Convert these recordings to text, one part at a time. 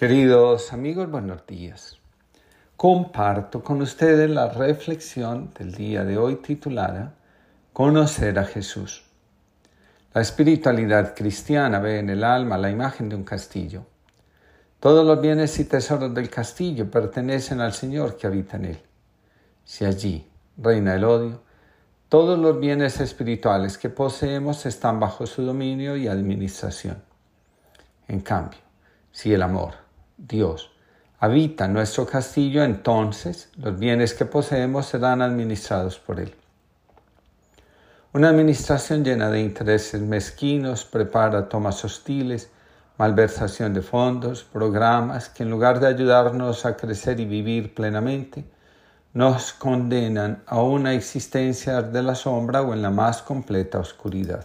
Queridos amigos, buenos días. Comparto con ustedes la reflexión del día de hoy titulada Conocer a Jesús. La espiritualidad cristiana ve en el alma la imagen de un castillo. Todos los bienes y tesoros del castillo pertenecen al Señor que habita en él. Si allí reina el odio, todos los bienes espirituales que poseemos están bajo su dominio y administración. En cambio, si el amor, Dios, habita nuestro castillo, entonces los bienes que poseemos serán administrados por Él. Una administración llena de intereses mezquinos prepara tomas hostiles, malversación de fondos, programas que en lugar de ayudarnos a crecer y vivir plenamente, nos condenan a una existencia de la sombra o en la más completa oscuridad.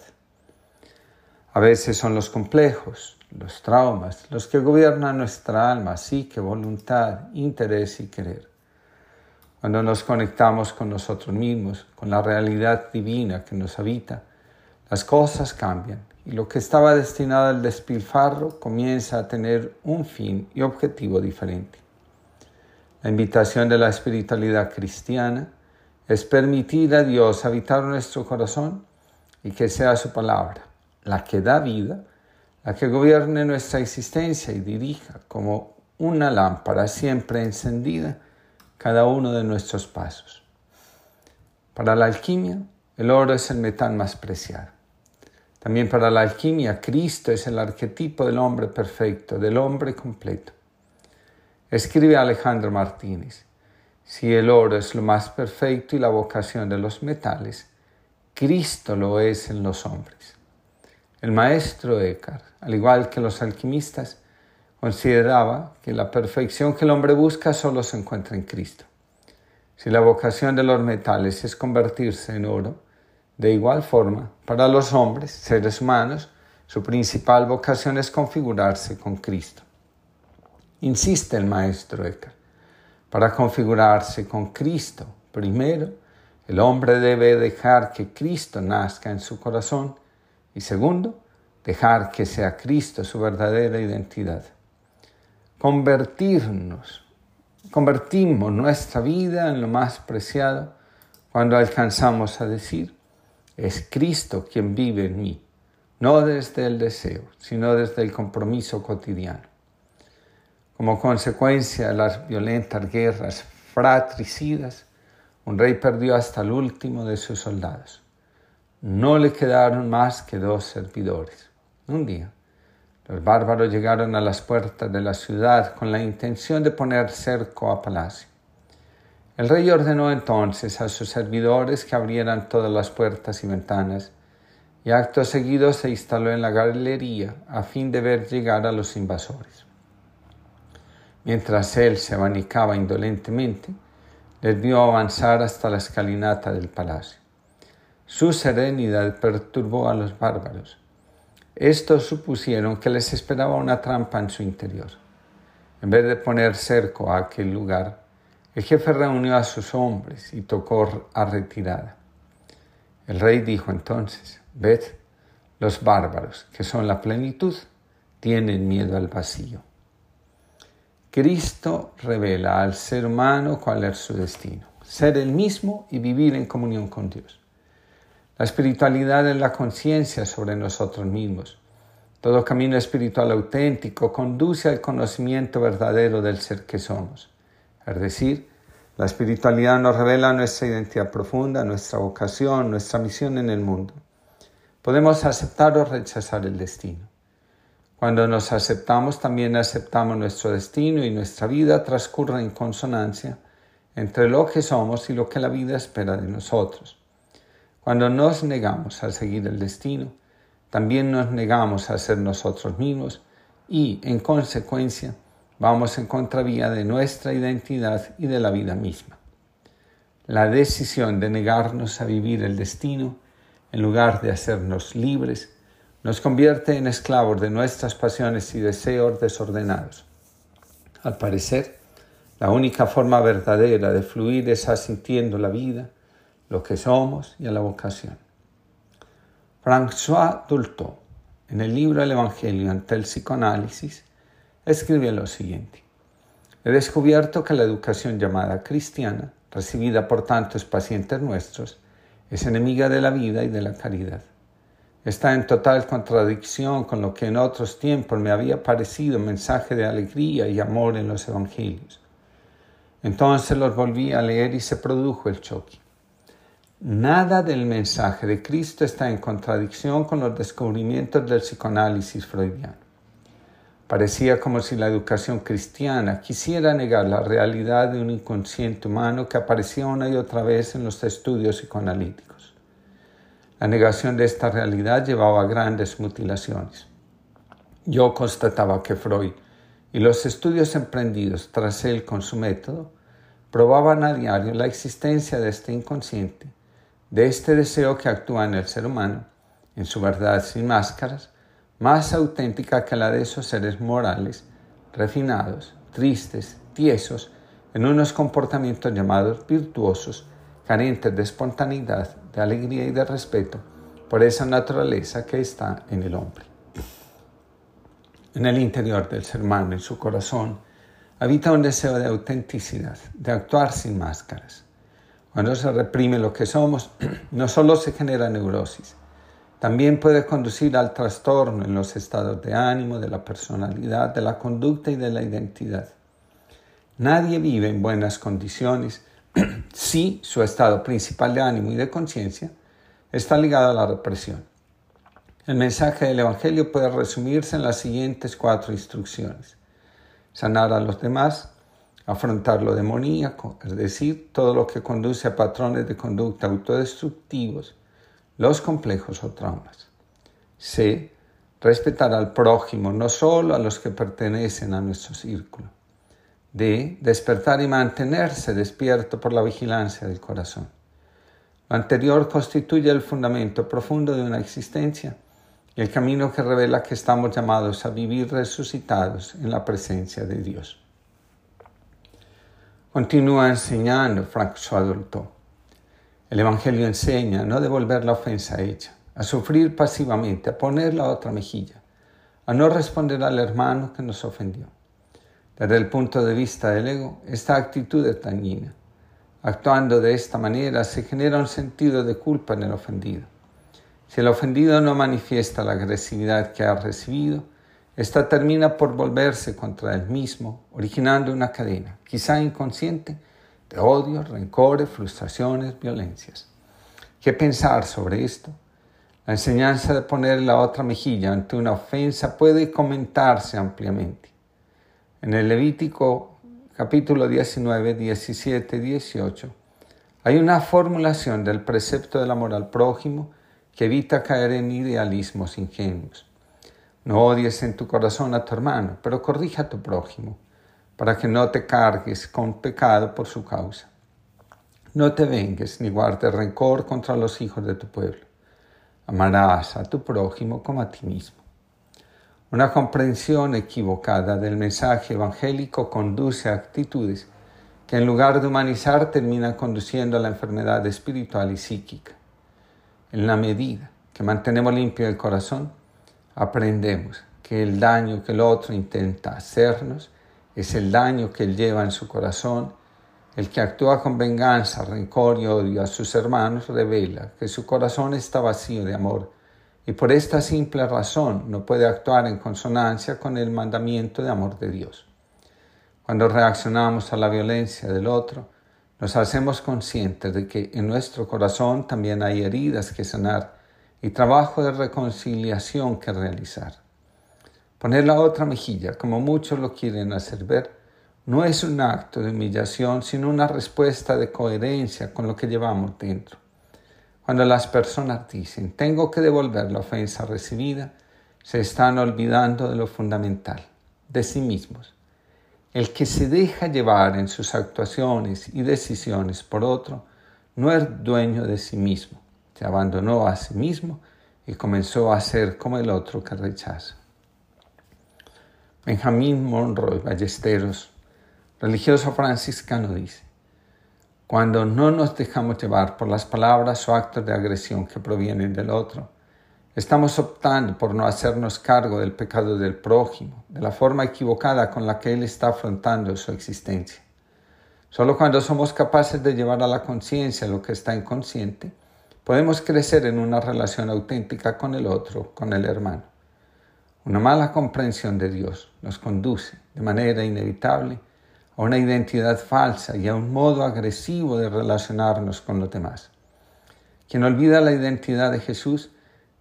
A veces son los complejos, los traumas, los que gobiernan nuestra alma, así que voluntad, interés y querer. Cuando nos conectamos con nosotros mismos, con la realidad divina que nos habita, las cosas cambian y lo que estaba destinado al despilfarro comienza a tener un fin y objetivo diferente. La invitación de la espiritualidad cristiana es permitir a Dios habitar nuestro corazón y que sea su palabra la que da vida, la que gobierne nuestra existencia y dirija como una lámpara siempre encendida cada uno de nuestros pasos. Para la alquimia, el oro es el metal más preciado. También para la alquimia, Cristo es el arquetipo del hombre perfecto, del hombre completo. Escribe Alejandro Martínez, si el oro es lo más perfecto y la vocación de los metales, Cristo lo es en los hombres. El maestro Eckhart, al igual que los alquimistas, consideraba que la perfección que el hombre busca solo se encuentra en Cristo. Si la vocación de los metales es convertirse en oro, de igual forma, para los hombres, seres humanos, su principal vocación es configurarse con Cristo. Insiste el maestro Eckhart, para configurarse con Cristo, primero, el hombre debe dejar que Cristo nazca en su corazón y segundo, dejar que sea Cristo su verdadera identidad. Convertirnos, convertimos nuestra vida en lo más preciado cuando alcanzamos a decir, es Cristo quien vive en mí, no desde el deseo, sino desde el compromiso cotidiano. Como consecuencia de las violentas guerras fratricidas, un rey perdió hasta el último de sus soldados no le quedaron más que dos servidores. Un día, los bárbaros llegaron a las puertas de la ciudad con la intención de poner cerco a palacio. El rey ordenó entonces a sus servidores que abrieran todas las puertas y ventanas, y acto seguido se instaló en la galería a fin de ver llegar a los invasores. Mientras él se abanicaba indolentemente, les vio avanzar hasta la escalinata del palacio. Su serenidad perturbó a los bárbaros. Estos supusieron que les esperaba una trampa en su interior. En vez de poner cerco a aquel lugar, el jefe reunió a sus hombres y tocó a retirada. El rey dijo entonces, ved, los bárbaros, que son la plenitud, tienen miedo al vacío. Cristo revela al ser humano cuál es su destino, ser el mismo y vivir en comunión con Dios. La espiritualidad es la conciencia sobre nosotros mismos. Todo camino espiritual auténtico conduce al conocimiento verdadero del ser que somos. Es decir, la espiritualidad nos revela nuestra identidad profunda, nuestra vocación, nuestra misión en el mundo. Podemos aceptar o rechazar el destino. Cuando nos aceptamos, también aceptamos nuestro destino y nuestra vida transcurre en consonancia entre lo que somos y lo que la vida espera de nosotros. Cuando nos negamos a seguir el destino, también nos negamos a ser nosotros mismos y, en consecuencia, vamos en contravía de nuestra identidad y de la vida misma. La decisión de negarnos a vivir el destino, en lugar de hacernos libres, nos convierte en esclavos de nuestras pasiones y deseos desordenados. Al parecer, la única forma verdadera de fluir es asintiendo la vida, lo que somos y a la vocación. François Dolto, en el libro El Evangelio ante el psicoanálisis, escribe lo siguiente. He descubierto que la educación llamada cristiana, recibida por tantos pacientes nuestros, es enemiga de la vida y de la caridad. Está en total contradicción con lo que en otros tiempos me había parecido mensaje de alegría y amor en los evangelios. Entonces los volví a leer y se produjo el choque. Nada del mensaje de Cristo está en contradicción con los descubrimientos del psicoanálisis freudiano. Parecía como si la educación cristiana quisiera negar la realidad de un inconsciente humano que aparecía una y otra vez en los estudios psicoanalíticos. La negación de esta realidad llevaba a grandes mutilaciones. Yo constataba que Freud y los estudios emprendidos tras él con su método probaban a diario la existencia de este inconsciente, de este deseo que actúa en el ser humano, en su verdad sin máscaras, más auténtica que la de esos seres morales, refinados, tristes, tiesos, en unos comportamientos llamados virtuosos, carentes de espontaneidad, de alegría y de respeto por esa naturaleza que está en el hombre. En el interior del ser humano, en su corazón, habita un deseo de autenticidad, de actuar sin máscaras. Cuando se reprime lo que somos, no solo se genera neurosis, también puede conducir al trastorno en los estados de ánimo, de la personalidad, de la conducta y de la identidad. Nadie vive en buenas condiciones si su estado principal de ánimo y de conciencia está ligado a la represión. El mensaje del Evangelio puede resumirse en las siguientes cuatro instrucciones. Sanar a los demás, afrontar lo demoníaco, es decir, todo lo que conduce a patrones de conducta autodestructivos, los complejos o traumas. C. Respetar al prójimo, no solo a los que pertenecen a nuestro círculo. D. Despertar y mantenerse despierto por la vigilancia del corazón. Lo anterior constituye el fundamento profundo de una existencia y el camino que revela que estamos llamados a vivir resucitados en la presencia de Dios. Continúa enseñando François Dolto. El Evangelio enseña a no devolver la ofensa hecha, a sufrir pasivamente, a poner la otra mejilla, a no responder al hermano que nos ofendió. Desde el punto de vista del ego, esta actitud es dañina. Actuando de esta manera se genera un sentido de culpa en el ofendido. Si el ofendido no manifiesta la agresividad que ha recibido, esta termina por volverse contra él mismo, originando una cadena, quizá inconsciente, de odio, rencores, frustraciones, violencias. ¿Qué pensar sobre esto? La enseñanza de poner la otra mejilla ante una ofensa puede comentarse ampliamente. En el Levítico capítulo 19, 17 y 18 hay una formulación del precepto del amor al prójimo que evita caer en idealismos ingenuos. No odies en tu corazón a tu hermano, pero corrija a tu prójimo para que no te cargues con pecado por su causa. No te vengues ni guardes rencor contra los hijos de tu pueblo. Amarás a tu prójimo como a ti mismo. Una comprensión equivocada del mensaje evangélico conduce a actitudes que en lugar de humanizar terminan conduciendo a la enfermedad espiritual y psíquica. En la medida que mantenemos limpio el corazón, aprendemos que el daño que el otro intenta hacernos es el daño que él lleva en su corazón. El que actúa con venganza, rencor y odio a sus hermanos revela que su corazón está vacío de amor y por esta simple razón no puede actuar en consonancia con el mandamiento de amor de Dios. Cuando reaccionamos a la violencia del otro, nos hacemos conscientes de que en nuestro corazón también hay heridas que sanar y trabajo de reconciliación que realizar. Poner la otra mejilla, como muchos lo quieren hacer ver, no es un acto de humillación, sino una respuesta de coherencia con lo que llevamos dentro. Cuando las personas dicen, tengo que devolver la ofensa recibida, se están olvidando de lo fundamental, de sí mismos. El que se deja llevar en sus actuaciones y decisiones por otro, no es dueño de sí mismo, se abandonó a sí mismo y comenzó a ser como el otro que rechaza. Benjamín Monroe Ballesteros, religioso franciscano, dice, cuando no nos dejamos llevar por las palabras o actos de agresión que provienen del otro, Estamos optando por no hacernos cargo del pecado del prójimo, de la forma equivocada con la que él está afrontando su existencia. Solo cuando somos capaces de llevar a la conciencia lo que está inconsciente, podemos crecer en una relación auténtica con el otro, con el hermano. Una mala comprensión de Dios nos conduce de manera inevitable a una identidad falsa y a un modo agresivo de relacionarnos con los demás. Quien olvida la identidad de Jesús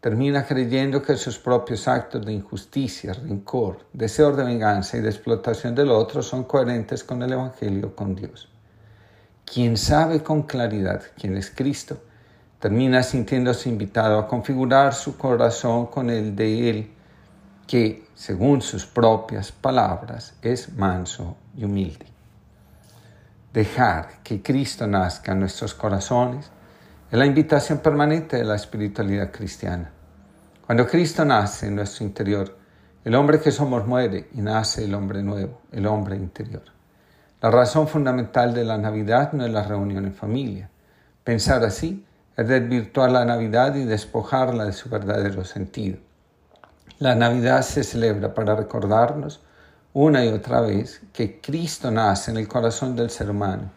termina creyendo que sus propios actos de injusticia, rencor, deseo de venganza y de explotación del otro son coherentes con el Evangelio, con Dios. Quien sabe con claridad quién es Cristo, termina sintiéndose invitado a configurar su corazón con el de Él, que, según sus propias palabras, es manso y humilde. Dejar que Cristo nazca en nuestros corazones es la invitación permanente de la espiritualidad cristiana. Cuando Cristo nace en nuestro interior, el hombre que somos muere y nace el hombre nuevo, el hombre interior. La razón fundamental de la Navidad no es la reunión en familia. Pensar así es desvirtuar la Navidad y despojarla de su verdadero sentido. La Navidad se celebra para recordarnos una y otra vez que Cristo nace en el corazón del ser humano,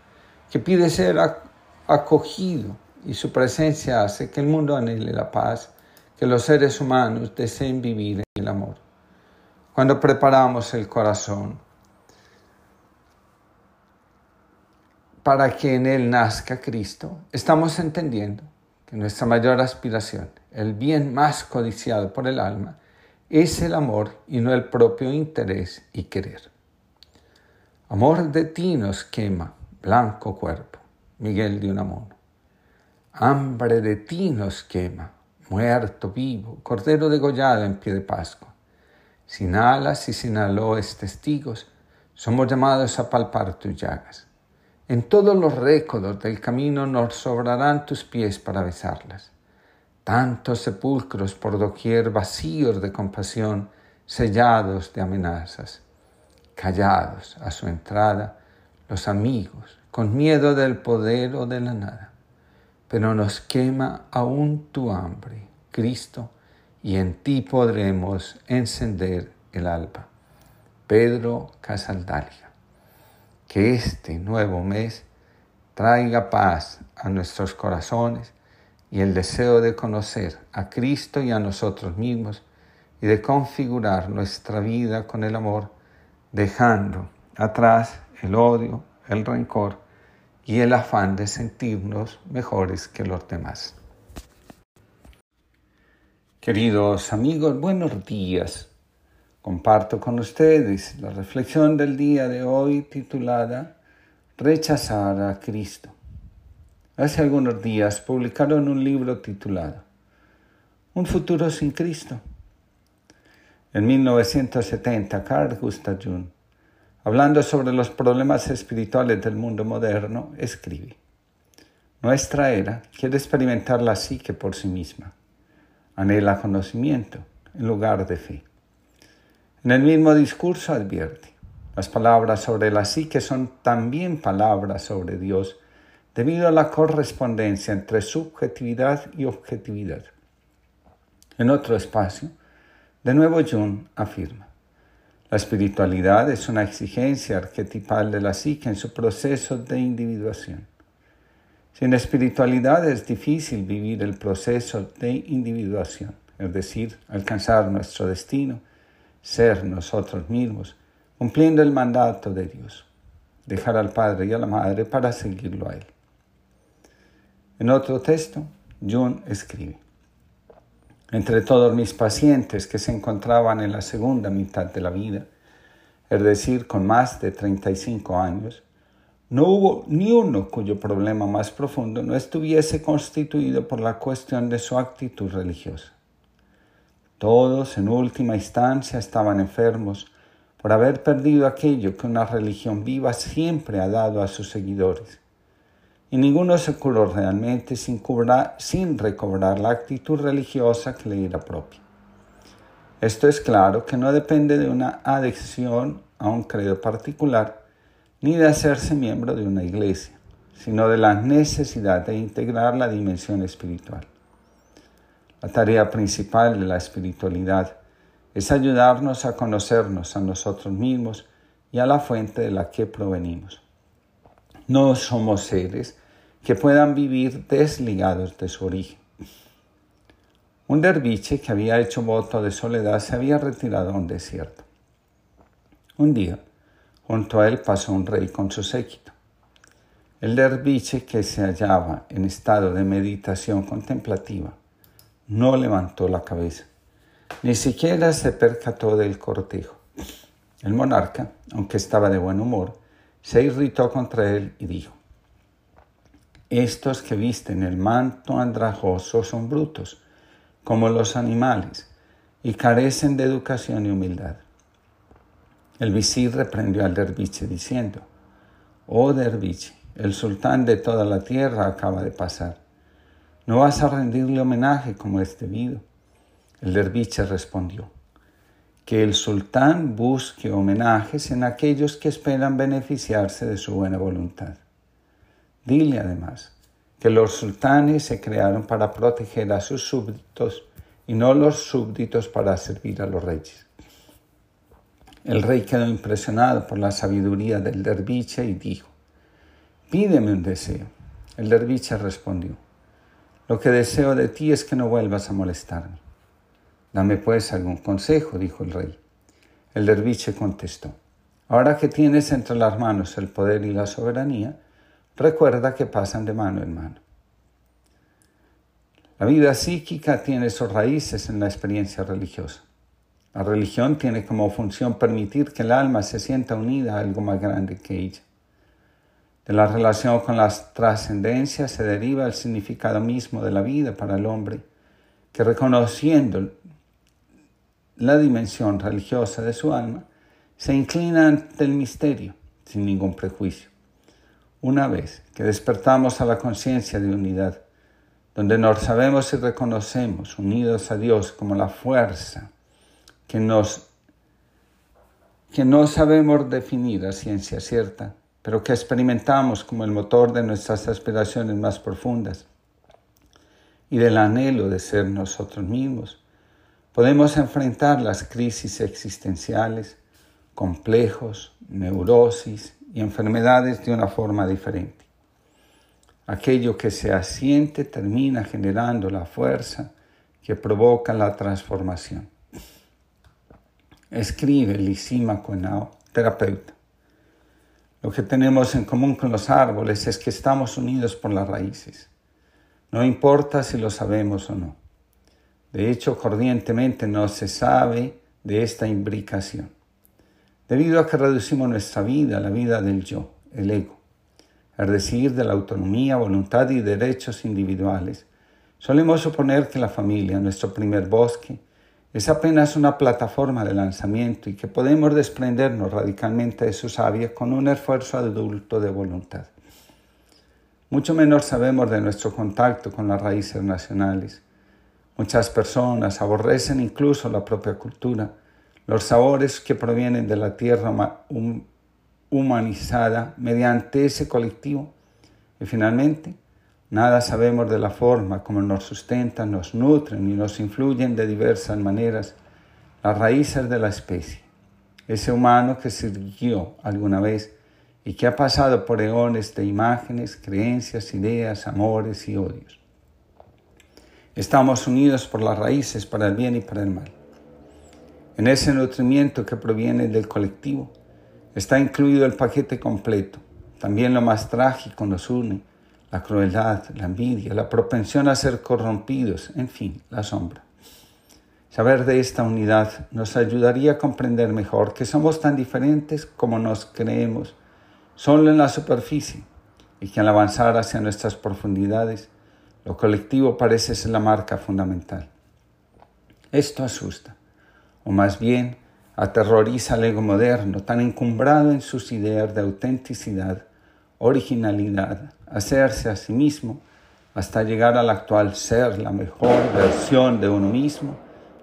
que pide ser acogido y su presencia hace que el mundo anhele la paz que los seres humanos deseen vivir en el amor. Cuando preparamos el corazón para que en él nazca Cristo, estamos entendiendo que nuestra mayor aspiración, el bien más codiciado por el alma, es el amor y no el propio interés y querer. Amor de ti nos quema, blanco cuerpo, Miguel de Unamuno. Hambre de ti nos quema, muerto, vivo, cordero degollado en pie de Pascua. Sin alas y sin aloes testigos, somos llamados a palpar tus llagas. En todos los récords del camino nos sobrarán tus pies para besarlas. Tantos sepulcros por doquier vacíos de compasión, sellados de amenazas. Callados a su entrada, los amigos, con miedo del poder o de la nada pero nos quema aún tu hambre, Cristo, y en ti podremos encender el alba. Pedro Casaldalia. Que este nuevo mes traiga paz a nuestros corazones y el deseo de conocer a Cristo y a nosotros mismos y de configurar nuestra vida con el amor, dejando atrás el odio, el rencor, y el afán de sentirnos mejores que los demás. Queridos amigos, buenos días. Comparto con ustedes la reflexión del día de hoy titulada Rechazar a Cristo. Hace algunos días publicaron un libro titulado Un futuro sin Cristo. En 1970, Carl Gustav Jung hablando sobre los problemas espirituales del mundo moderno, escribe, Nuestra era quiere experimentar la psique por sí misma, anhela conocimiento en lugar de fe. En el mismo discurso advierte, las palabras sobre la psique son también palabras sobre Dios debido a la correspondencia entre subjetividad y objetividad. En otro espacio, de nuevo Jung afirma, la espiritualidad es una exigencia arquetipal de la psique en su proceso de individuación. Sin espiritualidad es difícil vivir el proceso de individuación, es decir, alcanzar nuestro destino, ser nosotros mismos, cumpliendo el mandato de Dios, dejar al Padre y a la Madre para seguirlo a Él. En otro texto, Jung escribe, entre todos mis pacientes que se encontraban en la segunda mitad de la vida, es decir, con más de 35 años, no hubo ni uno cuyo problema más profundo no estuviese constituido por la cuestión de su actitud religiosa. Todos, en última instancia, estaban enfermos por haber perdido aquello que una religión viva siempre ha dado a sus seguidores y ninguno se curó realmente sin, sin recobrar la actitud religiosa que le era propia. Esto es claro que no depende de una adhesión a un credo particular, ni de hacerse miembro de una iglesia, sino de la necesidad de integrar la dimensión espiritual. La tarea principal de la espiritualidad es ayudarnos a conocernos a nosotros mismos y a la fuente de la que provenimos. No somos seres que puedan vivir desligados de su origen. Un derviche que había hecho voto de soledad se había retirado a un desierto. Un día, junto a él pasó un rey con su séquito. El derviche que se hallaba en estado de meditación contemplativa no levantó la cabeza, ni siquiera se percató del cortejo. El monarca, aunque estaba de buen humor, se irritó contra él y dijo, Estos que visten el manto andrajoso son brutos, como los animales, y carecen de educación y humildad. El visir reprendió al derviche diciendo, Oh derviche, el sultán de toda la tierra acaba de pasar. ¿No vas a rendirle homenaje como es debido? El derviche respondió, que el sultán busque homenajes en aquellos que esperan beneficiarse de su buena voluntad. Dile además que los sultanes se crearon para proteger a sus súbditos y no los súbditos para servir a los reyes. El rey quedó impresionado por la sabiduría del derviche y dijo, pídeme un deseo. El derviche respondió, lo que deseo de ti es que no vuelvas a molestarme. Dame pues algún consejo, dijo el rey. El derviche contestó, ahora que tienes entre las manos el poder y la soberanía, recuerda que pasan de mano en mano. La vida psíquica tiene sus raíces en la experiencia religiosa. La religión tiene como función permitir que el alma se sienta unida a algo más grande que ella. De la relación con las trascendencias se deriva el significado mismo de la vida para el hombre, que reconociendo la dimensión religiosa de su alma, se inclina ante el misterio sin ningún prejuicio. Una vez que despertamos a la conciencia de unidad, donde nos sabemos y reconocemos unidos a Dios como la fuerza que nos que no sabemos definir a ciencia cierta, pero que experimentamos como el motor de nuestras aspiraciones más profundas y del anhelo de ser nosotros mismos, podemos enfrentar las crisis existenciales, complejos, neurosis y enfermedades de una forma diferente. Aquello que se asiente termina generando la fuerza que provoca la transformación. Escribe Lisímaco Nao, terapeuta. Lo que tenemos en común con los árboles es que estamos unidos por las raíces. No importa si lo sabemos o no. De hecho, corrientemente no se sabe de esta imbricación. Debido a que reducimos nuestra vida a la vida del yo, el ego, al decir de la autonomía, voluntad y derechos individuales, solemos suponer que la familia, nuestro primer bosque, es apenas una plataforma de lanzamiento y que podemos desprendernos radicalmente de su savia con un esfuerzo adulto de voluntad. Mucho menos sabemos de nuestro contacto con las raíces nacionales. Muchas personas aborrecen incluso la propia cultura, los sabores que provienen de la tierra humanizada mediante ese colectivo. Y finalmente, Nada sabemos de la forma como nos sustentan, nos nutren y nos influyen de diversas maneras las raíces de la especie. Ese humano que sirvió alguna vez y que ha pasado por eones de imágenes, creencias, ideas, amores y odios. Estamos unidos por las raíces para el bien y para el mal. En ese nutrimiento que proviene del colectivo está incluido el paquete completo. También lo más trágico nos une la crueldad, la envidia, la propensión a ser corrompidos, en fin, la sombra. Saber de esta unidad nos ayudaría a comprender mejor que somos tan diferentes como nos creemos, solo en la superficie, y que al avanzar hacia nuestras profundidades, lo colectivo parece ser la marca fundamental. Esto asusta, o más bien aterroriza al ego moderno, tan encumbrado en sus ideas de autenticidad, originalidad, hacerse a sí mismo hasta llegar al actual ser la mejor versión de uno mismo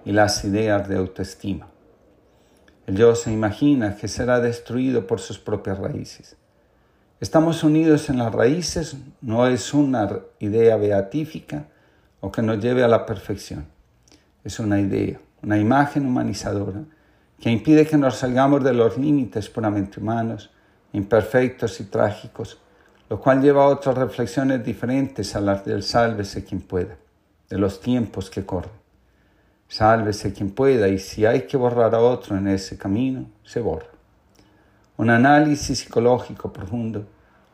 y las ideas de autoestima. El yo se imagina que será destruido por sus propias raíces. Estamos unidos en las raíces no es una idea beatífica o que nos lleve a la perfección. Es una idea, una imagen humanizadora que impide que nos salgamos de los límites puramente humanos, imperfectos y trágicos, lo cual lleva a otras reflexiones diferentes a las del sálvese quien pueda, de los tiempos que corren. Sálvese quien pueda y si hay que borrar a otro en ese camino, se borra. Un análisis psicológico profundo,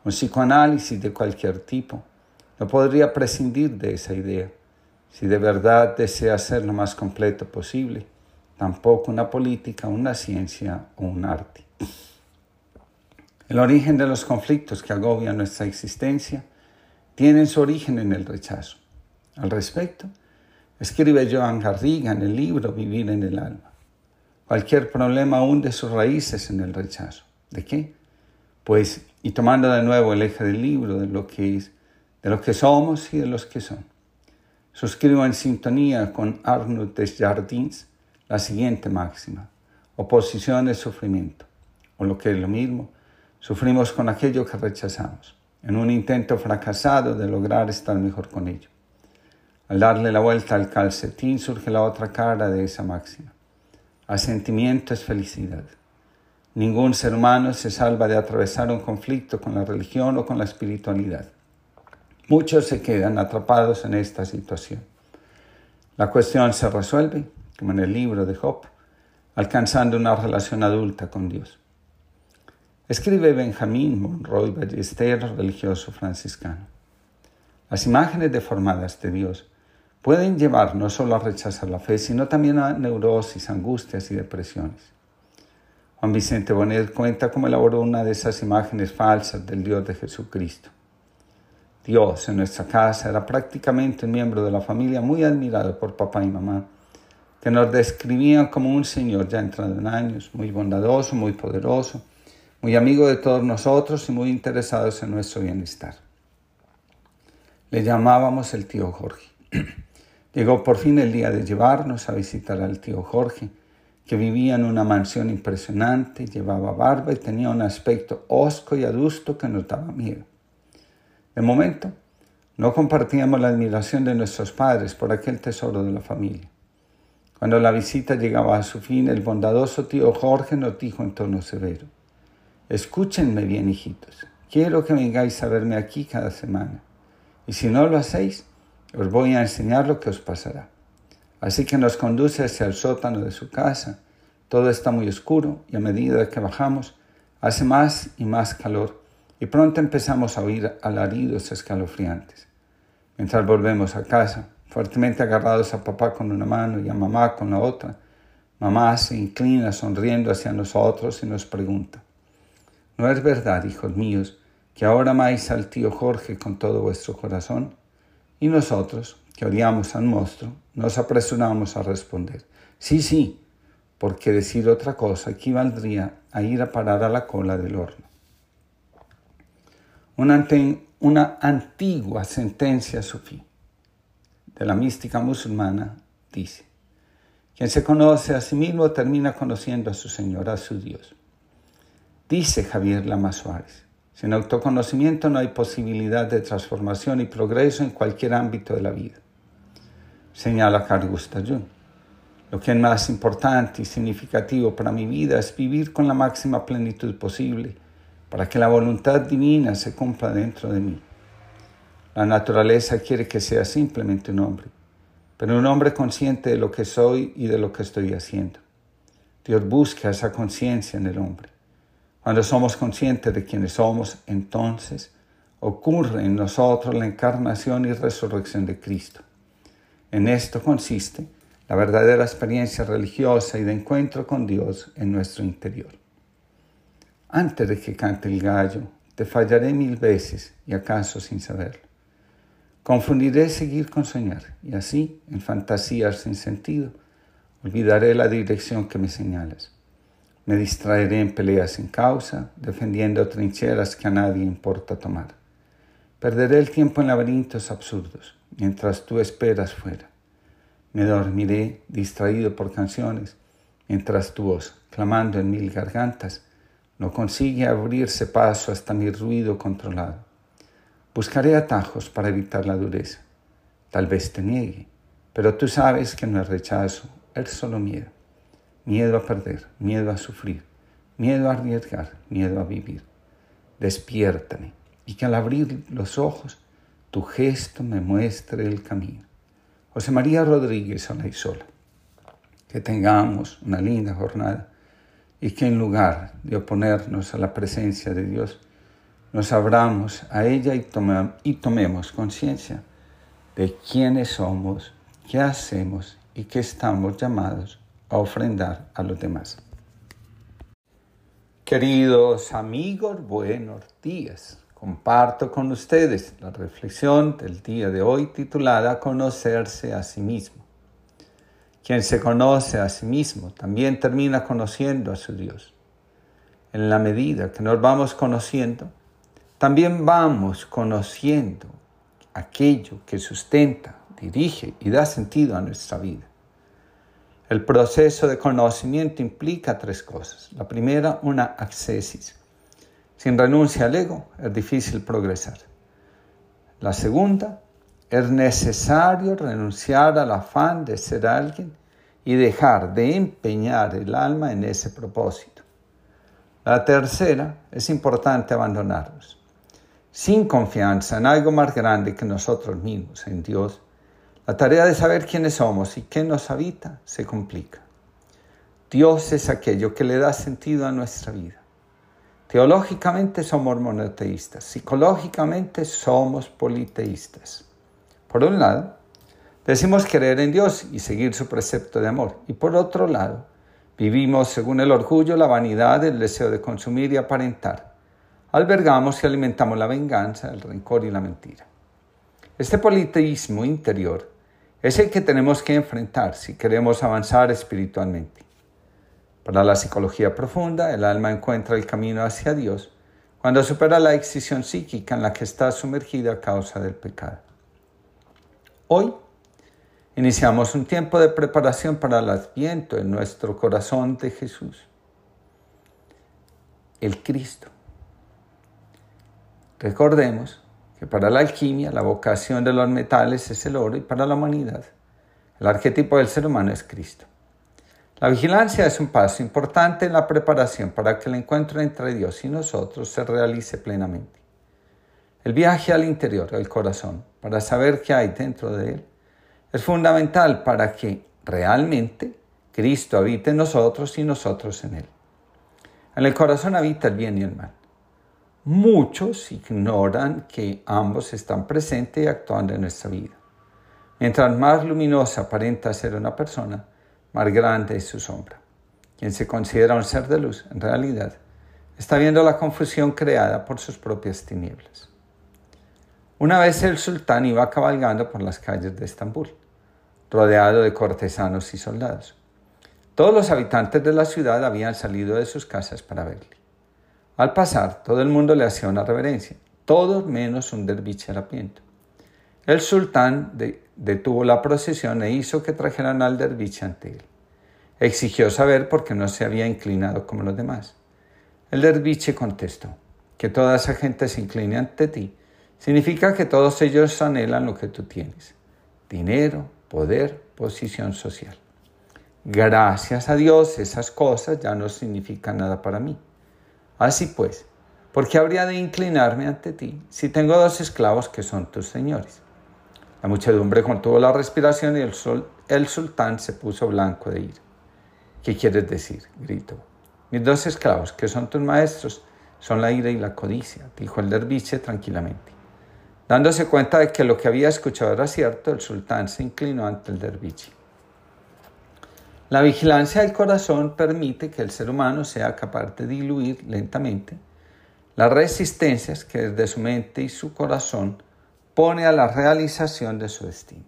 un psicoanálisis de cualquier tipo, no podría prescindir de esa idea si de verdad desea ser lo más completo posible, tampoco una política, una ciencia o un arte. El origen de los conflictos que agobian nuestra existencia tienen su origen en el rechazo. Al respecto, escribe Joan Garriga en el libro Vivir en el alma. Cualquier problema hunde sus raíces en el rechazo. ¿De qué? Pues, y tomando de nuevo el eje del libro de lo que es, de lo que somos y de los que son. Suscribo en sintonía con Arnaud Desjardins la siguiente máxima. Oposición es sufrimiento, o lo que es lo mismo, Sufrimos con aquello que rechazamos, en un intento fracasado de lograr estar mejor con ello. Al darle la vuelta al calcetín surge la otra cara de esa máxima. Asentimiento es felicidad. Ningún ser humano se salva de atravesar un conflicto con la religión o con la espiritualidad. Muchos se quedan atrapados en esta situación. La cuestión se resuelve, como en el libro de Job, alcanzando una relación adulta con Dios. Escribe Benjamín Monroy Ballester, religioso franciscano. Las imágenes deformadas de Dios pueden llevar no solo a rechazar la fe, sino también a neurosis, angustias y depresiones. Juan Vicente Bonet cuenta cómo elaboró una de esas imágenes falsas del Dios de Jesucristo. Dios en nuestra casa era prácticamente un miembro de la familia muy admirado por papá y mamá, que nos describían como un Señor ya entrado en años, muy bondadoso, muy poderoso, muy amigo de todos nosotros y muy interesados en nuestro bienestar. Le llamábamos el tío Jorge. Llegó por fin el día de llevarnos a visitar al tío Jorge, que vivía en una mansión impresionante, llevaba barba y tenía un aspecto hosco y adusto que nos daba miedo. De momento, no compartíamos la admiración de nuestros padres por aquel tesoro de la familia. Cuando la visita llegaba a su fin, el bondadoso tío Jorge nos dijo en tono severo, Escúchenme bien, hijitos. Quiero que vengáis a verme aquí cada semana. Y si no lo hacéis, os voy a enseñar lo que os pasará. Así que nos conduce hacia el sótano de su casa. Todo está muy oscuro y a medida que bajamos, hace más y más calor y pronto empezamos a oír alaridos escalofriantes. Mientras volvemos a casa, fuertemente agarrados a papá con una mano y a mamá con la otra, mamá se inclina sonriendo hacia nosotros y nos pregunta, ¿No es verdad, hijos míos, que ahora amáis al tío Jorge con todo vuestro corazón? Y nosotros, que odiamos al monstruo, nos apresuramos a responder, sí, sí, porque decir otra cosa equivaldría a ir a parar a la cola del horno. Una, antigua sentencia sufí de la mística musulmana dice, quien se conoce a sí mismo termina conociendo a su Señor, a su Dios. Dice Javier Lama Suárez, sin autoconocimiento no hay posibilidad de transformación y progreso en cualquier ámbito de la vida. Señala Carl Gustav Jung. Lo que es más importante y significativo para mi vida es vivir con la máxima plenitud posible para que la voluntad divina se cumpla dentro de mí. La naturaleza quiere que sea simplemente un hombre, pero un hombre consciente de lo que soy y de lo que estoy haciendo. Dios busca esa conciencia en el hombre. Cuando somos conscientes de quiénes somos, entonces ocurre en nosotros la encarnación y resurrección de Cristo. En esto consiste la verdadera experiencia religiosa y de encuentro con Dios en nuestro interior. Antes de que cante el gallo, te fallaré mil veces y acaso sin saberlo. Confundiré seguir con soñar y así, en fantasías sin sentido, olvidaré la dirección que me señalas. Me distraeré en peleas sin causa, defendiendo trincheras que a nadie importa tomar. Perderé el tiempo en laberintos absurdos, mientras tú esperas fuera. Me dormiré distraído por canciones, mientras tu voz, clamando en mil gargantas, no consigue abrirse paso hasta mi ruido controlado. Buscaré atajos para evitar la dureza. tal vez te niegue, pero tú sabes que no es rechazo, es solo miedo. Miedo a perder, miedo a sufrir, miedo a arriesgar, miedo a vivir. Despiértame y que al abrir los ojos tu gesto me muestre el camino. José María Rodríguez sola. Que tengamos una linda jornada y que en lugar de oponernos a la presencia de Dios, nos abramos a ella y, y tomemos conciencia de quiénes somos, qué hacemos y qué estamos llamados a ofrendar a los demás. Queridos amigos, buenos días. Comparto con ustedes la reflexión del día de hoy titulada Conocerse a sí mismo. Quien se conoce a sí mismo también termina conociendo a su Dios. En la medida que nos vamos conociendo, también vamos conociendo aquello que sustenta, dirige y da sentido a nuestra vida. El proceso de conocimiento implica tres cosas. La primera, una accesis. Sin renuncia al ego es difícil progresar. La segunda, es necesario renunciar al afán de ser alguien y dejar de empeñar el alma en ese propósito. La tercera, es importante abandonarnos. Sin confianza en algo más grande que nosotros mismos, en Dios, la tarea de saber quiénes somos y qué nos habita se complica. Dios es aquello que le da sentido a nuestra vida. Teológicamente somos monoteístas, psicológicamente somos politeístas. Por un lado, decimos creer en Dios y seguir su precepto de amor. Y por otro lado, vivimos según el orgullo, la vanidad, el deseo de consumir y aparentar. Albergamos y alimentamos la venganza, el rencor y la mentira. Este politeísmo interior es el que tenemos que enfrentar si queremos avanzar espiritualmente. Para la psicología profunda, el alma encuentra el camino hacia Dios cuando supera la excisión psíquica en la que está sumergida a causa del pecado. Hoy iniciamos un tiempo de preparación para el adviento en nuestro corazón de Jesús, el Cristo. Recordemos que para la alquimia la vocación de los metales es el oro y para la humanidad el arquetipo del ser humano es Cristo. La vigilancia es un paso importante en la preparación para que el encuentro entre Dios y nosotros se realice plenamente. El viaje al interior, al corazón, para saber qué hay dentro de él, es fundamental para que realmente Cristo habite en nosotros y nosotros en él. En el corazón habita el bien y el mal. Muchos ignoran que ambos están presentes y actuando en nuestra vida. Mientras más luminosa aparenta ser una persona, más grande es su sombra. Quien se considera un ser de luz, en realidad, está viendo la confusión creada por sus propias tinieblas. Una vez el sultán iba cabalgando por las calles de Estambul, rodeado de cortesanos y soldados. Todos los habitantes de la ciudad habían salido de sus casas para verle. Al pasar, todo el mundo le hacía una reverencia, todos menos un derviche harapiento. El sultán detuvo la procesión e hizo que trajeran al derviche ante él. Exigió saber por qué no se había inclinado como los demás. El derviche contestó, que toda esa gente se incline ante ti significa que todos ellos anhelan lo que tú tienes, dinero, poder, posición social. Gracias a Dios esas cosas ya no significan nada para mí. Así pues, ¿por qué habría de inclinarme ante ti si tengo dos esclavos que son tus señores? La muchedumbre contuvo la respiración y el, el sultán se puso blanco de ira. ¿Qué quieres decir? gritó. Mis dos esclavos, que son tus maestros, son la ira y la codicia, dijo el derviche tranquilamente. Dándose cuenta de que lo que había escuchado era cierto, el sultán se inclinó ante el derviche. La vigilancia del corazón permite que el ser humano sea capaz de diluir lentamente las resistencias que desde su mente y su corazón pone a la realización de su destino.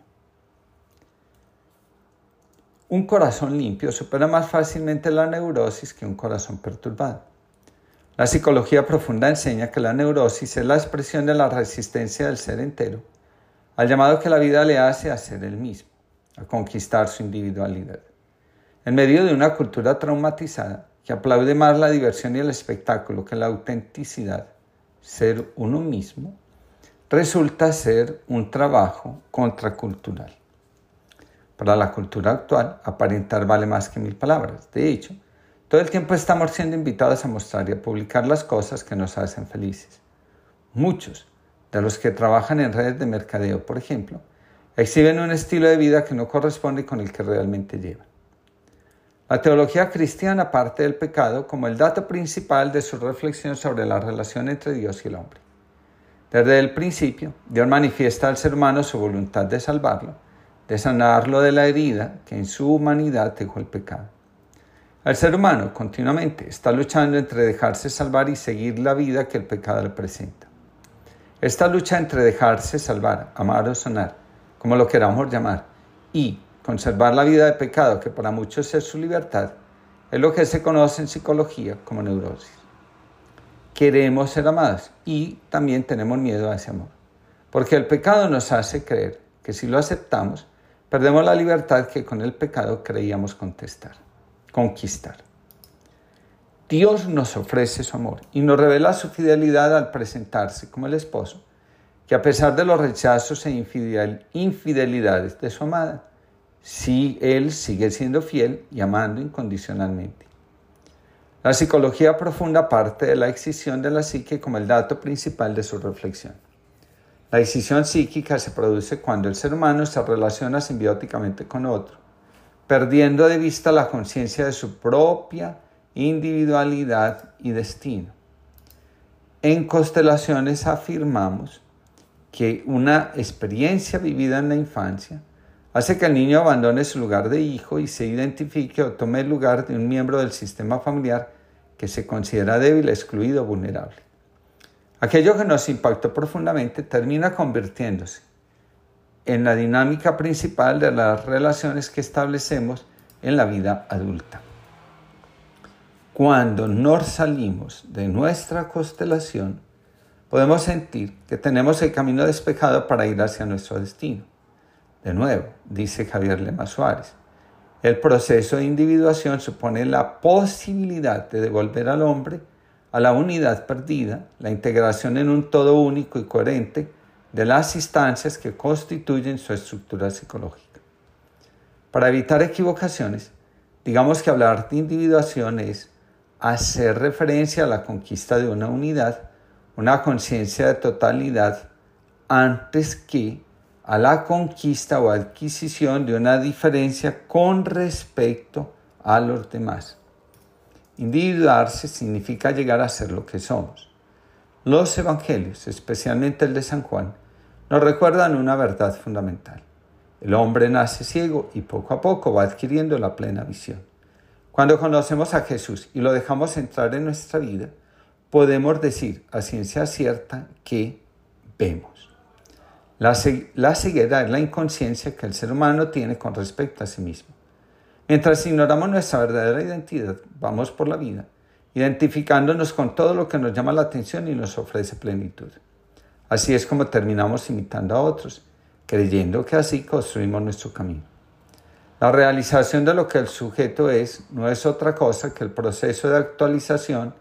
Un corazón limpio supera más fácilmente la neurosis que un corazón perturbado. La psicología profunda enseña que la neurosis es la expresión de la resistencia del ser entero al llamado que la vida le hace a ser el mismo, a conquistar su individualidad. En medio de una cultura traumatizada que aplaude más la diversión y el espectáculo que la autenticidad, ser uno mismo, resulta ser un trabajo contracultural. Para la cultura actual, aparentar vale más que mil palabras. De hecho, todo el tiempo estamos siendo invitados a mostrar y a publicar las cosas que nos hacen felices. Muchos de los que trabajan en redes de mercadeo, por ejemplo, exhiben un estilo de vida que no corresponde con el que realmente llevan. La teología cristiana parte del pecado como el dato principal de su reflexión sobre la relación entre Dios y el hombre. Desde el principio, Dios manifiesta al ser humano su voluntad de salvarlo, de sanarlo de la herida que en su humanidad dejó el pecado. El ser humano continuamente está luchando entre dejarse salvar y seguir la vida que el pecado le presenta. Esta lucha entre dejarse salvar, amar o sonar, como lo queramos llamar, y conservar la vida de pecado, que para muchos es su libertad, es lo que se conoce en psicología como neurosis. Queremos ser amados y también tenemos miedo a ese amor, porque el pecado nos hace creer que si lo aceptamos, perdemos la libertad que con el pecado creíamos contestar, conquistar. Dios nos ofrece su amor y nos revela su fidelidad al presentarse como el esposo, que a pesar de los rechazos e infidelidades de su amada, sí Él sigue siendo fiel y amando incondicionalmente. La psicología profunda parte de la excisión de la psique como el dato principal de su reflexión. La decisión psíquica se produce cuando el ser humano se relaciona simbióticamente con otro, perdiendo de vista la conciencia de su propia individualidad y destino. En constelaciones afirmamos que una experiencia vivida en la infancia hace que el niño abandone su lugar de hijo y se identifique o tome el lugar de un miembro del sistema familiar que se considera débil, excluido vulnerable. Aquello que nos impactó profundamente termina convirtiéndose en la dinámica principal de las relaciones que establecemos en la vida adulta. Cuando nos salimos de nuestra constelación, podemos sentir que tenemos el camino despejado para ir hacia nuestro destino. De nuevo, dice Javier Lema Suárez, el proceso de individuación supone la posibilidad de devolver al hombre a la unidad perdida, la integración en un todo único y coherente de las instancias que constituyen su estructura psicológica. Para evitar equivocaciones, digamos que hablar de individuación es hacer referencia a la conquista de una unidad, una conciencia de totalidad, antes que a la conquista o adquisición de una diferencia con respecto a los demás. Individuarse significa llegar a ser lo que somos. Los evangelios, especialmente el de San Juan, nos recuerdan una verdad fundamental. El hombre nace ciego y poco a poco va adquiriendo la plena visión. Cuando conocemos a Jesús y lo dejamos entrar en nuestra vida, podemos decir a ciencia cierta que vemos. La, ceguera es la inconsciencia que el ser humano tiene con respecto a sí mismo. Mientras ignoramos nuestra verdadera identidad, vamos por la vida, identificándonos con todo lo que nos llama la atención y nos ofrece plenitud. Así es como terminamos imitando a otros, creyendo que así construimos nuestro camino. La realización de lo que el sujeto es no es otra cosa que el proceso de actualización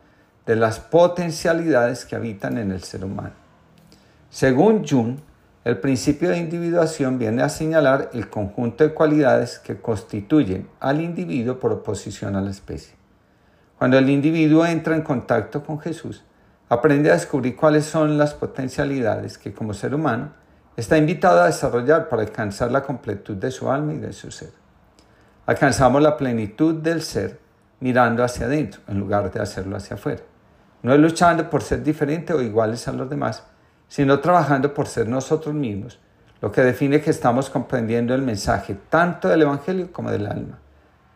de las potencialidades que habitan en el ser humano. Según Jung, el principio de individuación viene a señalar el conjunto de cualidades que constituyen al individuo por oposición a la especie. Cuando el individuo entra en contacto con Jesús, aprende a descubrir cuáles son las potencialidades que como ser humano está invitado a desarrollar para alcanzar la completud de su alma y de su ser. Alcanzamos la plenitud del ser mirando hacia adentro en lugar de hacerlo hacia afuera. No luchando por ser diferente o iguales a los demás, sino trabajando por ser nosotros mismos, lo que define que estamos comprendiendo el mensaje tanto del Evangelio como del alma,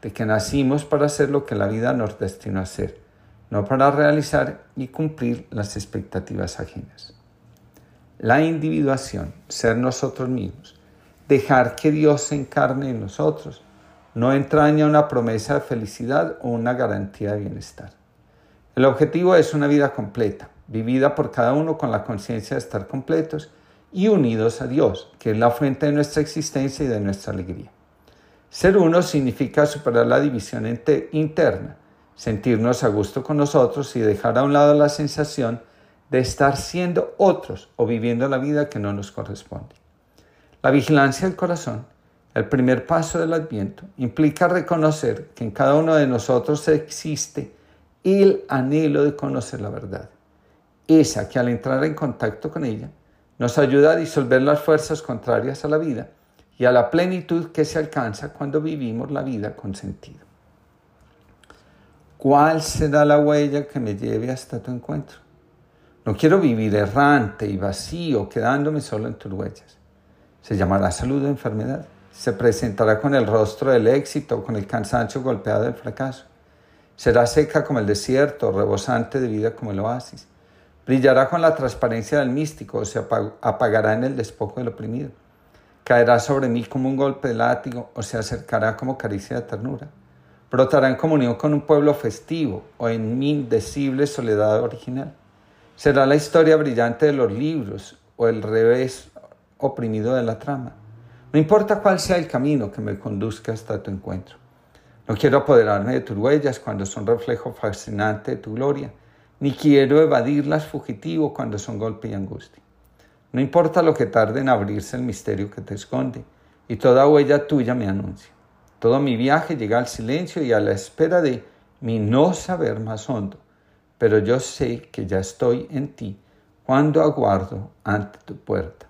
de que nacimos para hacer lo que la vida nos destinó a hacer, no para realizar y cumplir las expectativas ajenas. La individuación, ser nosotros mismos, dejar que Dios se encarne en nosotros, no entraña una promesa de felicidad o una garantía de bienestar. El objetivo es una vida completa, vivida por cada uno con la conciencia de estar completos y unidos a Dios, que es la fuente de nuestra existencia y de nuestra alegría. Ser uno significa superar la división interna, sentirnos a gusto con nosotros y dejar a un lado la sensación de estar siendo otros o viviendo la vida que no nos corresponde. La vigilancia del corazón, el primer paso del adviento, implica reconocer que en cada uno de nosotros existe el anhelo de conocer la verdad. Esa que al entrar en contacto con ella nos ayuda a disolver las fuerzas contrarias a la vida y a la plenitud que se alcanza cuando vivimos la vida con sentido. ¿Cuál será la huella que me lleve hasta tu encuentro? No quiero vivir errante y vacío, quedándome solo en tus huellas. Se llamará salud o enfermedad. Se presentará con el rostro del éxito, con el cansancio golpeado del fracaso. Será seca como el desierto, rebosante de vida como el oasis. Brillará con la transparencia del místico, o se apagará en el despojo del oprimido. Caerá sobre mí como un golpe de látigo, o se acercará como caricia de ternura. Brotará en comunión con un pueblo festivo, o en mi indecible soledad original Será la historia brillante de los libros o el revés oprimido de la trama. No importa cuál sea el camino que me conduzca hasta tu encuentro. No quiero apoderarme de tus huellas cuando son reflejo fascinante de tu gloria, ni quiero evadirlas fugitivo cuando son golpe y angustia. No importa lo que tarde en abrirse el misterio que te esconde, y toda huella tuya me anuncia. Todo mi viaje llega al silencio y a la espera de mi no saber más hondo pero yo sé que ya estoy en ti cuando aguardo ante tu puerta.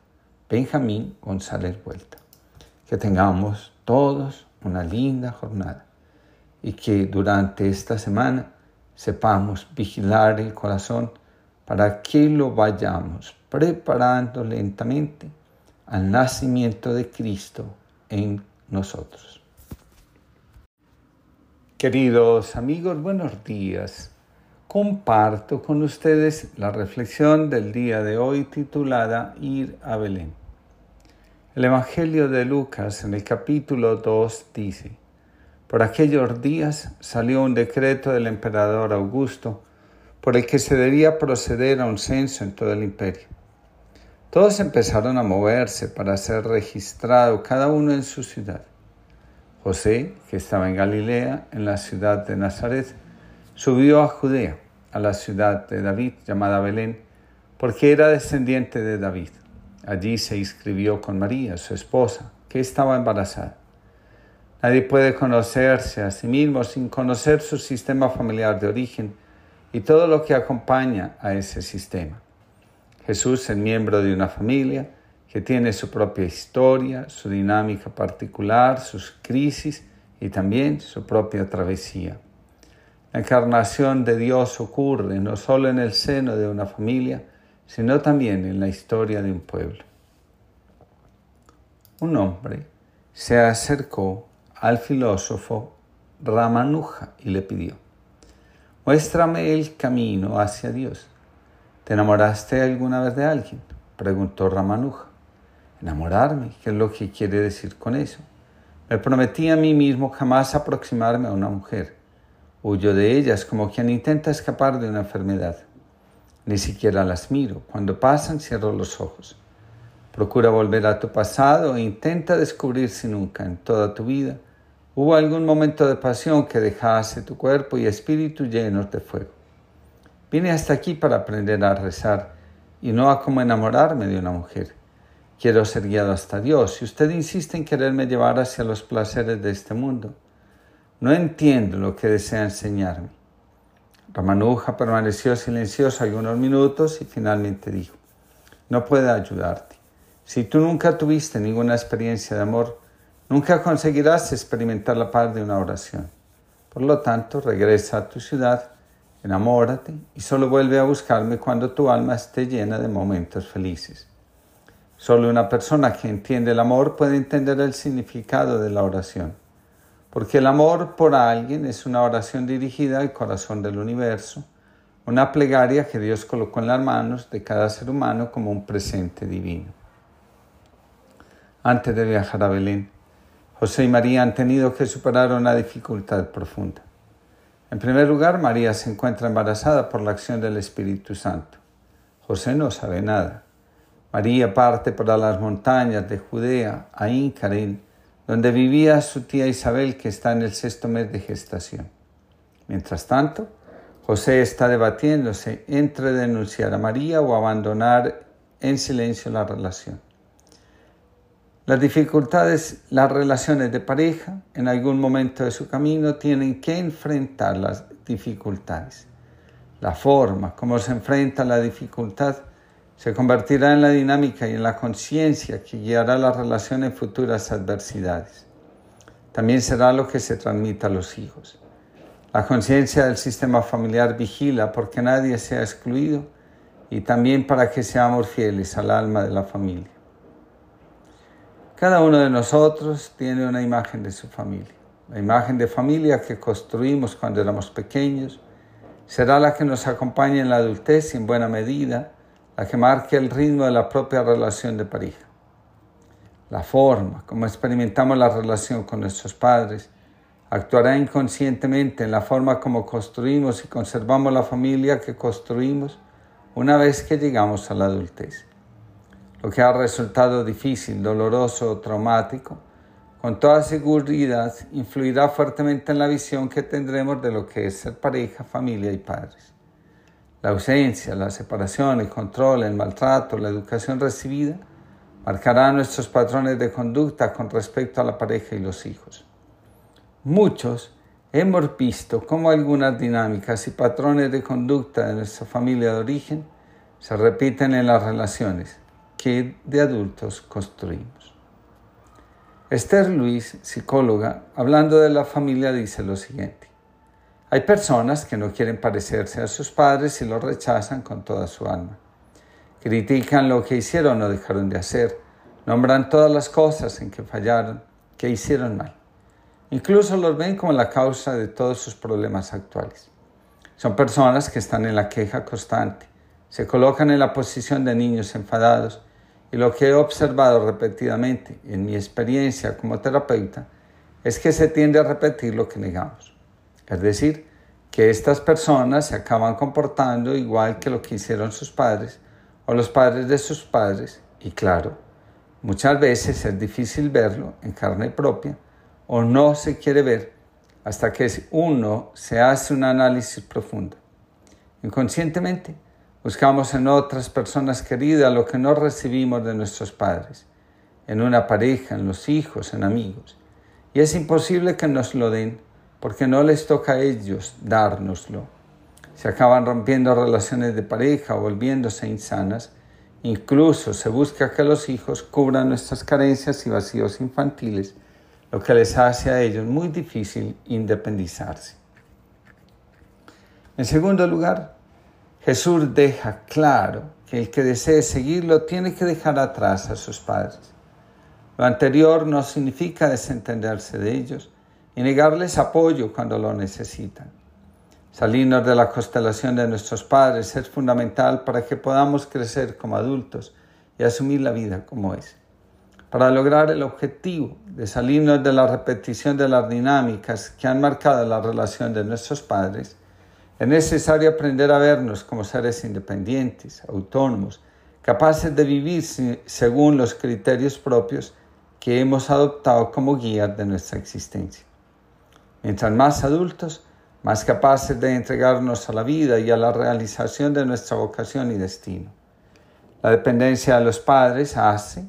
Benjamín González Vuelta. Que tengamos todos una linda jornada y que durante esta semana sepamos vigilar el corazón para que lo vayamos preparando lentamente al nacimiento de Cristo en nosotros. Queridos amigos, buenos días comparto con ustedes la reflexión del día de hoy titulada Ir a Belén. El Evangelio de Lucas en el capítulo 2 dice, Por aquellos días salió un decreto del emperador Augusto por el que se debía proceder a un censo en todo el imperio. Todos empezaron a moverse para ser registrado cada uno en su ciudad. José, que estaba en Galilea, en la ciudad de Nazaret, subió a Judea a la ciudad de David llamada Belén, porque era descendiente de David. Allí se inscribió con María, su esposa, que estaba embarazada. Nadie puede conocerse a sí mismo sin conocer su sistema familiar de origen y todo lo que acompaña a ese sistema. Jesús es miembro de una familia que tiene su propia historia, su dinámica particular, sus crisis y también su propia travesía. La encarnación de Dios ocurre no solo en el seno de una familia, sino también en la historia de un pueblo. Un hombre se acercó al filósofo Ramanuja y le pidió, muéstrame el camino hacia Dios. ¿Te enamoraste alguna vez de alguien? preguntó Ramanuja. Enamorarme, ¿qué es lo que quiere decir con eso? Me prometí a mí mismo jamás aproximarme a una mujer Huyo de ellas como quien intenta escapar de una enfermedad. Ni siquiera las miro. Cuando pasan cierro los ojos. Procura volver a tu pasado e intenta descubrir si nunca en toda tu vida hubo algún momento de pasión que dejase tu cuerpo y espíritu llenos de fuego. Vine hasta aquí para aprender a rezar y no a cómo enamorarme de una mujer. Quiero ser guiado hasta Dios y usted insiste en quererme llevar hacia los placeres de este mundo. No entiendo lo que desea enseñarme. Ramanuja permaneció silencioso algunos minutos y finalmente dijo, no puedo ayudarte. Si tú nunca tuviste ninguna experiencia de amor, nunca conseguirás experimentar la paz de una oración. Por lo tanto, regresa a tu ciudad, enamórate y solo vuelve a buscarme cuando tu alma esté llena de momentos felices. Solo una persona que entiende el amor puede entender el significado de la oración porque el amor por alguien es una oración dirigida al corazón del universo, una plegaria que Dios colocó en las manos de cada ser humano como un presente divino. Antes de viajar a Belén, José y María han tenido que superar una dificultad profunda. En primer lugar, María se encuentra embarazada por la acción del Espíritu Santo. José no sabe nada. María parte para las montañas de Judea, a Incarén, donde vivía su tía Isabel que está en el sexto mes de gestación. Mientras tanto, José está debatiéndose entre denunciar a María o abandonar en silencio la relación. Las dificultades, las relaciones de pareja, en algún momento de su camino tienen que enfrentar las dificultades. La forma como se enfrenta la dificultad se convertirá en la dinámica y en la conciencia que guiará la relación en futuras adversidades. También será lo que se transmita a los hijos. La conciencia del sistema familiar vigila porque nadie sea excluido y también para que seamos fieles al alma de la familia. Cada uno de nosotros tiene una imagen de su familia. La imagen de familia que construimos cuando éramos pequeños será la que nos acompañe en la adultez y en buena medida la que marque el ritmo de la propia relación de pareja. La forma como experimentamos la relación con nuestros padres actuará inconscientemente en la forma como construimos y conservamos la familia que construimos una vez que llegamos a la adultez lo que ha resultado difícil, doloroso o traumático, con toda seguridad influirá fuertemente en la visión que tendremos de lo que es ser pareja, familia y padres. La ausencia, la separación, el control, el maltrato, la educación recibida marcarán nuestros patrones de conducta con respecto a la pareja y los hijos. Muchos hemos visto cómo algunas dinámicas y patrones de conducta de nuestra familia de origen se repiten en las relaciones que de adultos construimos. Esther Luis, psicóloga, hablando de la familia, dice lo siguiente. Hay personas que no quieren parecerse a sus padres y los rechazan con toda su alma. Critican lo que hicieron o dejaron de hacer, nombran todas las cosas en que fallaron, que hicieron mal. Incluso los ven como la causa de todos sus problemas actuales. Son personas que están en la queja constante, se colocan en la posición de niños enfadados y lo que he observado repetidamente en mi experiencia como terapeuta es que se tiende a repetir lo que negamos. Es decir, que estas personas se acaban comportando igual que lo que hicieron sus padres o los padres de sus padres y claro, muchas veces es difícil verlo en carne propia o no se quiere ver hasta que uno se hace un análisis profundo. Inconscientemente, Buscamos en otras personas queridas lo que no recibimos de nuestros padres, en una pareja, en los hijos, en amigos. Y es imposible que nos lo den porque no les toca a ellos dárnoslo. Se acaban rompiendo relaciones de pareja, volviéndose insanas. Incluso se busca que los hijos cubran nuestras carencias y vacíos infantiles, lo que les hace a ellos muy difícil independizarse. En segundo lugar, Jesús deja claro que el que desee seguirlo tiene que dejar atrás a sus padres. Lo anterior no significa desentenderse de ellos y negarles apoyo cuando lo necesitan. Salirnos de la constelación de nuestros padres es fundamental para que podamos crecer como adultos y asumir la vida como es. Para lograr el objetivo de salirnos de la repetición de las dinámicas que han marcado la relación de nuestros padres, es necesario aprender a vernos como seres independientes, autónomos, capaces de vivir según los criterios propios que hemos adoptado como guía de nuestra existencia. Mientras más adultos, más capaces de entregarnos a la vida y a la realización de nuestra vocación y destino. La dependencia de los padres hace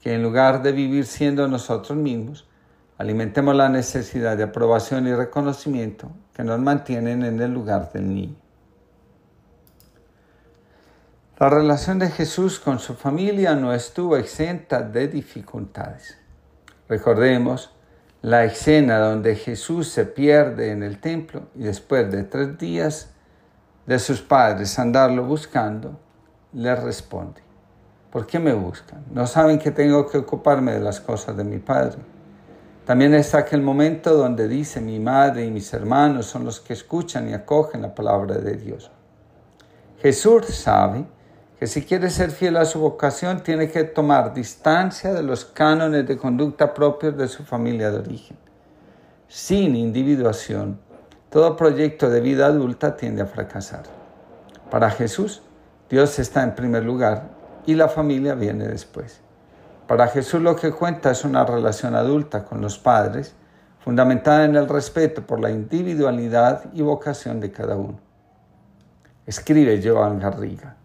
que en lugar de vivir siendo nosotros mismos, alimentemos la necesidad de aprobación y reconocimiento que nos mantienen en el lugar del niño. La relación de Jesús con su familia no estuvo exenta de dificultades. Recordemos la escena donde Jesús se pierde en el templo y después de tres días de sus padres andarlo buscando, le responde, ¿por qué me buscan? ¿No saben que tengo que ocuparme de las cosas de mi Padre? También está aquel momento donde dice, mi madre y mis hermanos son los que escuchan y acogen la palabra de Dios. Jesús sabe que si quiere ser fiel a su vocación, tiene que tomar distancia de los cánones de conducta propios de su familia de origen. Sin individuación, todo proyecto de vida adulta tiende a fracasar. Para Jesús, Dios está en primer lugar y la familia viene después. Para Jesús lo que cuenta es una relación adulta con los padres, fundamentada en el respeto por la individualidad y vocación de cada uno. Escribe Joan Garriga.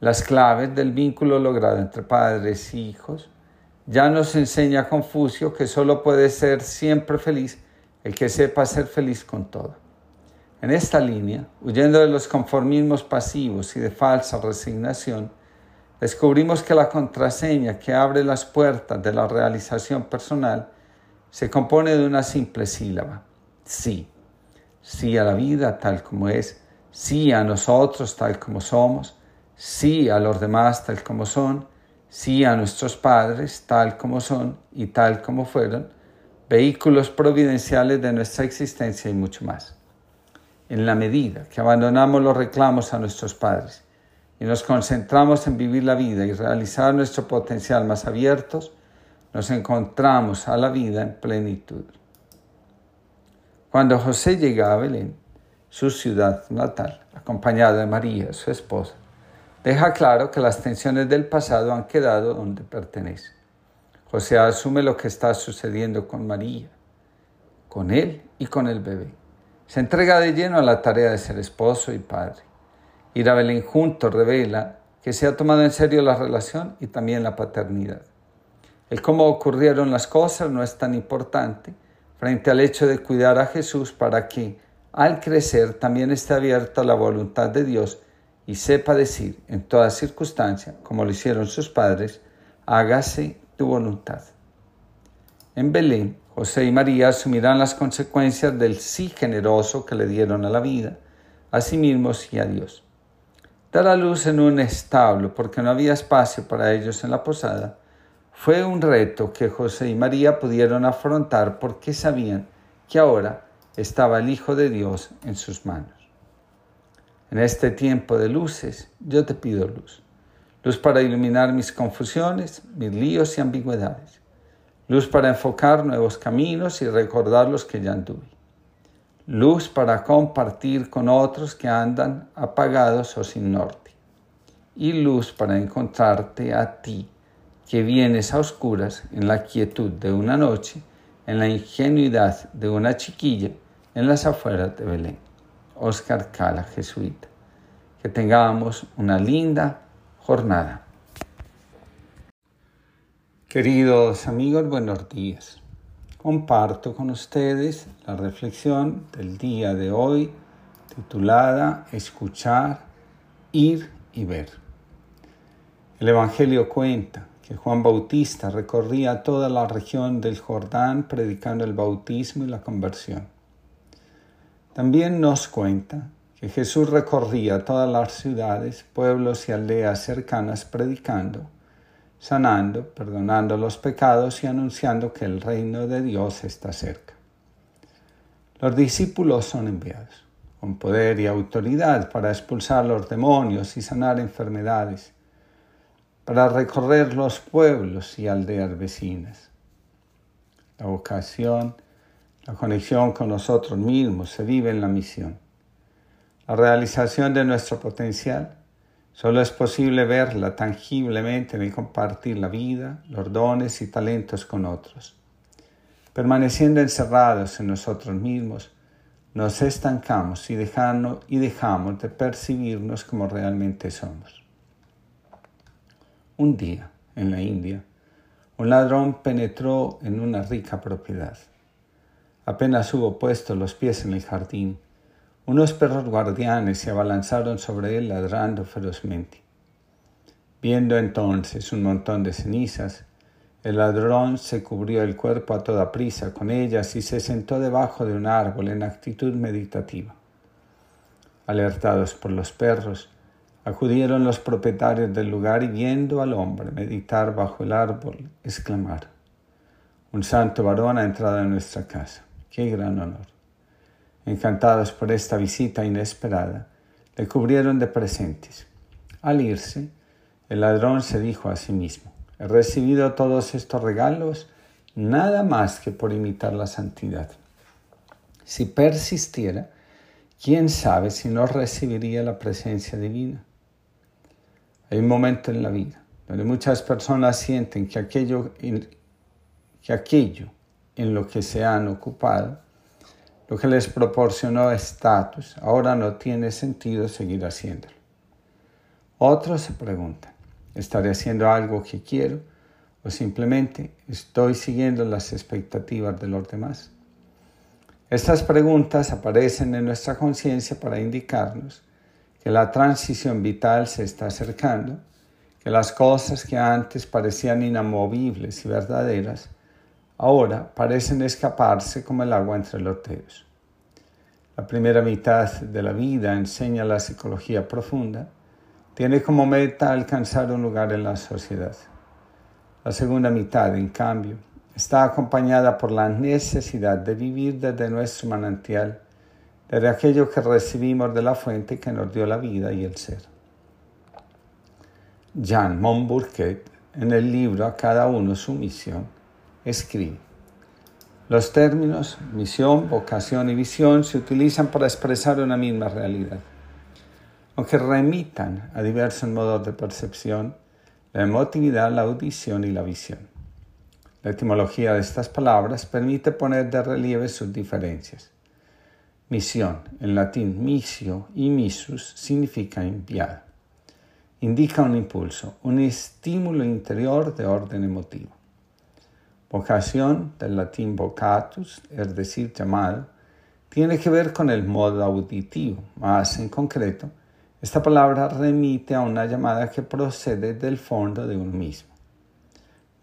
Las claves del vínculo logrado entre padres e hijos ya nos enseña Confucio que solo puede ser siempre feliz el que sepa ser feliz con todo. En esta línea, huyendo de los conformismos pasivos y de falsa resignación, descubrimos que la contraseña que abre las puertas de la realización personal se compone de una simple sílaba, sí. Sí a la vida tal como es, sí a nosotros tal como somos, sí a los demás tal como son, sí a nuestros padres tal como son y tal como fueron, vehículos providenciales de nuestra existencia y mucho más. En la medida que abandonamos los reclamos a nuestros padres y nos concentramos en vivir la vida y realizar nuestro potencial más abiertos, nos encontramos a la vida en plenitud. Cuando José llega a Belén, su ciudad natal, acompañado de María, su esposa, deja claro que las tensiones del pasado han quedado donde pertenecen. José asume lo que está sucediendo con María, con él y con el bebé. Se entrega de lleno a la tarea de ser esposo y padre. Ir a Belén revela que se ha tomado en serio la relación y también la paternidad. El cómo ocurrieron las cosas no es tan importante frente al hecho de cuidar a Jesús para que, al crecer, también esté abierta la voluntad de Dios y sepa decir en toda circunstancia, como lo hicieron sus padres, hágase tu voluntad. En Belén, José y María asumirán las consecuencias del sí generoso que le dieron a la vida, a sí mismos y a Dios. Dar a luz en un establo porque no había espacio para ellos en la posada fue un reto que José y María pudieron afrontar porque sabían que ahora estaba el Hijo de Dios en sus manos. En este tiempo de luces, yo te pido luz. Luz para iluminar mis confusiones, mis líos y ambigüedades. Luz para enfocar nuevos caminos y recordar los que ya anduve luz para compartir con otros que andan apagados o sin norte, y luz para encontrarte a ti, que vienes a oscuras en la quietud de una noche, en la ingenuidad de una chiquilla en las afueras de Belén. Oscar Cala, jesuita. Que tengamos una linda jornada. Queridos amigos, buenos días comparto con ustedes la reflexión del día de hoy titulada Escuchar, ir y ver. El Evangelio cuenta que Juan Bautista recorría toda la región del Jordán predicando el bautismo y la conversión. También nos cuenta que Jesús recorría todas las ciudades, pueblos y aldeas cercanas predicando sanando, perdonando los pecados y anunciando que el reino de Dios está cerca. Los discípulos son enviados con poder y autoridad para expulsar los demonios y sanar enfermedades, para recorrer los pueblos y aldeas vecinas. La vocación, la conexión con nosotros mismos se vive en la misión. La realización de nuestro potencial Solo es posible verla tangiblemente en el compartir la vida, los dones y talentos con otros. Permaneciendo encerrados en nosotros mismos, nos estancamos y, y dejamos de percibirnos como realmente somos. Un día, en la India, un ladrón penetró en una rica propiedad. Apenas hubo puesto los pies en el jardín, unos perros guardianes se abalanzaron sobre él ladrando ferozmente. Viendo entonces un montón de cenizas, el ladrón se cubrió el cuerpo a toda prisa con ellas y se sentó debajo de un árbol en actitud meditativa. Alertados por los perros, acudieron los propietarios del lugar y viendo al hombre meditar bajo el árbol, exclamaron, Un santo varón ha entrado en nuestra casa. ¡Qué gran honor! Encantados por esta visita inesperada, le cubrieron de presentes. Al irse, el ladrón se dijo a sí mismo, he recibido todos estos regalos nada más que por imitar la santidad. Si persistiera, quién sabe si no recibiría la presencia divina. Hay un momento en la vida donde muchas personas sienten que aquello, que aquello en lo que se han ocupado lo que les proporcionó estatus, ahora no tiene sentido seguir haciéndolo. Otros se preguntan, ¿estaré haciendo algo que quiero o simplemente estoy siguiendo las expectativas de los demás? Estas preguntas aparecen en nuestra conciencia para indicarnos que la transición vital se está acercando, que las cosas que antes parecían inamovibles y verdaderas ahora parecen escaparse como el agua entre los dedos. La primera mitad de la vida, enseña la psicología profunda, tiene como meta alcanzar un lugar en la sociedad. La segunda mitad, en cambio, está acompañada por la necesidad de vivir desde nuestro manantial, desde aquello que recibimos de la fuente que nos dio la vida y el ser. Jean Montbourquet, en el libro A cada uno su misión, escribe. Los términos misión, vocación y visión se utilizan para expresar una misma realidad. Aunque remitan a diversos modos de percepción, la emotividad, la audición y la visión. La etimología de estas palabras permite poner de relieve sus diferencias. Misión, en latín misio y misus, significa enviado. Indica un impulso, un estímulo interior de orden emotivo. Vocación, del latín vocatus, es decir, llamado, tiene que ver con el modo auditivo, más en concreto, esta palabra remite a una llamada que procede del fondo de uno mismo.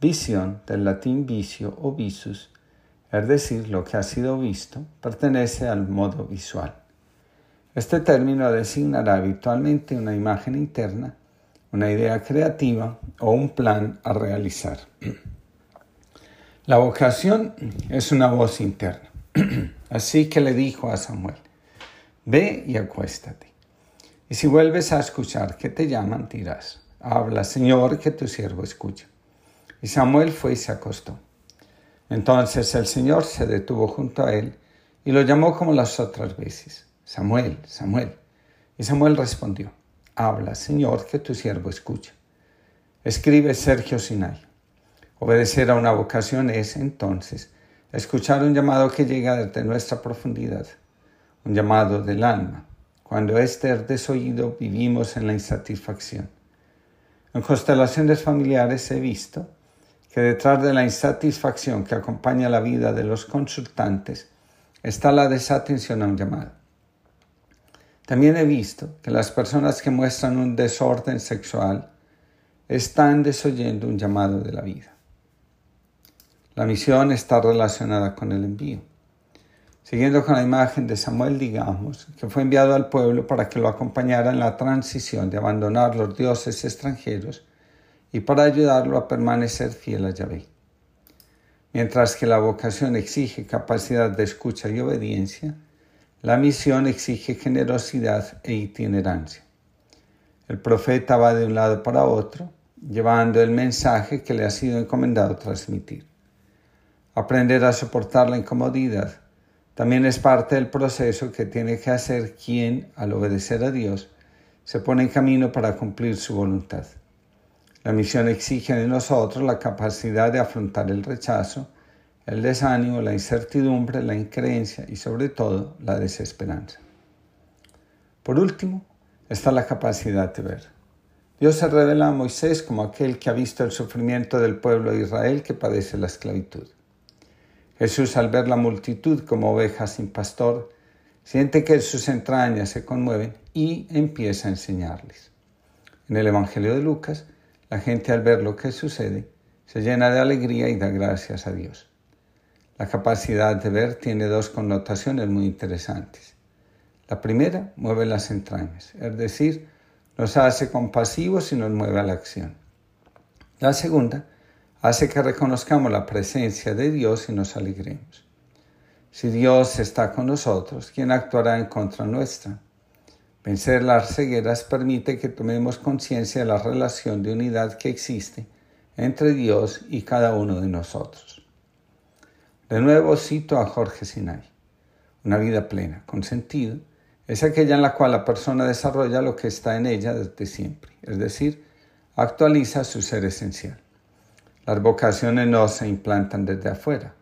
Visión, del latín vicio o visus, es decir, lo que ha sido visto, pertenece al modo visual. Este término designará habitualmente una imagen interna, una idea creativa o un plan a realizar. La vocación es una voz interna. Así que le dijo a Samuel, ve y acuéstate. Y si vuelves a escuchar que te llaman, dirás, habla Señor, que tu siervo escucha. Y Samuel fue y se acostó. Entonces el Señor se detuvo junto a él y lo llamó como las otras veces, Samuel, Samuel. Y Samuel respondió, habla Señor, que tu siervo escucha. Escribe Sergio Sinai. Obedecer a una vocación es, entonces, escuchar un llamado que llega desde nuestra profundidad, un llamado del alma. Cuando este es desoído, vivimos en la insatisfacción. En constelaciones familiares he visto que detrás de la insatisfacción que acompaña la vida de los consultantes está la desatención a un llamado. También he visto que las personas que muestran un desorden sexual están desoyendo un llamado de la vida. La misión está relacionada con el envío. Siguiendo con la imagen de Samuel, digamos, que fue enviado al pueblo para que lo acompañara en la transición de abandonar los dioses extranjeros y para ayudarlo a permanecer fiel a Yahvé. Mientras que la vocación exige capacidad de escucha y obediencia, la misión exige generosidad e itinerancia. El profeta va de un lado para otro, llevando el mensaje que le ha sido encomendado transmitir. Aprender a soportar la incomodidad también es parte del proceso que tiene que hacer quien, al obedecer a Dios, se pone en camino para cumplir su voluntad. La misión exige de nosotros la capacidad de afrontar el rechazo, el desánimo, la incertidumbre, la increencia y sobre todo la desesperanza. Por último, está la capacidad de ver. Dios se revela a Moisés como aquel que ha visto el sufrimiento del pueblo de Israel que padece la esclavitud. Jesús al ver la multitud como ovejas sin pastor, siente que sus entrañas se conmueven y empieza a enseñarles. En el Evangelio de Lucas, la gente al ver lo que sucede se llena de alegría y da gracias a Dios. La capacidad de ver tiene dos connotaciones muy interesantes. La primera mueve las entrañas, es decir, nos hace compasivos y nos mueve a la acción. La segunda hace que reconozcamos la presencia de Dios y nos alegremos. Si Dios está con nosotros, ¿quién actuará en contra nuestra? Vencer las cegueras permite que tomemos conciencia de la relación de unidad que existe entre Dios y cada uno de nosotros. De nuevo cito a Jorge Sinai. Una vida plena, con sentido, es aquella en la cual la persona desarrolla lo que está en ella desde siempre, es decir, actualiza su ser esencial. Las vocaciones no se implantan desde afuera.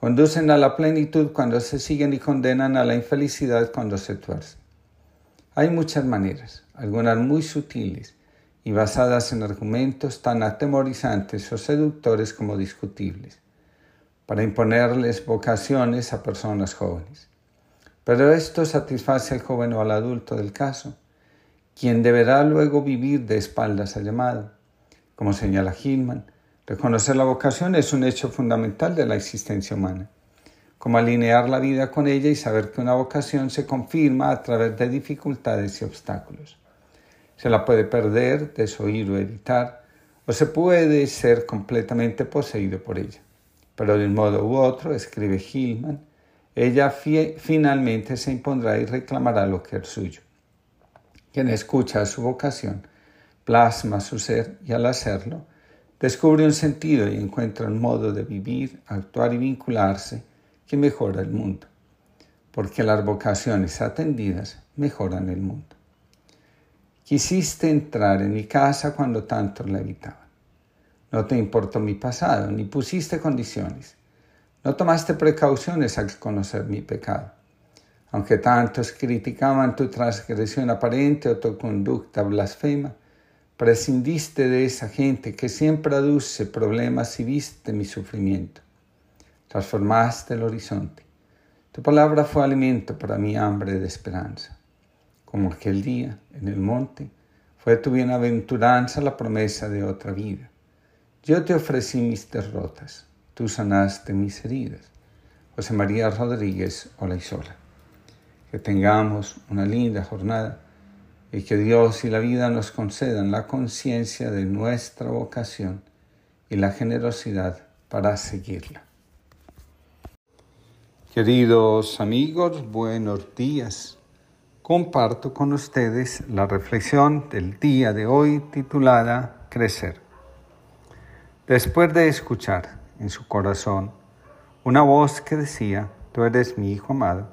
conducen a la plenitud cuando se siguen y condenan a la infelicidad cuando se tuercen. Hay muchas maneras, algunas muy sutiles y basadas en argumentos tan atemorizantes o seductores como discutibles, para imponerles vocaciones a personas jóvenes. Pero esto satisface al joven o al adulto del caso, quien deberá luego vivir de espaldas al llamado. Como señala Hillman, reconocer la vocación es un hecho fundamental de la existencia humana, como alinear la vida con ella y saber que una vocación se confirma a través de dificultades y obstáculos. Se la puede perder, desoír o evitar, o se puede ser completamente poseído por ella. Pero de un modo u otro, escribe Hillman, ella finalmente se impondrá y reclamará lo que es suyo. Quien escucha su vocación, plasma su ser y al hacerlo, descubre un sentido y encuentra un modo de vivir, actuar y vincularse que mejora el mundo, porque las vocaciones atendidas mejoran el mundo. Quisiste entrar en mi casa cuando tanto la evitaba. No te importó mi pasado, ni pusiste condiciones. No tomaste precauciones al conocer mi pecado. Aunque tantos criticaban tu transgresión aparente o tu conducta blasfema, prescindiste de esa gente que siempre aduce problemas y viste mi sufrimiento. Transformaste el horizonte. Tu palabra fue alimento para mi hambre de esperanza. Como aquel día en el monte, fue tu bienaventuranza la promesa de otra vida. Yo te ofrecí mis derrotas, tú sanaste mis heridas. José María Rodríguez Olaizola. Que tengamos una linda jornada y que Dios y la vida nos concedan la conciencia de nuestra vocación y la generosidad para seguirla. Queridos amigos, buenos días. Comparto con ustedes la reflexión del día de hoy titulada Crecer. Después de escuchar en su corazón una voz que decía, Tú eres mi Hijo amado,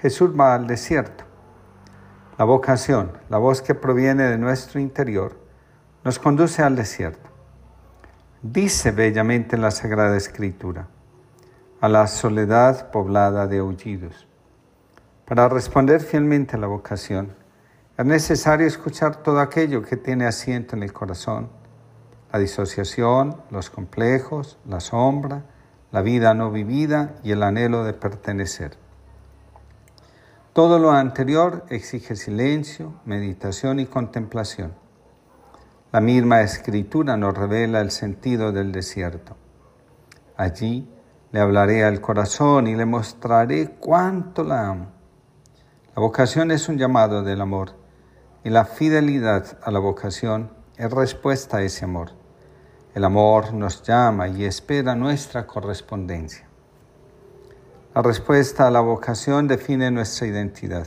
Jesús va al desierto. La vocación, la voz que proviene de nuestro interior, nos conduce al desierto. Dice bellamente la Sagrada Escritura, a la soledad poblada de aullidos. Para responder fielmente a la vocación, es necesario escuchar todo aquello que tiene asiento en el corazón la disociación, los complejos, la sombra, la vida no vivida y el anhelo de pertenecer. Todo lo anterior exige silencio, meditación y contemplación. La misma escritura nos revela el sentido del desierto. Allí le hablaré al corazón y le mostraré cuánto la amo. La vocación es un llamado del amor y la fidelidad a la vocación es respuesta a ese amor. El amor nos llama y espera nuestra correspondencia. La respuesta a la vocación define nuestra identidad.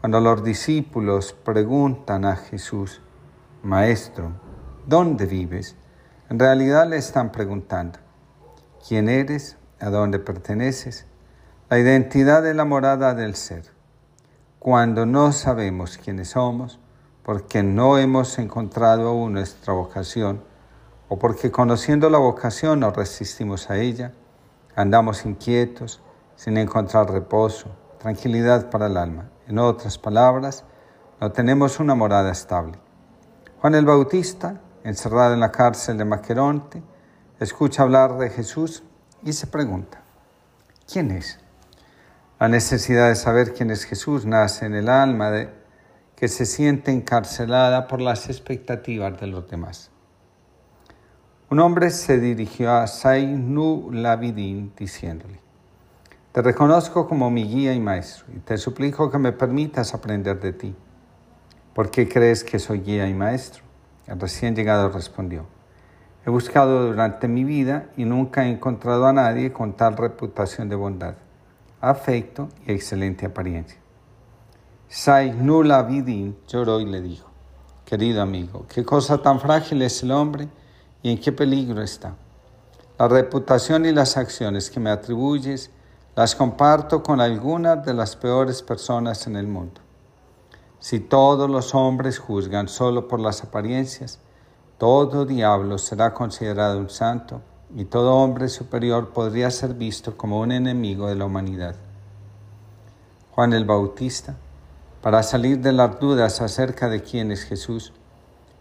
Cuando los discípulos preguntan a Jesús, Maestro, ¿dónde vives? En realidad le están preguntando, ¿quién eres? ¿A dónde perteneces? La identidad de la morada del ser. Cuando no sabemos quiénes somos, porque no hemos encontrado aún nuestra vocación, o porque conociendo la vocación nos resistimos a ella, andamos inquietos, sin encontrar reposo, tranquilidad para el alma. En otras palabras, no tenemos una morada estable. Juan el Bautista, encerrado en la cárcel de Maqueronte, escucha hablar de Jesús y se pregunta, ¿quién es? La necesidad de saber quién es Jesús nace en el alma de que se siente encarcelada por las expectativas de los demás. Un hombre se dirigió a Zainu Labidin diciéndole, Te reconozco como mi guía y maestro y te suplico que me permitas aprender de ti. ¿Por qué crees que soy guía y maestro? El recién llegado respondió, He buscado durante mi vida y nunca he encontrado a nadie con tal reputación de bondad, afecto y excelente apariencia. Zainu Labidin lloró y le dijo, Querido amigo, qué cosa tan frágil es el hombre y en qué peligro está. La reputación y las acciones que me atribuyes las comparto con algunas de las peores personas en el mundo. Si todos los hombres juzgan solo por las apariencias, todo diablo será considerado un santo y todo hombre superior podría ser visto como un enemigo de la humanidad. Juan el Bautista, para salir de las dudas acerca de quién es Jesús,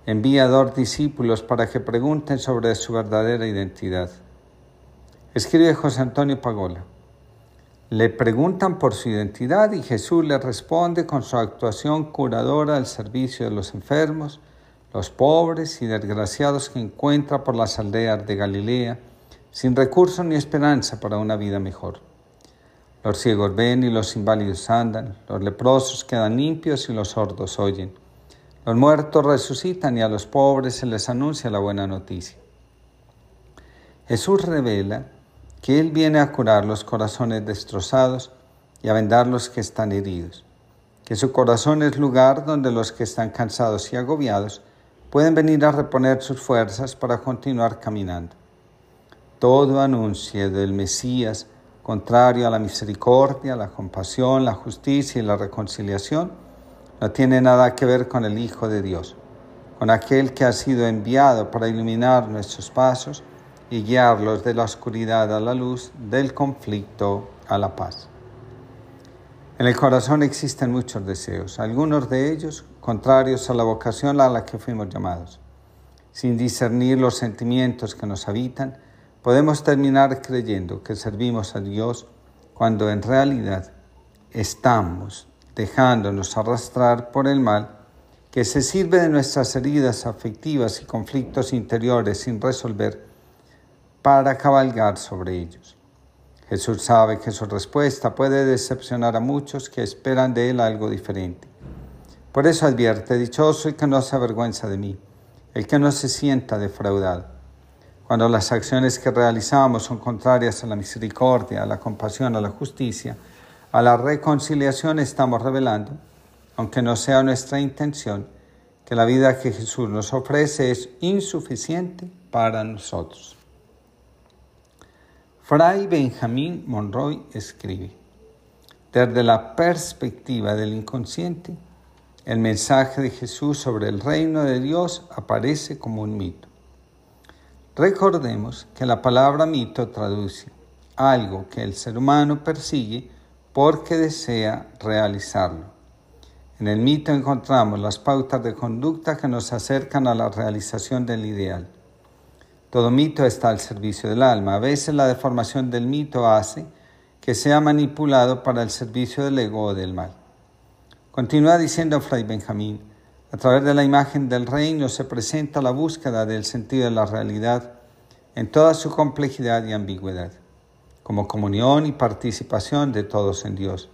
envía dos discípulos para que pregunten sobre su verdadera identidad. Escribe José Antonio Pagola. Le preguntan por su identidad y Jesús le responde con su actuación curadora al servicio de los enfermos, los pobres y desgraciados que encuentra por las aldeas de Galilea, sin recursos ni esperanza para una vida mejor. Los ciegos ven y los inválidos andan, los leprosos quedan limpios y los sordos oyen. Los muertos resucitan y a los pobres se les anuncia la buena noticia. Jesús revela que Él viene a curar los corazones destrozados y a vendar los que están heridos, que su corazón es lugar donde los que están cansados y agobiados pueden venir a reponer sus fuerzas para continuar caminando. Todo anuncio del Mesías, contrario a la misericordia, la compasión, la justicia y la reconciliación, no tiene nada que ver con el Hijo de Dios, con aquel que ha sido enviado para iluminar nuestros pasos y guiarlos de la oscuridad a la luz, del conflicto a la paz. En el corazón existen muchos deseos, algunos de ellos contrarios a la vocación a la que fuimos llamados. Sin discernir los sentimientos que nos habitan, podemos terminar creyendo que servimos a Dios cuando en realidad estamos dejándonos arrastrar por el mal que se sirve de nuestras heridas afectivas y conflictos interiores sin resolver para cabalgar sobre ellos. Jesús sabe que su respuesta puede decepcionar a muchos que esperan de Él algo diferente. Por eso advierte, dichoso el que no se avergüenza de mí, el que no se sienta defraudado. Cuando las acciones que realizamos son contrarias a la misericordia, a la compasión, a la justicia, a la reconciliación, estamos revelando, aunque no sea nuestra intención, que la vida que Jesús nos ofrece es insuficiente para nosotros. Fray Benjamín Monroy escribe, desde la perspectiva del inconsciente, el mensaje de Jesús sobre el reino de Dios aparece como un mito. Recordemos que la palabra mito traduce algo que el ser humano persigue porque desea realizarlo. En el mito encontramos las pautas de conducta que nos acercan a la realización del ideal. Todo mito está al servicio del alma. A veces la deformación del mito hace que sea manipulado para el servicio del ego o del mal. Continúa diciendo Fray Benjamín, a través de la imagen del reino se presenta la búsqueda del sentido de la realidad en toda su complejidad y ambigüedad, como comunión y participación de todos en Dios.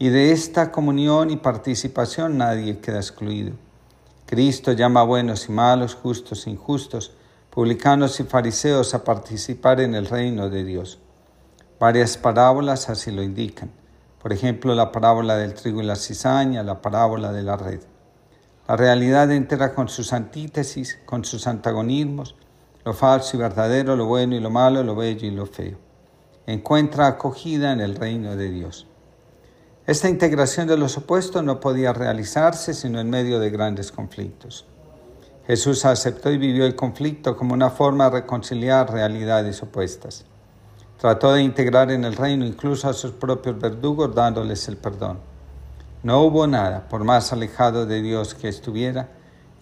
Y de esta comunión y participación nadie queda excluido. Cristo llama a buenos y malos, justos e injustos, publicanos y fariseos a participar en el reino de Dios. Varias parábolas así lo indican. Por ejemplo, la parábola del trigo y la cizaña, la parábola de la red. La realidad entera con sus antítesis, con sus antagonismos, lo falso y verdadero, lo bueno y lo malo, lo bello y lo feo. Encuentra acogida en el reino de Dios. Esta integración de los opuestos no podía realizarse sino en medio de grandes conflictos. Jesús aceptó y vivió el conflicto como una forma de reconciliar realidades opuestas. Trató de integrar en el reino incluso a sus propios verdugos dándoles el perdón. No hubo nada, por más alejado de Dios que estuviera,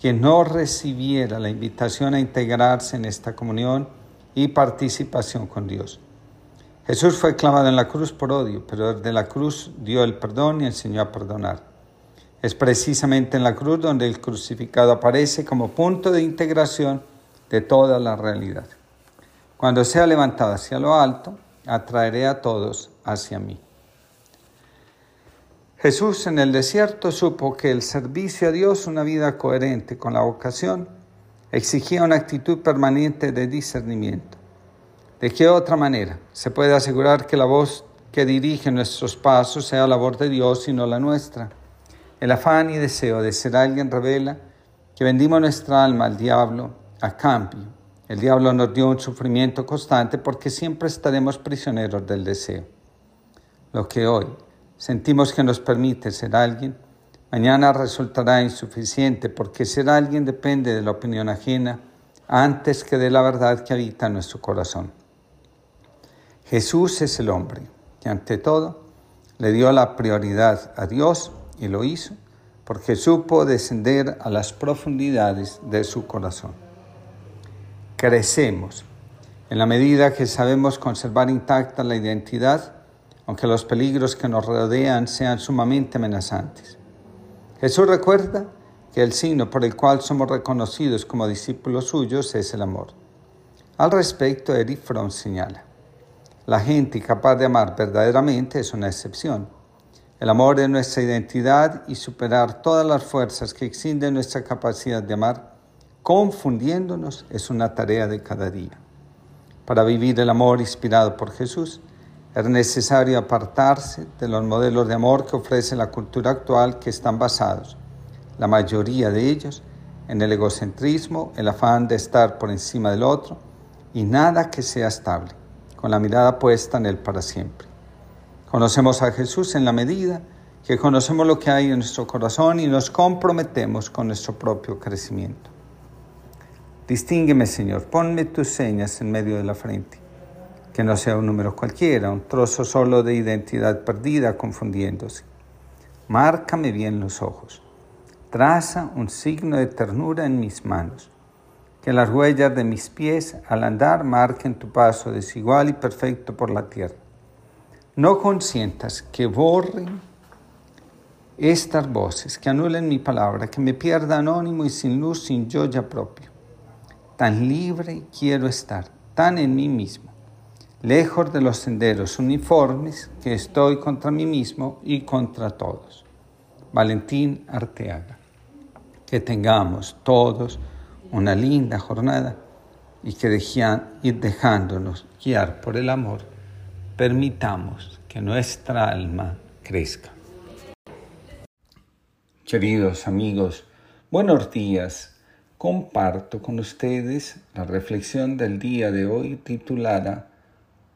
que no recibiera la invitación a integrarse en esta comunión y participación con Dios. Jesús fue clavado en la cruz por odio, pero desde la cruz dio el perdón y enseñó a perdonar. Es precisamente en la cruz donde el crucificado aparece como punto de integración de toda la realidad. Cuando sea levantado hacia lo alto, atraeré a todos hacia mí. Jesús en el desierto supo que el servicio a Dios, una vida coherente con la vocación, exigía una actitud permanente de discernimiento. ¿De qué otra manera se puede asegurar que la voz que dirige nuestros pasos sea la voz de Dios y no la nuestra? El afán y deseo de ser alguien revela que vendimos nuestra alma al diablo a cambio. El diablo nos dio un sufrimiento constante porque siempre estaremos prisioneros del deseo. Lo que hoy sentimos que nos permite ser alguien, mañana resultará insuficiente porque ser alguien depende de la opinión ajena, antes que de la verdad que habita en nuestro corazón. Jesús es el hombre que ante todo le dio la prioridad a Dios y lo hizo porque supo descender a las profundidades de su corazón. Crecemos en la medida que sabemos conservar intacta la identidad, aunque los peligros que nos rodean sean sumamente amenazantes. Jesús recuerda que el signo por el cual somos reconocidos como discípulos suyos es el amor. Al respecto, Eric Fromm señala, la gente capaz de amar verdaderamente es una excepción. El amor es nuestra identidad y superar todas las fuerzas que extienden nuestra capacidad de amar, confundiéndonos, es una tarea de cada día. Para vivir el amor inspirado por Jesús, es necesario apartarse de los modelos de amor que ofrece la cultura actual que están basados, la mayoría de ellos, en el egocentrismo, el afán de estar por encima del otro y nada que sea estable, con la mirada puesta en él para siempre. Conocemos a Jesús en la medida que conocemos lo que hay en nuestro corazón y nos comprometemos con nuestro propio crecimiento. Distíngueme, Señor, ponme tus señas en medio de la frente. Que no sea un número cualquiera, un trozo solo de identidad perdida confundiéndose. Márcame bien los ojos. Traza un signo de ternura en mis manos. Que las huellas de mis pies al andar marquen tu paso desigual y perfecto por la tierra. No consientas que borren estas voces, que anulen mi palabra, que me pierda anónimo y sin luz, sin yo ya propio tan libre quiero estar, tan en mí mismo, lejos de los senderos uniformes que estoy contra mí mismo y contra todos. Valentín Arteaga. Que tengamos todos una linda jornada y que ir dejándonos guiar por el amor, permitamos que nuestra alma crezca. Queridos amigos, buenos días comparto con ustedes la reflexión del día de hoy titulada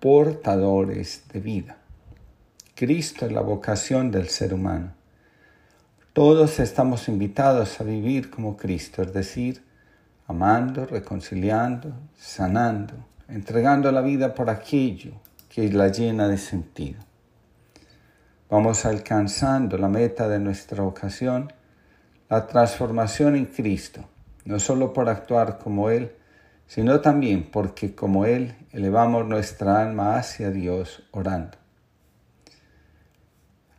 Portadores de vida. Cristo es la vocación del ser humano. Todos estamos invitados a vivir como Cristo, es decir, amando, reconciliando, sanando, entregando la vida por aquello que la llena de sentido. Vamos alcanzando la meta de nuestra vocación, la transformación en Cristo no solo por actuar como Él, sino también porque como Él elevamos nuestra alma hacia Dios orando.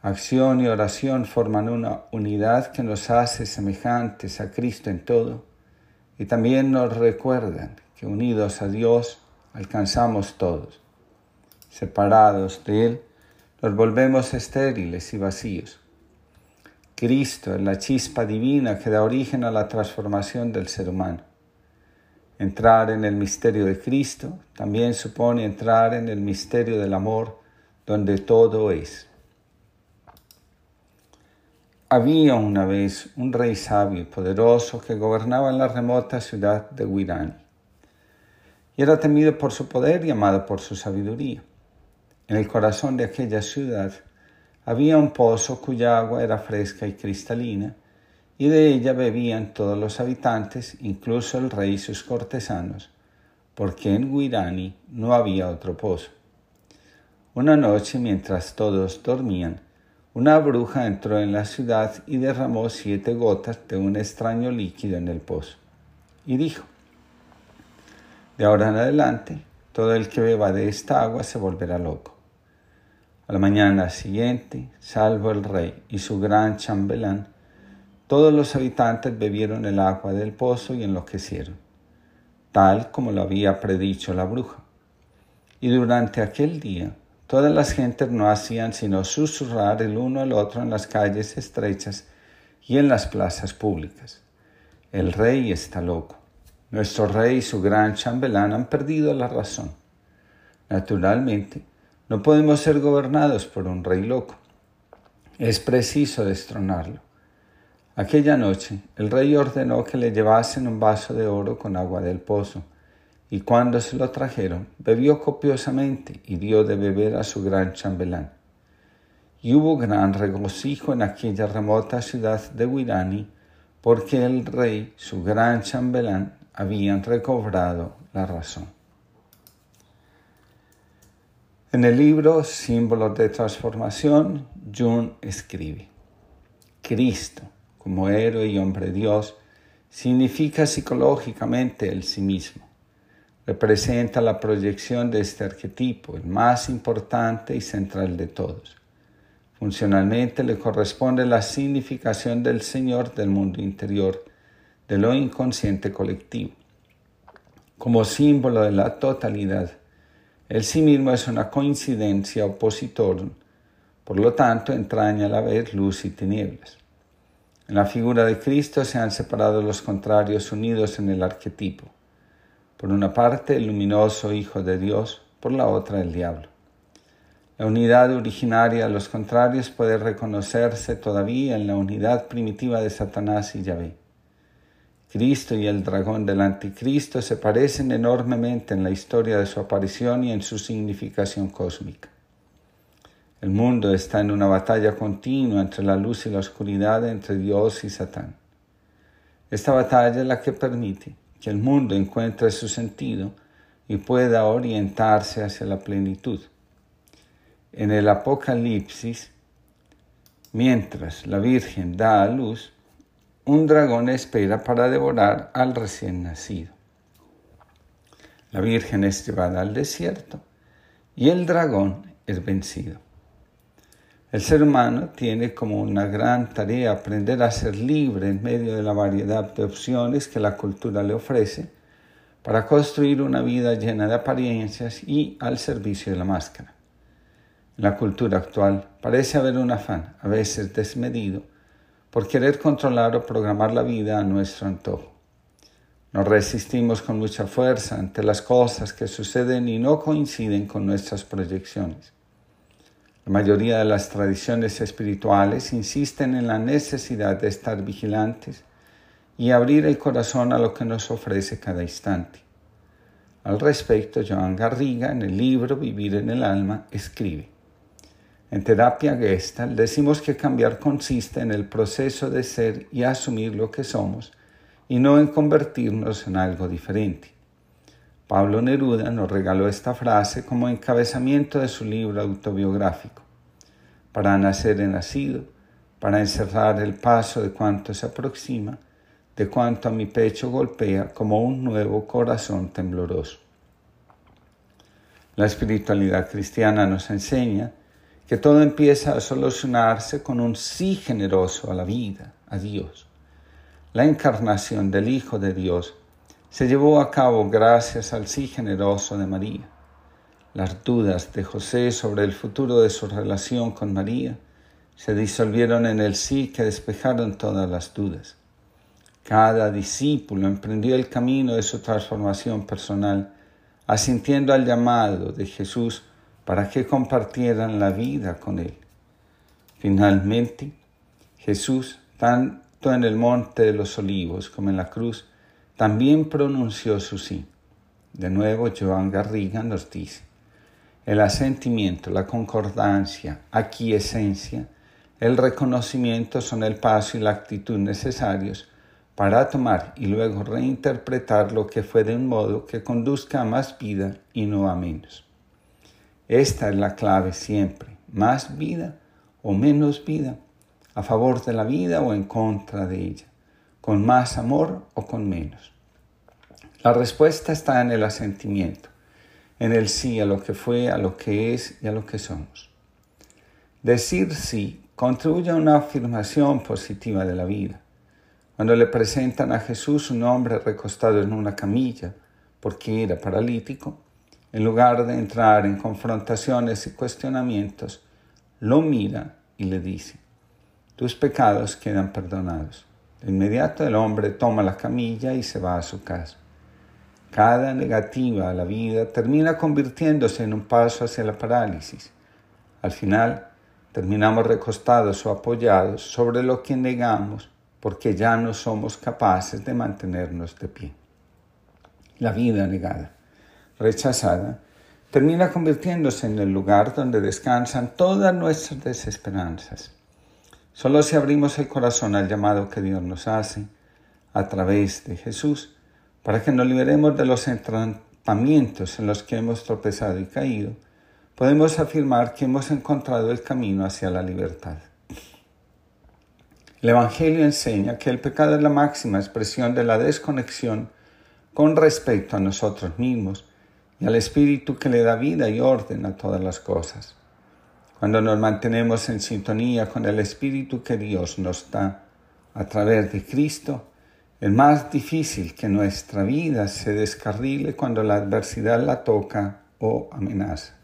Acción y oración forman una unidad que nos hace semejantes a Cristo en todo y también nos recuerdan que unidos a Dios alcanzamos todos. Separados de Él, nos volvemos estériles y vacíos. Cristo es la chispa divina que da origen a la transformación del ser humano. Entrar en el misterio de Cristo también supone entrar en el misterio del amor donde todo es. Había una vez un rey sabio y poderoso que gobernaba en la remota ciudad de Guirani. Y era temido por su poder y amado por su sabiduría. En el corazón de aquella ciudad había un pozo cuya agua era fresca y cristalina, y de ella bebían todos los habitantes, incluso el rey y sus cortesanos, porque en Guirani no había otro pozo. Una noche, mientras todos dormían, una bruja entró en la ciudad y derramó siete gotas de un extraño líquido en el pozo, y dijo, De ahora en adelante, todo el que beba de esta agua se volverá loco. A la mañana siguiente, salvo el rey y su gran chambelán, todos los habitantes bebieron el agua del pozo y enloquecieron, tal como lo había predicho la bruja. Y durante aquel día, todas las gentes no hacían sino susurrar el uno al otro en las calles estrechas y en las plazas públicas. El rey está loco. Nuestro rey y su gran chambelán han perdido la razón. Naturalmente, no podemos ser gobernados por un rey loco. Es preciso destronarlo. Aquella noche el rey ordenó que le llevasen un vaso de oro con agua del pozo, y cuando se lo trajeron, bebió copiosamente y dio de beber a su gran chambelán. Y hubo gran regocijo en aquella remota ciudad de Wirani, porque el rey, su gran chambelán, habían recobrado la razón. En el libro Símbolos de Transformación, Jung escribe, Cristo, como héroe y hombre Dios, significa psicológicamente el sí mismo. Representa la proyección de este arquetipo, el más importante y central de todos. Funcionalmente le corresponde la significación del Señor del mundo interior, de lo inconsciente colectivo. Como símbolo de la totalidad, el sí mismo es una coincidencia opositor, por lo tanto entraña a la vez luz y tinieblas. En la figura de Cristo se han separado los contrarios unidos en el arquetipo. Por una parte el luminoso Hijo de Dios, por la otra el diablo. La unidad originaria de los contrarios puede reconocerse todavía en la unidad primitiva de Satanás y Yahvé. Cristo y el dragón del anticristo se parecen enormemente en la historia de su aparición y en su significación cósmica. El mundo está en una batalla continua entre la luz y la oscuridad, entre Dios y Satán. Esta batalla es la que permite que el mundo encuentre su sentido y pueda orientarse hacia la plenitud en el Apocalipsis, mientras la Virgen da a luz, un dragón espera para devorar al recién nacido. La Virgen es llevada al desierto y el dragón es vencido. El ser humano tiene como una gran tarea aprender a ser libre en medio de la variedad de opciones que la cultura le ofrece para construir una vida llena de apariencias y al servicio de la máscara. En la cultura actual parece haber un afán, a veces desmedido, por querer controlar o programar la vida a nuestro antojo. Nos resistimos con mucha fuerza ante las cosas que suceden y no coinciden con nuestras proyecciones. La mayoría de las tradiciones espirituales insisten en la necesidad de estar vigilantes y abrir el corazón a lo que nos ofrece cada instante. Al respecto, Joan Garriga, en el libro Vivir en el Alma, escribe, en terapia Gestalt decimos que cambiar consiste en el proceso de ser y asumir lo que somos y no en convertirnos en algo diferente. Pablo Neruda nos regaló esta frase como encabezamiento de su libro autobiográfico. Para nacer he nacido, para encerrar el paso de cuanto se aproxima, de cuanto a mi pecho golpea como un nuevo corazón tembloroso. La espiritualidad cristiana nos enseña que todo empieza a solucionarse con un sí generoso a la vida, a Dios. La encarnación del Hijo de Dios se llevó a cabo gracias al sí generoso de María. Las dudas de José sobre el futuro de su relación con María se disolvieron en el sí que despejaron todas las dudas. Cada discípulo emprendió el camino de su transformación personal, asintiendo al llamado de Jesús para que compartieran la vida con Él. Finalmente, Jesús, tanto en el monte de los olivos como en la cruz, también pronunció su sí. De nuevo, Joan Garriga nos dice, el asentimiento, la concordancia, esencia, el reconocimiento son el paso y la actitud necesarios para tomar y luego reinterpretar lo que fue de un modo que conduzca a más vida y no a menos. Esta es la clave siempre. Más vida o menos vida. A favor de la vida o en contra de ella. Con más amor o con menos. La respuesta está en el asentimiento. En el sí a lo que fue, a lo que es y a lo que somos. Decir sí contribuye a una afirmación positiva de la vida. Cuando le presentan a Jesús un hombre recostado en una camilla porque era paralítico, en lugar de entrar en confrontaciones y cuestionamientos, lo mira y le dice, tus pecados quedan perdonados. Inmediato el hombre toma la camilla y se va a su casa. Cada negativa a la vida termina convirtiéndose en un paso hacia la parálisis. Al final, terminamos recostados o apoyados sobre lo que negamos porque ya no somos capaces de mantenernos de pie. La vida negada rechazada, termina convirtiéndose en el lugar donde descansan todas nuestras desesperanzas. Solo si abrimos el corazón al llamado que Dios nos hace a través de Jesús, para que nos liberemos de los entrampamientos en los que hemos tropezado y caído, podemos afirmar que hemos encontrado el camino hacia la libertad. El Evangelio enseña que el pecado es la máxima expresión de la desconexión con respecto a nosotros mismos y al Espíritu que le da vida y orden a todas las cosas. Cuando nos mantenemos en sintonía con el Espíritu que Dios nos da a través de Cristo, es más difícil que nuestra vida se descarrile cuando la adversidad la toca o amenaza.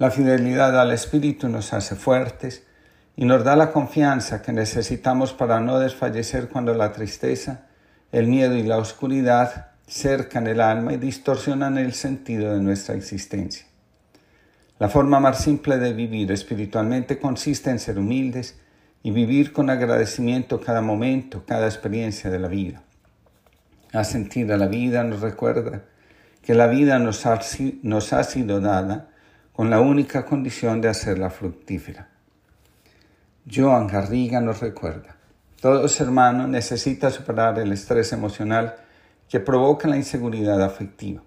La fidelidad al Espíritu nos hace fuertes y nos da la confianza que necesitamos para no desfallecer cuando la tristeza, el miedo y la oscuridad cercan el alma y distorsionan el sentido de nuestra existencia. La forma más simple de vivir espiritualmente consiste en ser humildes y vivir con agradecimiento cada momento, cada experiencia de la vida. sentir a la vida nos recuerda que la vida nos ha, nos ha sido dada con la única condición de hacerla fructífera. Joan Garriga nos recuerda, todo ser humano necesita superar el estrés emocional que provoca la inseguridad afectiva.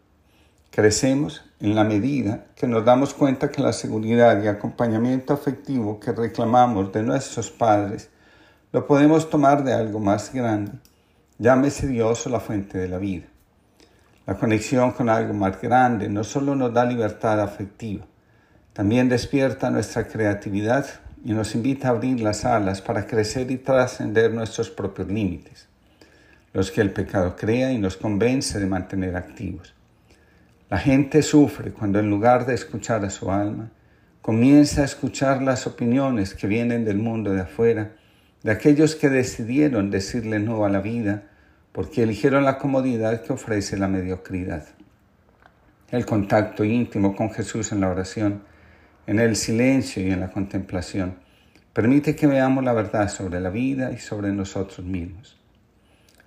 Crecemos en la medida que nos damos cuenta que la seguridad y acompañamiento afectivo que reclamamos de nuestros padres lo podemos tomar de algo más grande, llámese Dios o la fuente de la vida. La conexión con algo más grande no solo nos da libertad afectiva, también despierta nuestra creatividad y nos invita a abrir las alas para crecer y trascender nuestros propios límites, los que el pecado crea y nos convence de mantener activos. La gente sufre cuando en lugar de escuchar a su alma, comienza a escuchar las opiniones que vienen del mundo de afuera, de aquellos que decidieron decirle no a la vida porque eligieron la comodidad que ofrece la mediocridad. El contacto íntimo con Jesús en la oración, en el silencio y en la contemplación, permite que veamos la verdad sobre la vida y sobre nosotros mismos.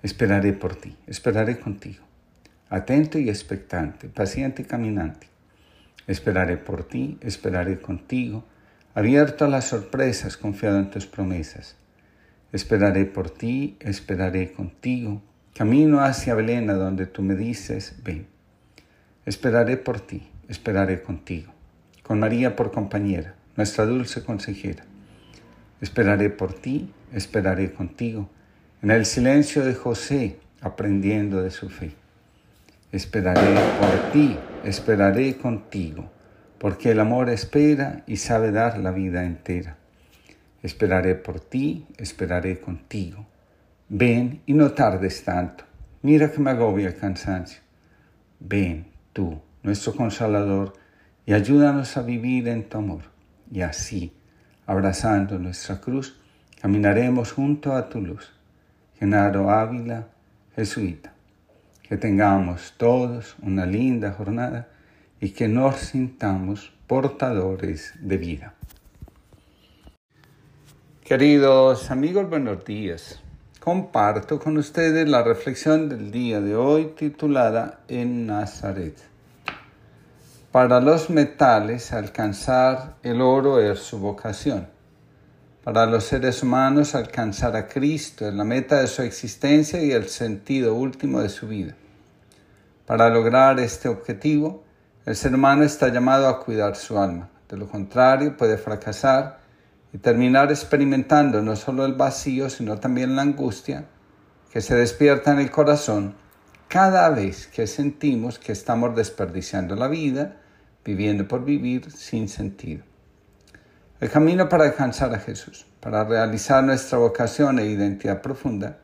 Esperaré por ti, esperaré contigo atento y expectante, paciente y caminante. Esperaré por ti, esperaré contigo, abierto a las sorpresas, confiado en tus promesas. Esperaré por ti, esperaré contigo, camino hacia Belén, donde tú me dices, ven. Esperaré por ti, esperaré contigo, con María por compañera, nuestra dulce consejera. Esperaré por ti, esperaré contigo, en el silencio de José, aprendiendo de su fe. Esperaré por ti, esperaré contigo, porque el amor espera y sabe dar la vida entera. Esperaré por ti, esperaré contigo. Ven y no tardes tanto. Mira que me agobia el cansancio. Ven tú, nuestro consolador, y ayúdanos a vivir en tu amor. Y así, abrazando nuestra cruz, caminaremos junto a tu luz. Genaro Ávila, jesuita que tengamos todos una linda jornada y que nos sintamos portadores de vida. Queridos amigos, buenos días. Comparto con ustedes la reflexión del día de hoy titulada En Nazaret. Para los metales alcanzar el oro es su vocación. Para los seres humanos alcanzar a Cristo es la meta de su existencia y el sentido último de su vida. Para lograr este objetivo, el ser humano está llamado a cuidar su alma. De lo contrario, puede fracasar y terminar experimentando no solo el vacío, sino también la angustia que se despierta en el corazón cada vez que sentimos que estamos desperdiciando la vida, viviendo por vivir sin sentido. El camino para alcanzar a Jesús, para realizar nuestra vocación e identidad profunda,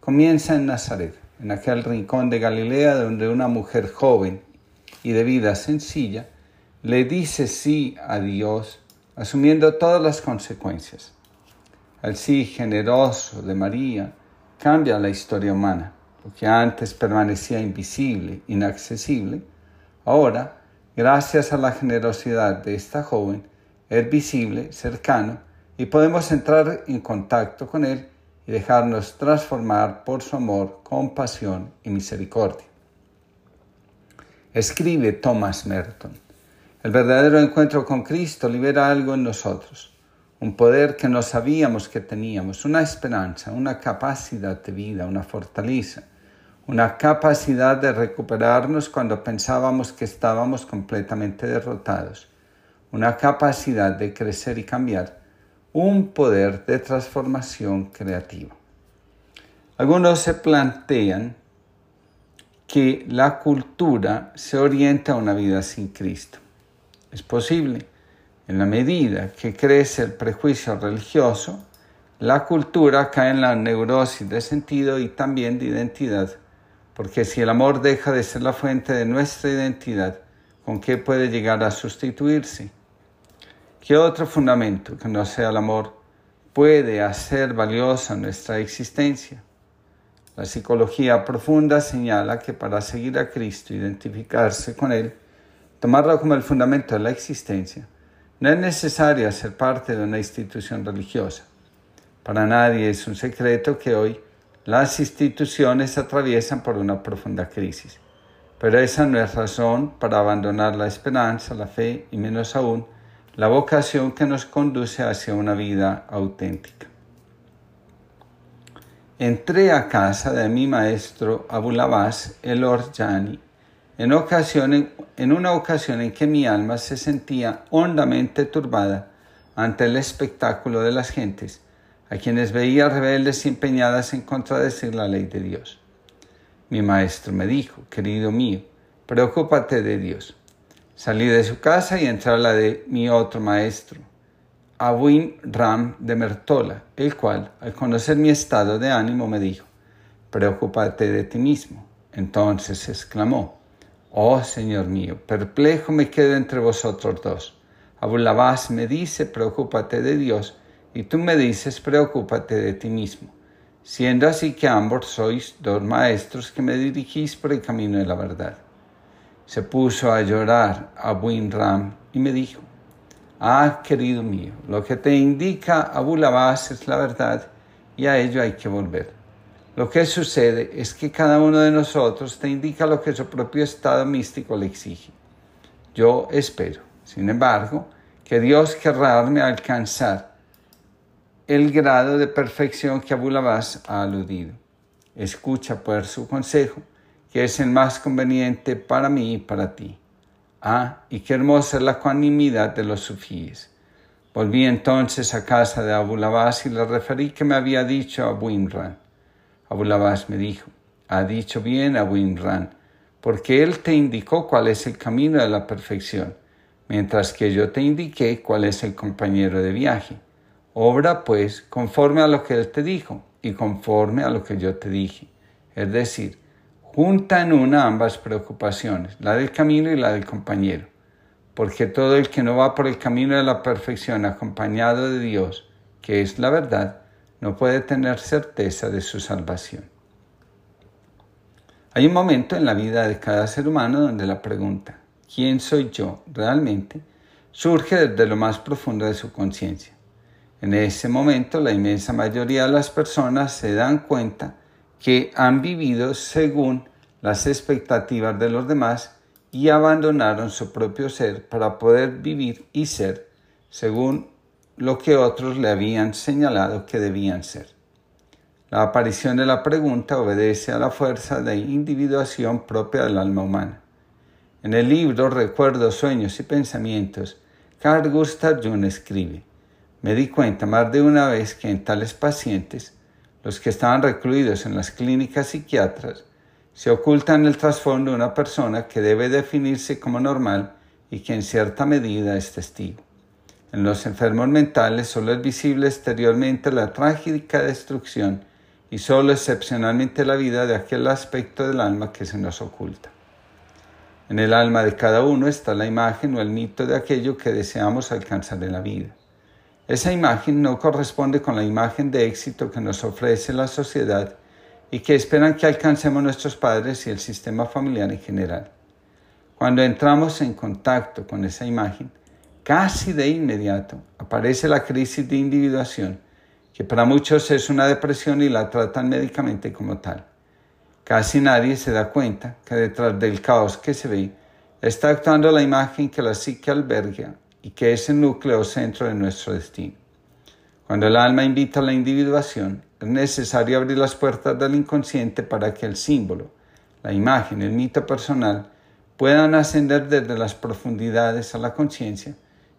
comienza en Nazaret, en aquel rincón de Galilea donde una mujer joven y de vida sencilla le dice sí a Dios, asumiendo todas las consecuencias. El sí generoso de María cambia la historia humana. Lo que antes permanecía invisible, inaccesible, ahora, gracias a la generosidad de esta joven, es visible, cercano, y podemos entrar en contacto con Él y dejarnos transformar por su amor, compasión y misericordia. Escribe Thomas Merton. El verdadero encuentro con Cristo libera algo en nosotros, un poder que no sabíamos que teníamos, una esperanza, una capacidad de vida, una fortaleza, una capacidad de recuperarnos cuando pensábamos que estábamos completamente derrotados, una capacidad de crecer y cambiar, un poder de transformación creativa. Algunos se plantean que la cultura se orienta a una vida sin Cristo. Es posible, en la medida que crece el prejuicio religioso, la cultura cae en la neurosis de sentido y también de identidad porque si el amor deja de ser la fuente de nuestra identidad, ¿con qué puede llegar a sustituirse? ¿Qué otro fundamento que no sea el amor puede hacer valiosa nuestra existencia? La psicología profunda señala que para seguir a Cristo, identificarse con Él, tomarlo como el fundamento de la existencia, no es necesario ser parte de una institución religiosa. Para nadie es un secreto que hoy las instituciones atraviesan por una profunda crisis, pero esa no es razón para abandonar la esperanza, la fe y menos aún la vocación que nos conduce hacia una vida auténtica. Entré a casa de mi maestro Abulabás el Orjani en, en una ocasión en que mi alma se sentía hondamente turbada ante el espectáculo de las gentes a quienes veía rebeldes y empeñadas en contradecir la ley de Dios. Mi maestro me dijo, querido mío, preocúpate de Dios. Salí de su casa y entré a la de mi otro maestro, Abuin Ram de Mertola, el cual, al conocer mi estado de ánimo, me dijo, preocúpate de ti mismo. Entonces exclamó, Oh Señor mío, perplejo me quedo entre vosotros dos. Abulabás me dice, preocúpate de Dios, y tú me dices, preocúpate de ti mismo, siendo así que ambos sois dos maestros que me dirigís por el camino de la verdad. Se puso a llorar a Ram y me dijo, Ah, querido mío, lo que te indica Abu Labás es la verdad y a ello hay que volver. Lo que sucede es que cada uno de nosotros te indica lo que su propio estado místico le exige. Yo espero, sin embargo, que Dios querrá darme alcanzar el grado de perfección que Abu Labás ha aludido. Escucha pues su consejo, es el más conveniente para mí y para ti. Ah, y qué hermosa es la cuanimidad de los sufíes. Volví entonces a casa de Abu Labás y le referí que me había dicho Abu Imran. Abu me dijo, ha dicho bien Abu Imran, porque él te indicó cuál es el camino de la perfección, mientras que yo te indiqué cuál es el compañero de viaje. Obra pues conforme a lo que Él te dijo y conforme a lo que yo te dije. Es decir, junta en una ambas preocupaciones, la del camino y la del compañero. Porque todo el que no va por el camino de la perfección acompañado de Dios, que es la verdad, no puede tener certeza de su salvación. Hay un momento en la vida de cada ser humano donde la pregunta, ¿quién soy yo realmente? surge desde lo más profundo de su conciencia. En ese momento la inmensa mayoría de las personas se dan cuenta que han vivido según las expectativas de los demás y abandonaron su propio ser para poder vivir y ser según lo que otros le habían señalado que debían ser. La aparición de la pregunta obedece a la fuerza de individuación propia del alma humana. En el libro Recuerdos, Sueños y Pensamientos, Carl Gustav Jung escribe, me di cuenta más de una vez que en tales pacientes, los que estaban recluidos en las clínicas psiquiatras, se ocultan el trasfondo una persona que debe definirse como normal y que en cierta medida es testigo. En los enfermos mentales solo es visible exteriormente la trágica destrucción y solo excepcionalmente la vida de aquel aspecto del alma que se nos oculta. En el alma de cada uno está la imagen o el mito de aquello que deseamos alcanzar en la vida. Esa imagen no corresponde con la imagen de éxito que nos ofrece la sociedad y que esperan que alcancemos nuestros padres y el sistema familiar en general. Cuando entramos en contacto con esa imagen, casi de inmediato aparece la crisis de individuación, que para muchos es una depresión y la tratan médicamente como tal. Casi nadie se da cuenta que detrás del caos que se ve está actuando la imagen que la psique alberga y que es el núcleo o centro de nuestro destino. Cuando el alma invita a la individuación, es necesario abrir las puertas del inconsciente para que el símbolo, la imagen, el mito personal puedan ascender desde las profundidades a la conciencia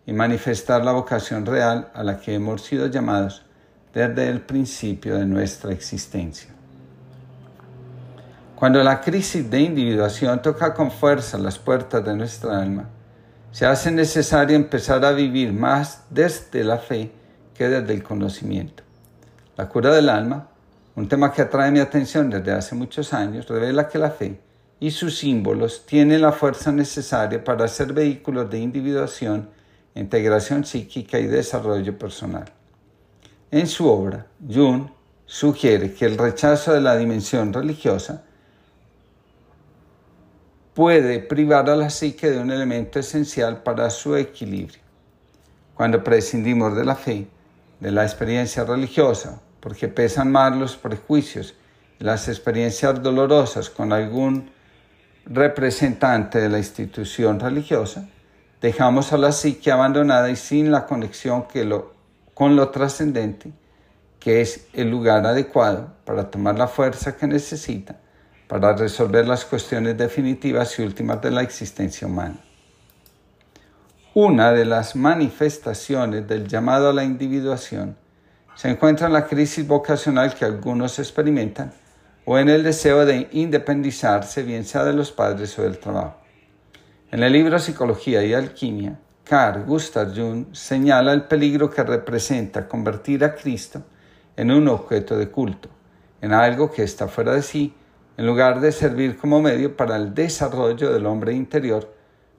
y manifestar la vocación real a la que hemos sido llamados desde el principio de nuestra existencia. Cuando la crisis de individuación toca con fuerza las puertas de nuestra alma, se hace necesario empezar a vivir más desde la fe que desde el conocimiento. La cura del alma, un tema que atrae mi atención desde hace muchos años, revela que la fe y sus símbolos tienen la fuerza necesaria para ser vehículos de individuación, integración psíquica y desarrollo personal. En su obra, Jung sugiere que el rechazo de la dimensión religiosa puede privar a la psique de un elemento esencial para su equilibrio. Cuando prescindimos de la fe, de la experiencia religiosa, porque pesan más los prejuicios y las experiencias dolorosas con algún representante de la institución religiosa, dejamos a la psique abandonada y sin la conexión que lo, con lo trascendente, que es el lugar adecuado para tomar la fuerza que necesita para resolver las cuestiones definitivas y últimas de la existencia humana. Una de las manifestaciones del llamado a la individuación se encuentra en la crisis vocacional que algunos experimentan o en el deseo de independizarse, bien sea de los padres o del trabajo. En el libro Psicología y Alquimia, Carl Gustav Jung señala el peligro que representa convertir a Cristo en un objeto de culto, en algo que está fuera de sí en lugar de servir como medio para el desarrollo del hombre interior,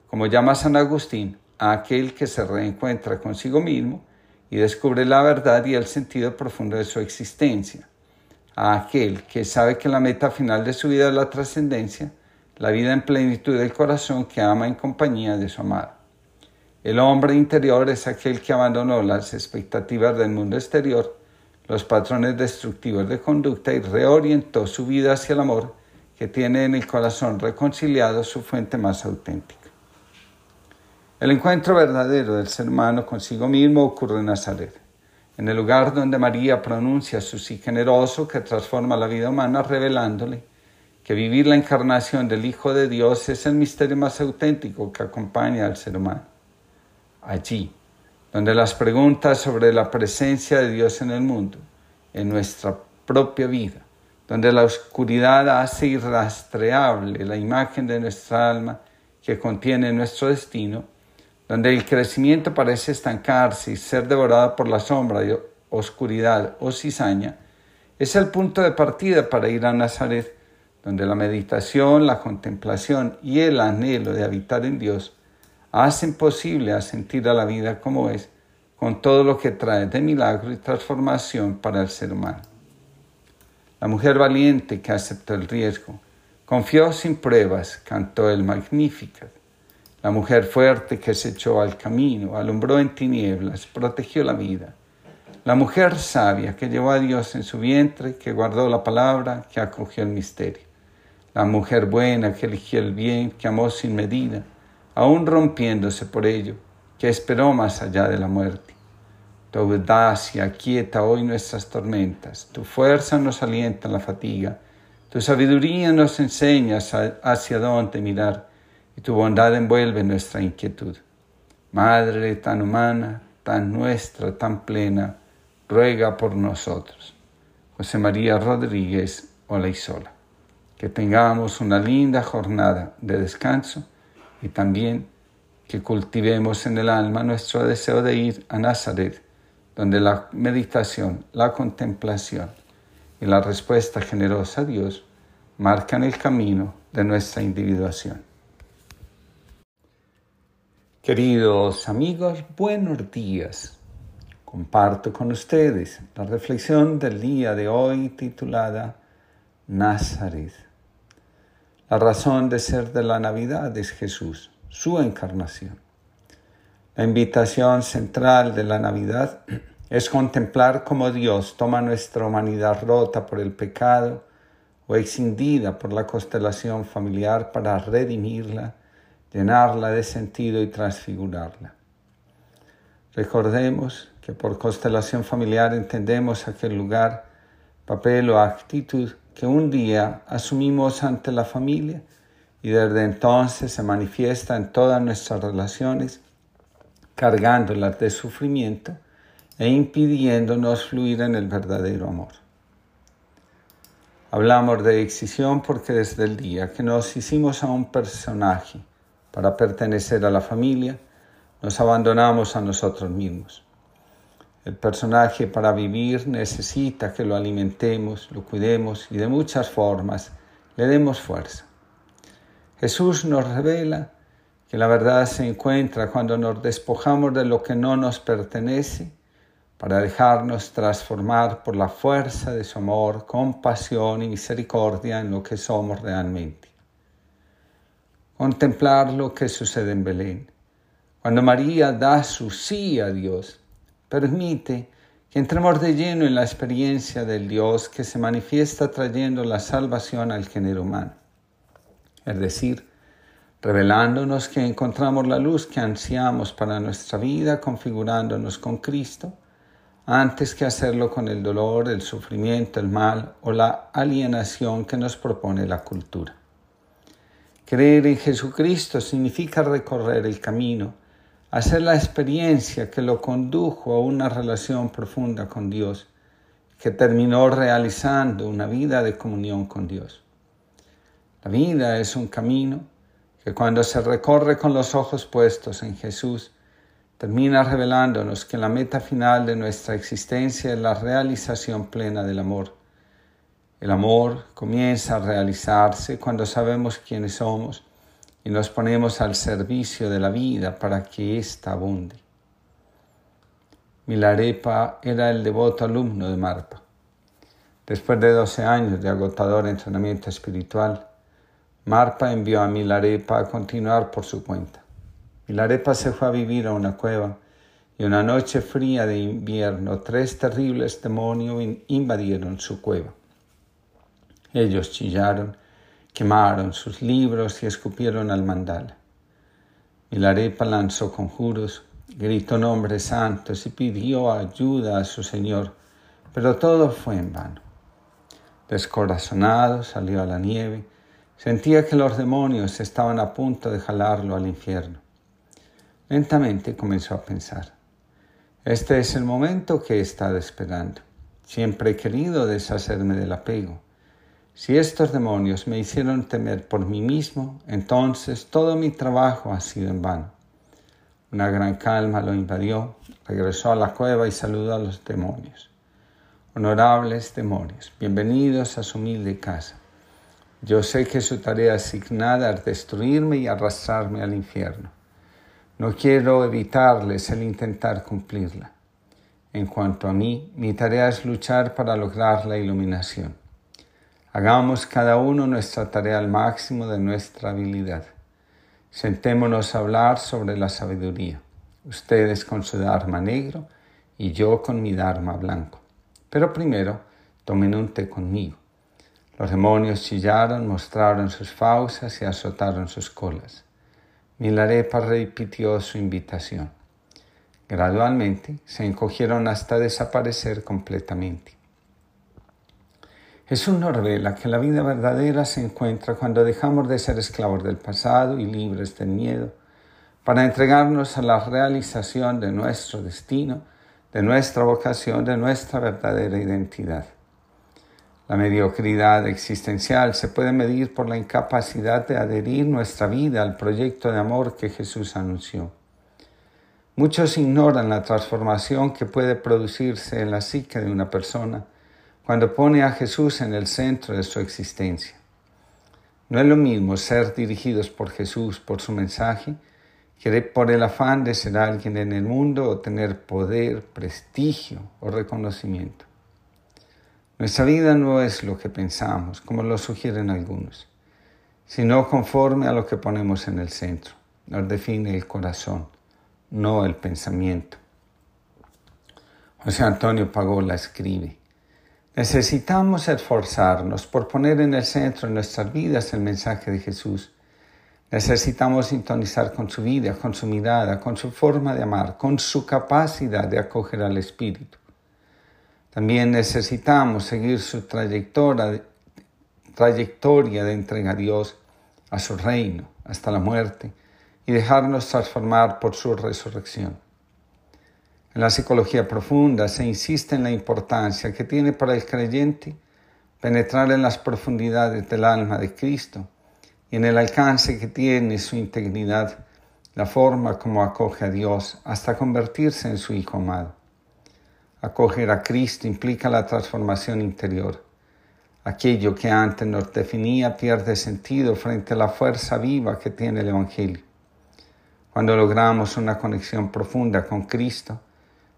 como llama San Agustín, a aquel que se reencuentra consigo mismo y descubre la verdad y el sentido profundo de su existencia, a aquel que sabe que la meta final de su vida es la trascendencia, la vida en plenitud del corazón que ama en compañía de su amado. El hombre interior es aquel que abandonó las expectativas del mundo exterior los patrones destructivos de conducta y reorientó su vida hacia el amor que tiene en el corazón reconciliado su fuente más auténtica. El encuentro verdadero del ser humano consigo mismo ocurre en Nazaret, en el lugar donde María pronuncia su sí generoso que transforma la vida humana revelándole que vivir la encarnación del Hijo de Dios es el misterio más auténtico que acompaña al ser humano. Allí, donde las preguntas sobre la presencia de Dios en el mundo, en nuestra propia vida, donde la oscuridad hace irrastreable la imagen de nuestra alma que contiene nuestro destino, donde el crecimiento parece estancarse y ser devorado por la sombra de oscuridad o cizaña, es el punto de partida para ir a Nazaret, donde la meditación, la contemplación y el anhelo de habitar en Dios hacen posible asentir a la vida como es, con todo lo que trae de milagro y transformación para el ser humano. La mujer valiente que aceptó el riesgo, confió sin pruebas, cantó el Magnificat. La mujer fuerte que se echó al camino, alumbró en tinieblas, protegió la vida. La mujer sabia que llevó a Dios en su vientre, que guardó la palabra, que acogió el misterio. La mujer buena que eligió el bien, que amó sin medida aún rompiéndose por ello, que esperó más allá de la muerte. Tu audacia quieta hoy nuestras tormentas, tu fuerza nos alienta en la fatiga, tu sabiduría nos enseña hacia dónde mirar y tu bondad envuelve nuestra inquietud. Madre tan humana, tan nuestra, tan plena, ruega por nosotros. José María Rodríguez Olaizola. Que tengamos una linda jornada de descanso y también que cultivemos en el alma nuestro deseo de ir a Nazaret, donde la meditación, la contemplación y la respuesta generosa a Dios marcan el camino de nuestra individuación. Queridos amigos, buenos días. Comparto con ustedes la reflexión del día de hoy titulada Nazaret. La razón de ser de la Navidad es Jesús, su encarnación. La invitación central de la Navidad es contemplar cómo Dios toma nuestra humanidad rota por el pecado o extendida por la constelación familiar para redimirla, llenarla de sentido y transfigurarla. Recordemos que por constelación familiar entendemos aquel lugar papel o actitud que un día asumimos ante la familia y desde entonces se manifiesta en todas nuestras relaciones, cargándolas de sufrimiento e impidiéndonos fluir en el verdadero amor. Hablamos de excisión porque desde el día que nos hicimos a un personaje para pertenecer a la familia, nos abandonamos a nosotros mismos. El personaje para vivir necesita que lo alimentemos, lo cuidemos y de muchas formas le demos fuerza. Jesús nos revela que la verdad se encuentra cuando nos despojamos de lo que no nos pertenece para dejarnos transformar por la fuerza de su amor, compasión y misericordia en lo que somos realmente. Contemplar lo que sucede en Belén. Cuando María da su sí a Dios, permite que entremos de lleno en la experiencia del Dios que se manifiesta trayendo la salvación al género humano. Es decir, revelándonos que encontramos la luz que ansiamos para nuestra vida, configurándonos con Cristo, antes que hacerlo con el dolor, el sufrimiento, el mal o la alienación que nos propone la cultura. Creer en Jesucristo significa recorrer el camino, hacer la experiencia que lo condujo a una relación profunda con Dios, que terminó realizando una vida de comunión con Dios. La vida es un camino que cuando se recorre con los ojos puestos en Jesús, termina revelándonos que la meta final de nuestra existencia es la realización plena del amor. El amor comienza a realizarse cuando sabemos quiénes somos y nos ponemos al servicio de la vida para que ésta abunde. Milarepa era el devoto alumno de Marpa. Después de 12 años de agotador entrenamiento espiritual, Marpa envió a Milarepa a continuar por su cuenta. Milarepa se fue a vivir a una cueva y una noche fría de invierno tres terribles demonios invadieron su cueva. Ellos chillaron Quemaron sus libros y escupieron al mandala. Milarepa lanzó conjuros, gritó nombres santos y pidió ayuda a su Señor, pero todo fue en vano. Descorazonado salió a la nieve, sentía que los demonios estaban a punto de jalarlo al infierno. Lentamente comenzó a pensar, este es el momento que he estado esperando. Siempre he querido deshacerme del apego. Si estos demonios me hicieron temer por mí mismo, entonces todo mi trabajo ha sido en vano. Una gran calma lo invadió, regresó a la cueva y saludó a los demonios. Honorables demonios, bienvenidos a su humilde casa. Yo sé que su tarea asignada es destruirme y arrastrarme al infierno. No quiero evitarles el intentar cumplirla. En cuanto a mí, mi tarea es luchar para lograr la iluminación. Hagamos cada uno nuestra tarea al máximo de nuestra habilidad. Sentémonos a hablar sobre la sabiduría, ustedes con su Dharma negro y yo con mi Dharma blanco. Pero primero, tomen un té conmigo. Los demonios chillaron, mostraron sus fauces y azotaron sus colas. Milarepa repitió su invitación. Gradualmente se encogieron hasta desaparecer completamente. Jesús nos revela que la vida verdadera se encuentra cuando dejamos de ser esclavos del pasado y libres del miedo para entregarnos a la realización de nuestro destino, de nuestra vocación, de nuestra verdadera identidad. La mediocridad existencial se puede medir por la incapacidad de adherir nuestra vida al proyecto de amor que Jesús anunció. Muchos ignoran la transformación que puede producirse en la psique de una persona cuando pone a Jesús en el centro de su existencia. No es lo mismo ser dirigidos por Jesús, por su mensaje, que por el afán de ser alguien en el mundo o tener poder, prestigio o reconocimiento. Nuestra vida no es lo que pensamos, como lo sugieren algunos, sino conforme a lo que ponemos en el centro. Nos define el corazón, no el pensamiento. José Antonio Pagola escribe, Necesitamos esforzarnos por poner en el centro de nuestras vidas el mensaje de Jesús. Necesitamos sintonizar con su vida, con su mirada, con su forma de amar, con su capacidad de acoger al Espíritu. También necesitamos seguir su trayectoria, trayectoria de entrega a Dios, a su reino, hasta la muerte, y dejarnos transformar por su resurrección. En la psicología profunda se insiste en la importancia que tiene para el creyente penetrar en las profundidades del alma de Cristo y en el alcance que tiene su integridad, la forma como acoge a Dios hasta convertirse en su Hijo amado. Acoger a Cristo implica la transformación interior. Aquello que antes nos definía pierde sentido frente a la fuerza viva que tiene el Evangelio. Cuando logramos una conexión profunda con Cristo,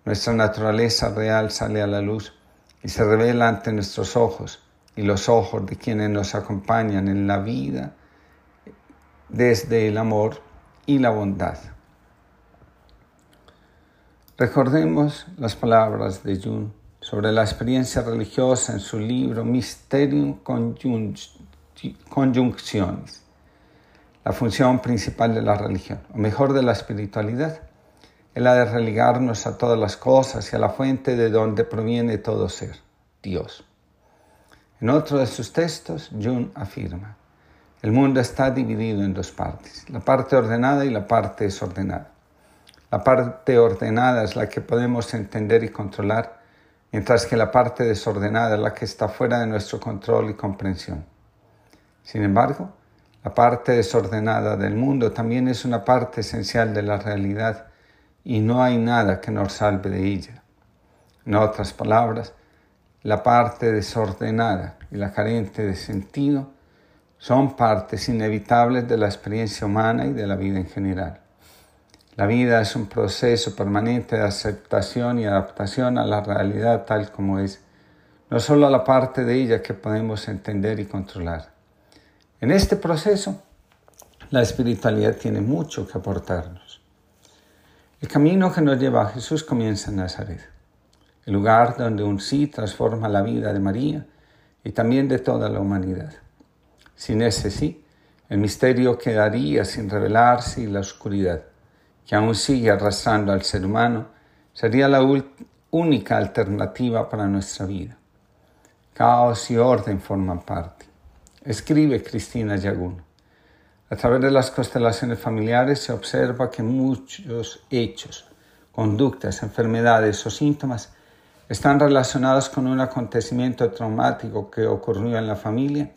nuestra naturaleza real sale a la luz y se revela ante nuestros ojos y los ojos de quienes nos acompañan en la vida desde el amor y la bondad. Recordemos las palabras de Jung sobre la experiencia religiosa en su libro Mysterium Conjuncciones, la función principal de la religión, o mejor de la espiritualidad, es la de religarnos a todas las cosas y a la fuente de donde proviene todo ser, Dios. En otro de sus textos, Jung afirma, el mundo está dividido en dos partes, la parte ordenada y la parte desordenada. La parte ordenada es la que podemos entender y controlar, mientras que la parte desordenada es la que está fuera de nuestro control y comprensión. Sin embargo, la parte desordenada del mundo también es una parte esencial de la realidad y no hay nada que nos salve de ella. En otras palabras, la parte desordenada y la carente de sentido son partes inevitables de la experiencia humana y de la vida en general. La vida es un proceso permanente de aceptación y adaptación a la realidad tal como es, no solo a la parte de ella que podemos entender y controlar. En este proceso, la espiritualidad tiene mucho que aportarnos. El camino que nos lleva a Jesús comienza en Nazaret, el lugar donde un sí transforma la vida de María y también de toda la humanidad. Sin ese sí, el misterio quedaría sin revelarse y la oscuridad, que aún sigue arrastrando al ser humano, sería la única alternativa para nuestra vida. Caos y orden forman parte. Escribe Cristina Yaguno. A través de las constelaciones familiares se observa que muchos hechos, conductas, enfermedades o síntomas están relacionados con un acontecimiento traumático que ocurrió en la familia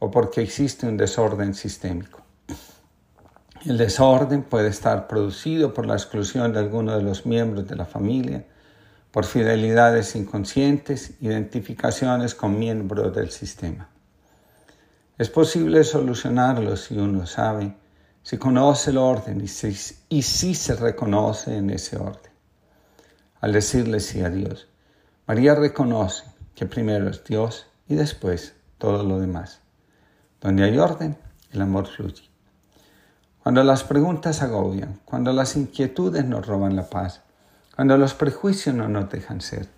o porque existe un desorden sistémico. El desorden puede estar producido por la exclusión de alguno de los miembros de la familia, por fidelidades inconscientes, identificaciones con miembros del sistema. Es posible solucionarlo si uno sabe, si conoce el orden y si, y si se reconoce en ese orden. Al decirle sí a Dios, María reconoce que primero es Dios y después todo lo demás. Donde hay orden, el amor fluye. Cuando las preguntas agobian, cuando las inquietudes nos roban la paz, cuando los prejuicios no nos dejan ser,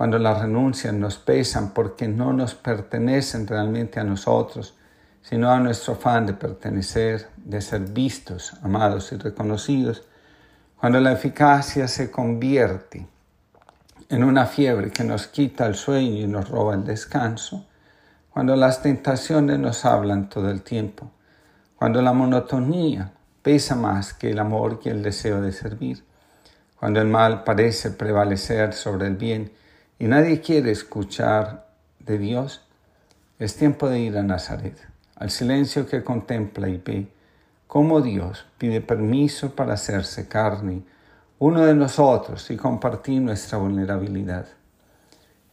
cuando las renuncias nos pesan porque no nos pertenecen realmente a nosotros, sino a nuestro afán de pertenecer, de ser vistos, amados y reconocidos, cuando la eficacia se convierte en una fiebre que nos quita el sueño y nos roba el descanso, cuando las tentaciones nos hablan todo el tiempo, cuando la monotonía pesa más que el amor y el deseo de servir, cuando el mal parece prevalecer sobre el bien y nadie quiere escuchar de Dios, es tiempo de ir a Nazaret, al silencio que contempla y ve cómo Dios pide permiso para hacerse carne, uno de nosotros, y compartir nuestra vulnerabilidad.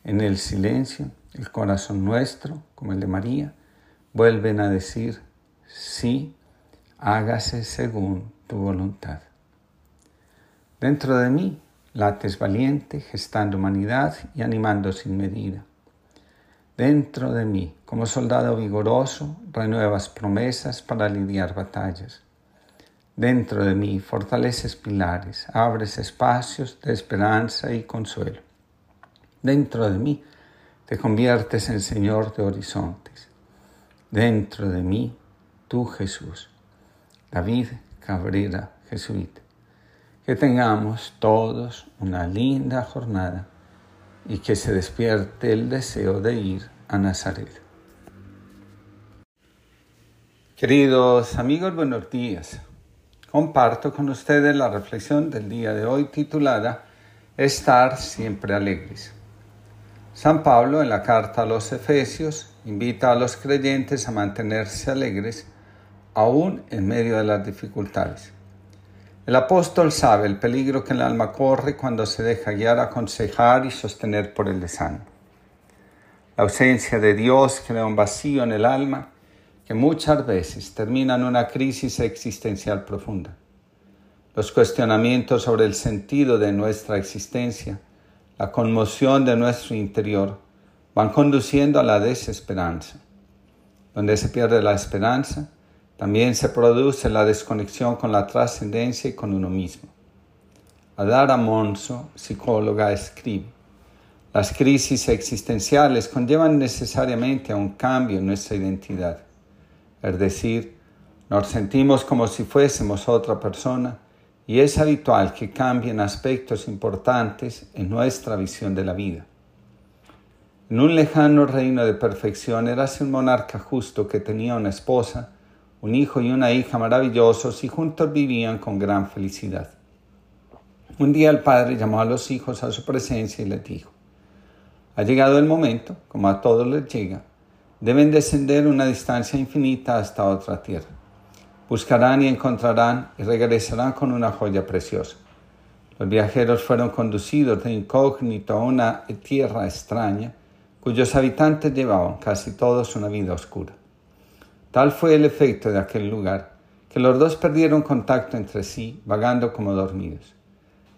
En el silencio, el corazón nuestro, como el de María, vuelven a decir, sí, hágase según tu voluntad. Dentro de mí lates valiente, gestando humanidad y animando sin medida. Dentro de mí, como soldado vigoroso, renuevas promesas para lidiar batallas. Dentro de mí fortaleces pilares, abres espacios de esperanza y consuelo. Dentro de mí te conviertes en Señor de horizontes. Dentro de mí, tú Jesús. David Cabrera, jesuita. Que tengamos todos una linda jornada y que se despierte el deseo de ir a Nazaret. Queridos amigos, buenos días. Comparto con ustedes la reflexión del día de hoy titulada Estar siempre alegres. San Pablo en la carta a los Efesios invita a los creyentes a mantenerse alegres aún en medio de las dificultades. El apóstol sabe el peligro que el alma corre cuando se deja guiar, aconsejar y sostener por el desánimo. La ausencia de Dios crea un vacío en el alma que muchas veces termina en una crisis existencial profunda. Los cuestionamientos sobre el sentido de nuestra existencia, la conmoción de nuestro interior, van conduciendo a la desesperanza. Donde se pierde la esperanza, también se produce la desconexión con la trascendencia y con uno mismo. Adara Monso, psicóloga, escribe, las crisis existenciales conllevan necesariamente a un cambio en nuestra identidad es decir, nos sentimos como si fuésemos otra persona y es habitual que cambien aspectos importantes en nuestra visión de la vida. En un lejano reino de perfección érase un monarca justo que tenía una esposa, un hijo y una hija maravillosos y juntos vivían con gran felicidad. Un día el padre llamó a los hijos a su presencia y les dijo, ha llegado el momento, como a todos les llega, deben descender una distancia infinita hasta otra tierra. Buscarán y encontrarán y regresarán con una joya preciosa. Los viajeros fueron conducidos de incógnito a una tierra extraña, cuyos habitantes llevaban casi todos una vida oscura. Tal fue el efecto de aquel lugar, que los dos perdieron contacto entre sí, vagando como dormidos.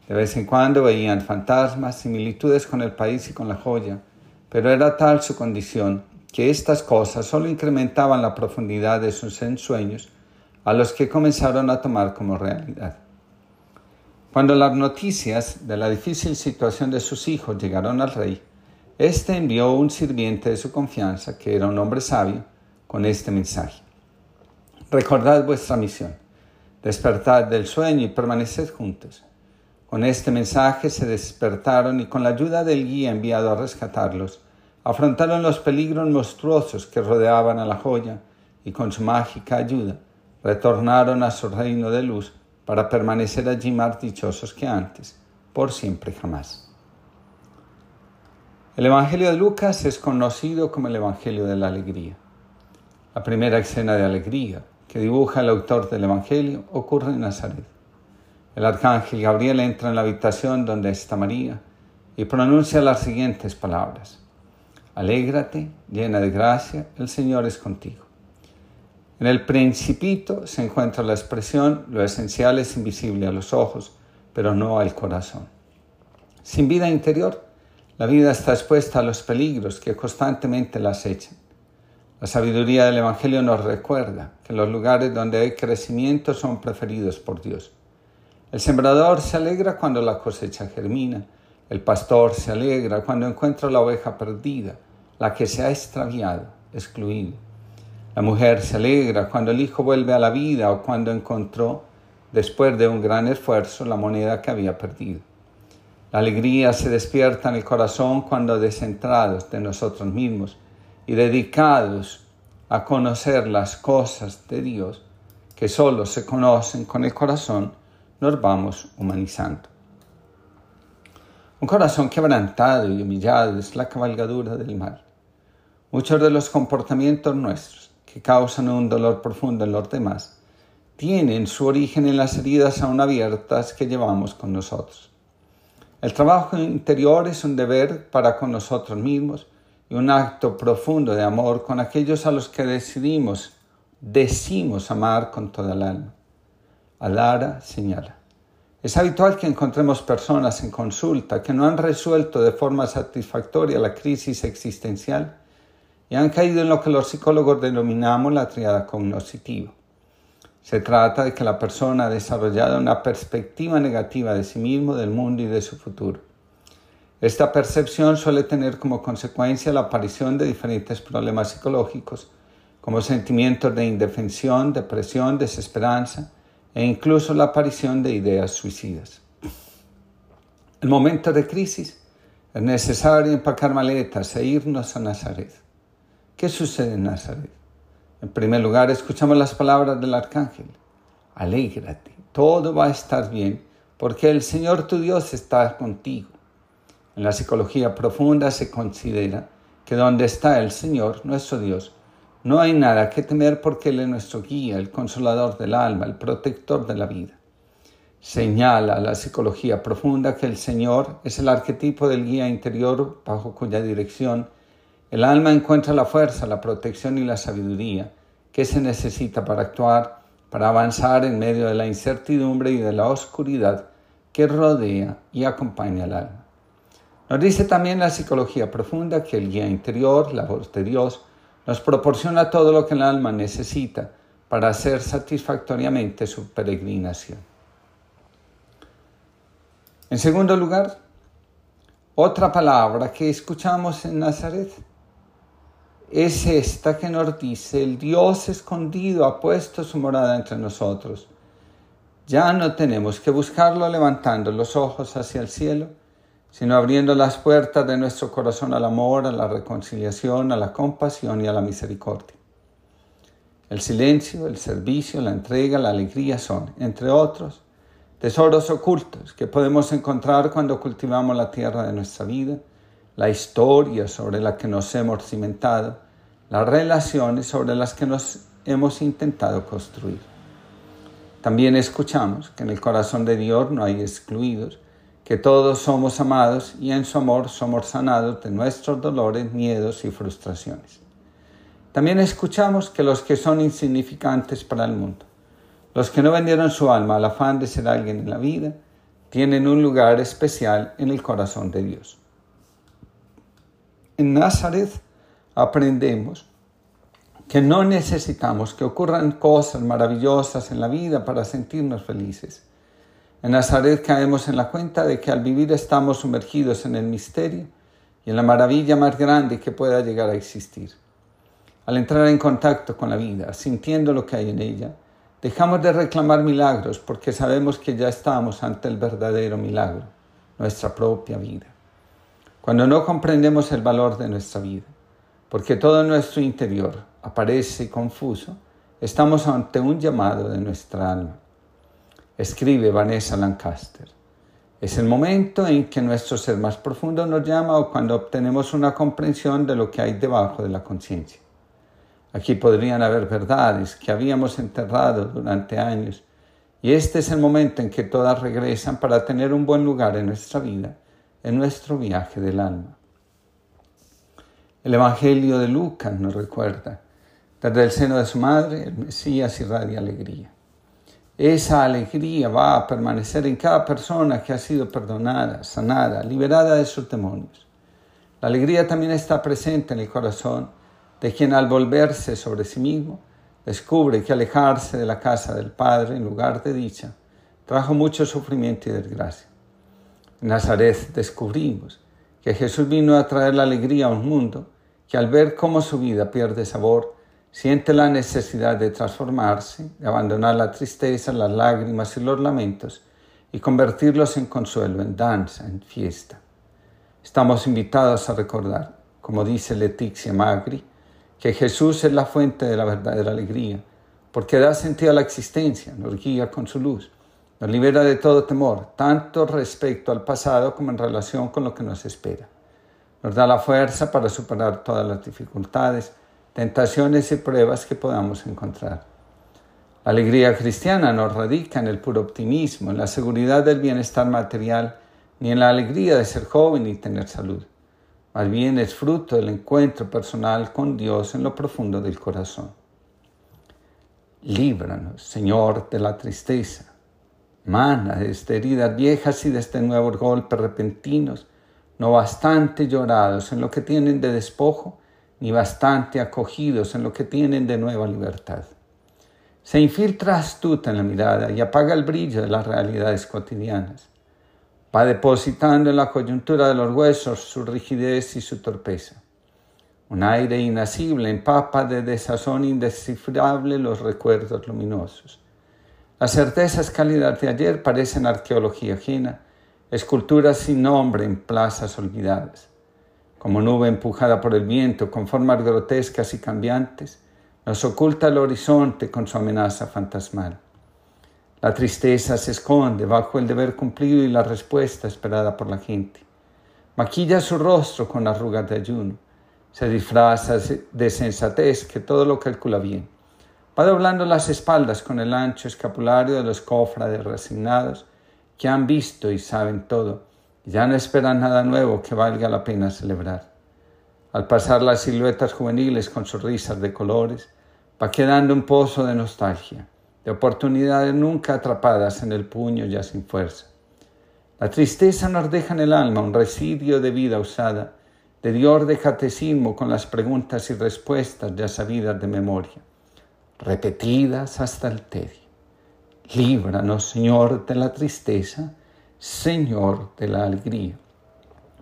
De vez en cuando veían fantasmas, similitudes con el país y con la joya, pero era tal su condición que estas cosas solo incrementaban la profundidad de sus ensueños, a los que comenzaron a tomar como realidad. Cuando las noticias de la difícil situación de sus hijos llegaron al rey, éste envió un sirviente de su confianza, que era un hombre sabio, con este mensaje. Recordad vuestra misión, despertad del sueño y permaneced juntos. Con este mensaje se despertaron y con la ayuda del guía enviado a rescatarlos, afrontaron los peligros monstruosos que rodeaban a la joya y con su mágica ayuda retornaron a su reino de luz para permanecer allí más dichosos que antes, por siempre jamás. El Evangelio de Lucas es conocido como el Evangelio de la Alegría. La primera escena de alegría que dibuja el autor del Evangelio ocurre en Nazaret. El arcángel Gabriel entra en la habitación donde está María y pronuncia las siguientes palabras. Alégrate, llena de gracia, el Señor es contigo. En el principito se encuentra la expresión, lo esencial es invisible a los ojos, pero no al corazón. Sin vida interior, la vida está expuesta a los peligros que constantemente la acechan. La sabiduría del Evangelio nos recuerda que los lugares donde hay crecimiento son preferidos por Dios. El sembrador se alegra cuando la cosecha germina, el pastor se alegra cuando encuentra la oveja perdida, la que se ha extraviado, excluido. La mujer se alegra cuando el hijo vuelve a la vida o cuando encontró, después de un gran esfuerzo, la moneda que había perdido. La alegría se despierta en el corazón cuando descentrados de nosotros mismos y dedicados a conocer las cosas de Dios que solo se conocen con el corazón, nos vamos humanizando. Un corazón quebrantado y humillado es la cabalgadura del mal. Muchos de los comportamientos nuestros que causan un dolor profundo en los demás tienen su origen en las heridas aún abiertas que llevamos con nosotros. El trabajo interior es un deber para con nosotros mismos y un acto profundo de amor con aquellos a los que decidimos, decimos amar con toda el alma. Alara señala. Es habitual que encontremos personas en consulta que no han resuelto de forma satisfactoria la crisis existencial y han caído en lo que los psicólogos denominamos la triada cognoscitiva. Se trata de que la persona ha desarrollado una perspectiva negativa de sí mismo, del mundo y de su futuro. Esta percepción suele tener como consecuencia la aparición de diferentes problemas psicológicos, como sentimientos de indefensión, depresión, desesperanza e incluso la aparición de ideas suicidas. El momento de crisis Es necesario empacar maletas e irnos a Nazaret. ¿Qué sucede en Nazaret? En primer lugar, escuchamos las palabras del arcángel. Alégrate, todo va a estar bien, porque el Señor tu Dios está contigo. En la psicología profunda se considera que donde está el Señor, nuestro Dios, no hay nada que temer porque Él es nuestro guía, el consolador del alma, el protector de la vida. Señala la psicología profunda que el Señor es el arquetipo del guía interior bajo cuya dirección el alma encuentra la fuerza, la protección y la sabiduría que se necesita para actuar, para avanzar en medio de la incertidumbre y de la oscuridad que rodea y acompaña al alma. Nos dice también la psicología profunda que el guía interior, la voz de Dios, nos proporciona todo lo que el alma necesita para hacer satisfactoriamente su peregrinación. En segundo lugar, otra palabra que escuchamos en Nazaret es esta que nos dice, el Dios escondido ha puesto su morada entre nosotros. Ya no tenemos que buscarlo levantando los ojos hacia el cielo, sino abriendo las puertas de nuestro corazón al amor, a la reconciliación, a la compasión y a la misericordia. El silencio, el servicio, la entrega, la alegría son, entre otros, tesoros ocultos que podemos encontrar cuando cultivamos la tierra de nuestra vida, la historia sobre la que nos hemos cimentado, las relaciones sobre las que nos hemos intentado construir. También escuchamos que en el corazón de Dios no hay excluidos, que todos somos amados y en su amor somos sanados de nuestros dolores, miedos y frustraciones. También escuchamos que los que son insignificantes para el mundo, los que no vendieron su alma al afán de ser alguien en la vida, tienen un lugar especial en el corazón de Dios. En Nazaret aprendemos que no necesitamos que ocurran cosas maravillosas en la vida para sentirnos felices en Nazaret caemos en la cuenta de que al vivir estamos sumergidos en el misterio y en la maravilla más grande que pueda llegar a existir. Al entrar en contacto con la vida, sintiendo lo que hay en ella, dejamos de reclamar milagros porque sabemos que ya estamos ante el verdadero milagro, nuestra propia vida. Cuando no comprendemos el valor de nuestra vida, porque todo nuestro interior aparece confuso, estamos ante un llamado de nuestra alma escribe Vanessa Lancaster. Es el momento en que nuestro ser más profundo nos llama o cuando obtenemos una comprensión de lo que hay debajo de la conciencia. Aquí podrían haber verdades que habíamos enterrado durante años y este es el momento en que todas regresan para tener un buen lugar en nuestra vida, en nuestro viaje del alma. El Evangelio de Lucas nos recuerda, desde el seno de su madre, el Mesías irradia alegría. Esa alegría va a permanecer en cada persona que ha sido perdonada, sanada, liberada de sus demonios. La alegría también está presente en el corazón de quien al volverse sobre sí mismo descubre que alejarse de la casa del Padre en lugar de dicha trajo mucho sufrimiento y desgracia. En Nazaret descubrimos que Jesús vino a traer la alegría a un mundo que al ver cómo su vida pierde sabor, siente la necesidad de transformarse, de abandonar la tristeza, las lágrimas y los lamentos y convertirlos en consuelo, en danza, en fiesta. Estamos invitados a recordar, como dice Leticia Magri, que Jesús es la fuente de la verdadera alegría, porque da sentido a la existencia, nos guía con su luz, nos libera de todo temor, tanto respecto al pasado como en relación con lo que nos espera. Nos da la fuerza para superar todas las dificultades, tentaciones y pruebas que podamos encontrar. La alegría cristiana no radica en el puro optimismo, en la seguridad del bienestar material, ni en la alegría de ser joven y tener salud. Más bien es fruto del encuentro personal con Dios en lo profundo del corazón. Líbranos, Señor, de la tristeza. Mana desde heridas viejas y desde nuevos golpes repentinos, no bastante llorados en lo que tienen de despojo, ni bastante acogidos en lo que tienen de nueva libertad. Se infiltra astuta en la mirada y apaga el brillo de las realidades cotidianas. Va depositando en la coyuntura de los huesos su rigidez y su torpeza. Un aire inasible empapa de desazón indescifrable los recuerdos luminosos. Las certezas cálidas de ayer parecen arqueología ajena esculturas sin nombre en plazas olvidadas. Como nube empujada por el viento, con formas grotescas y cambiantes, nos oculta el horizonte con su amenaza fantasmal. La tristeza se esconde bajo el deber cumplido y la respuesta esperada por la gente. Maquilla su rostro con arrugas de ayuno. Se disfraza de sensatez que todo lo calcula bien. Va doblando las espaldas con el ancho escapulario de los cofrades resignados que han visto y saben todo ya no esperan nada nuevo que valga la pena celebrar. Al pasar las siluetas juveniles con sus risas de colores, va quedando un pozo de nostalgia, de oportunidades nunca atrapadas en el puño ya sin fuerza. La tristeza nos deja en el alma un residuo de vida usada, de dior de catecismo con las preguntas y respuestas ya sabidas de memoria, repetidas hasta el tedio. Líbranos, Señor, de la tristeza Señor de la Alegría.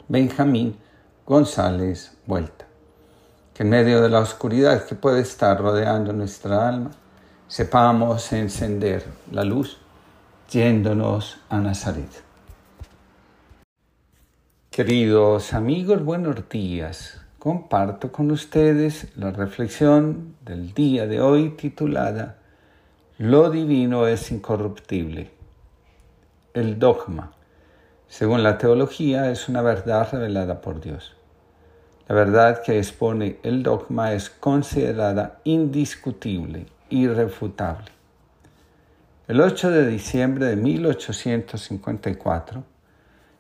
Benjamín González Vuelta. Que en medio de la oscuridad que puede estar rodeando nuestra alma, sepamos encender la luz yéndonos a Nazaret. Queridos amigos, buenos días. Comparto con ustedes la reflexión del día de hoy titulada Lo divino es incorruptible el dogma, según la teología, es una verdad revelada por Dios. La verdad que expone el dogma es considerada indiscutible, irrefutable. El 8 de diciembre de 1854,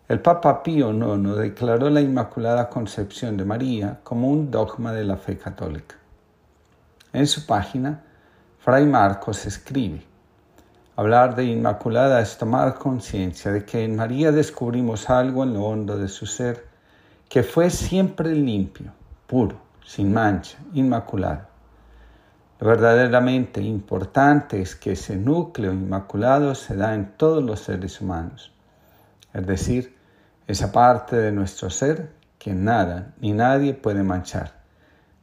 el Papa Pío IX declaró la Inmaculada Concepción de María como un dogma de la fe católica. En su página, Fray Marcos escribe, Hablar de Inmaculada es tomar conciencia de que en María descubrimos algo en lo hondo de su ser, que fue siempre limpio, puro, sin mancha, inmaculado. Lo verdaderamente importante es que ese núcleo inmaculado se da en todos los seres humanos, es decir, esa parte de nuestro ser que nada ni nadie puede manchar,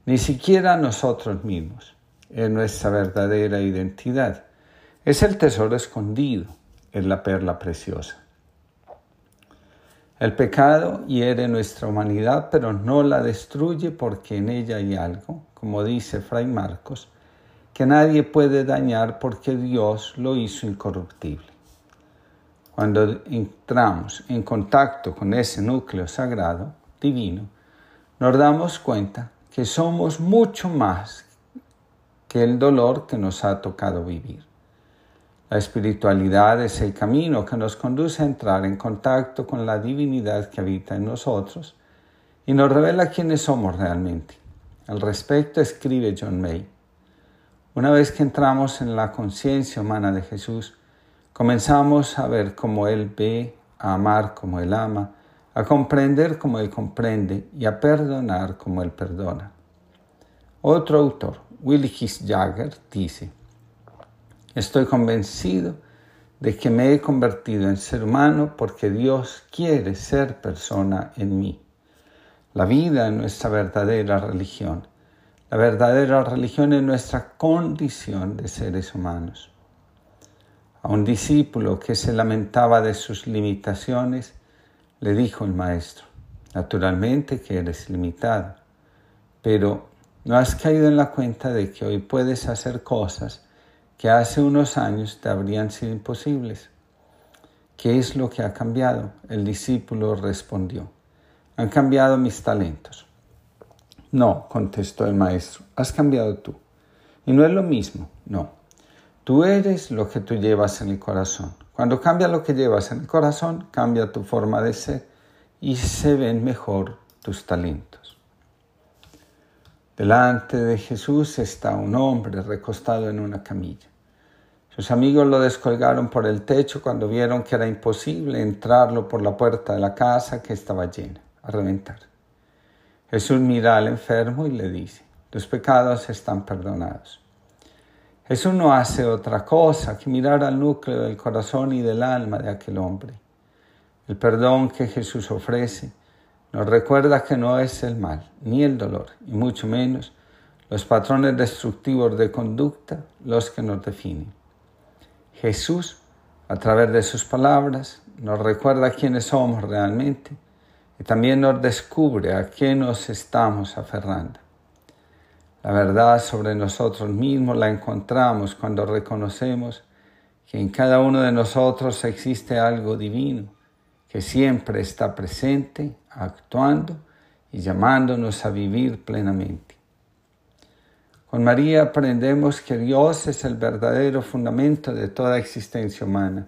ni siquiera nosotros mismos. Es nuestra verdadera identidad es el tesoro escondido, es la perla preciosa. El pecado hiere nuestra humanidad, pero no la destruye porque en ella hay algo, como dice Fray Marcos, que nadie puede dañar porque Dios lo hizo incorruptible. Cuando entramos en contacto con ese núcleo sagrado, divino, nos damos cuenta que somos mucho más que el dolor que nos ha tocado vivir. La espiritualidad es el camino que nos conduce a entrar en contacto con la divinidad que habita en nosotros y nos revela quiénes somos realmente. Al respecto escribe John May. Una vez que entramos en la conciencia humana de Jesús, comenzamos a ver cómo Él ve, a amar como Él ama, a comprender como Él comprende y a perdonar como Él perdona. Otro autor, Willie Jagger, dice, Estoy convencido de que me he convertido en ser humano porque Dios quiere ser persona en mí. La vida es nuestra verdadera religión. La verdadera religión es nuestra condición de seres humanos. A un discípulo que se lamentaba de sus limitaciones, le dijo el maestro, naturalmente que eres limitado, pero no has caído en la cuenta de que hoy puedes hacer cosas que hace unos años te habrían sido imposibles. ¿Qué es lo que ha cambiado? El discípulo respondió, han cambiado mis talentos. No, contestó el maestro, has cambiado tú. Y no es lo mismo, no. Tú eres lo que tú llevas en el corazón. Cuando cambia lo que llevas en el corazón, cambia tu forma de ser y se ven mejor tus talentos. Delante de Jesús está un hombre recostado en una camilla. Sus amigos lo descolgaron por el techo cuando vieron que era imposible entrarlo por la puerta de la casa que estaba llena, a reventar. Jesús mira al enfermo y le dice, tus pecados están perdonados. Jesús no hace otra cosa que mirar al núcleo del corazón y del alma de aquel hombre. El perdón que Jesús ofrece nos recuerda que no es el mal, ni el dolor, y mucho menos los patrones destructivos de conducta los que nos definen. Jesús, a través de sus palabras, nos recuerda quiénes somos realmente y también nos descubre a qué nos estamos aferrando. La verdad sobre nosotros mismos la encontramos cuando reconocemos que en cada uno de nosotros existe algo divino, que siempre está presente, actuando y llamándonos a vivir plenamente. Con María aprendemos que Dios es el verdadero fundamento de toda existencia humana.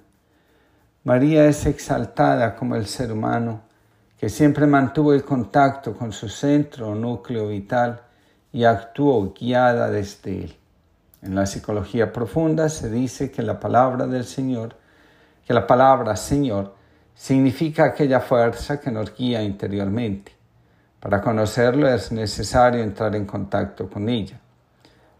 María es exaltada como el ser humano que siempre mantuvo el contacto con su centro o núcleo vital y actuó guiada desde él. En la psicología profunda se dice que la palabra del Señor, que la palabra Señor significa aquella fuerza que nos guía interiormente. Para conocerlo es necesario entrar en contacto con ella.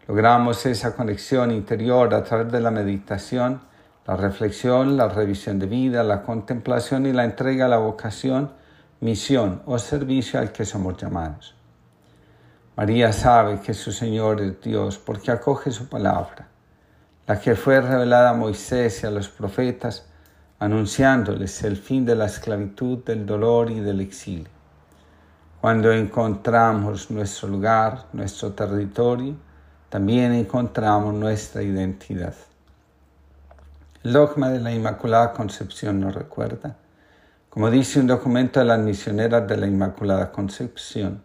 Logramos esa conexión interior a través de la meditación, la reflexión, la revisión de vida, la contemplación y la entrega a la vocación, misión o servicio al que somos llamados. María sabe que su Señor es Dios porque acoge su palabra, la que fue revelada a Moisés y a los profetas, anunciándoles el fin de la esclavitud, del dolor y del exilio. Cuando encontramos nuestro lugar, nuestro territorio, también encontramos nuestra identidad. El dogma de la Inmaculada Concepción nos recuerda, como dice un documento de las misioneras de la Inmaculada Concepción,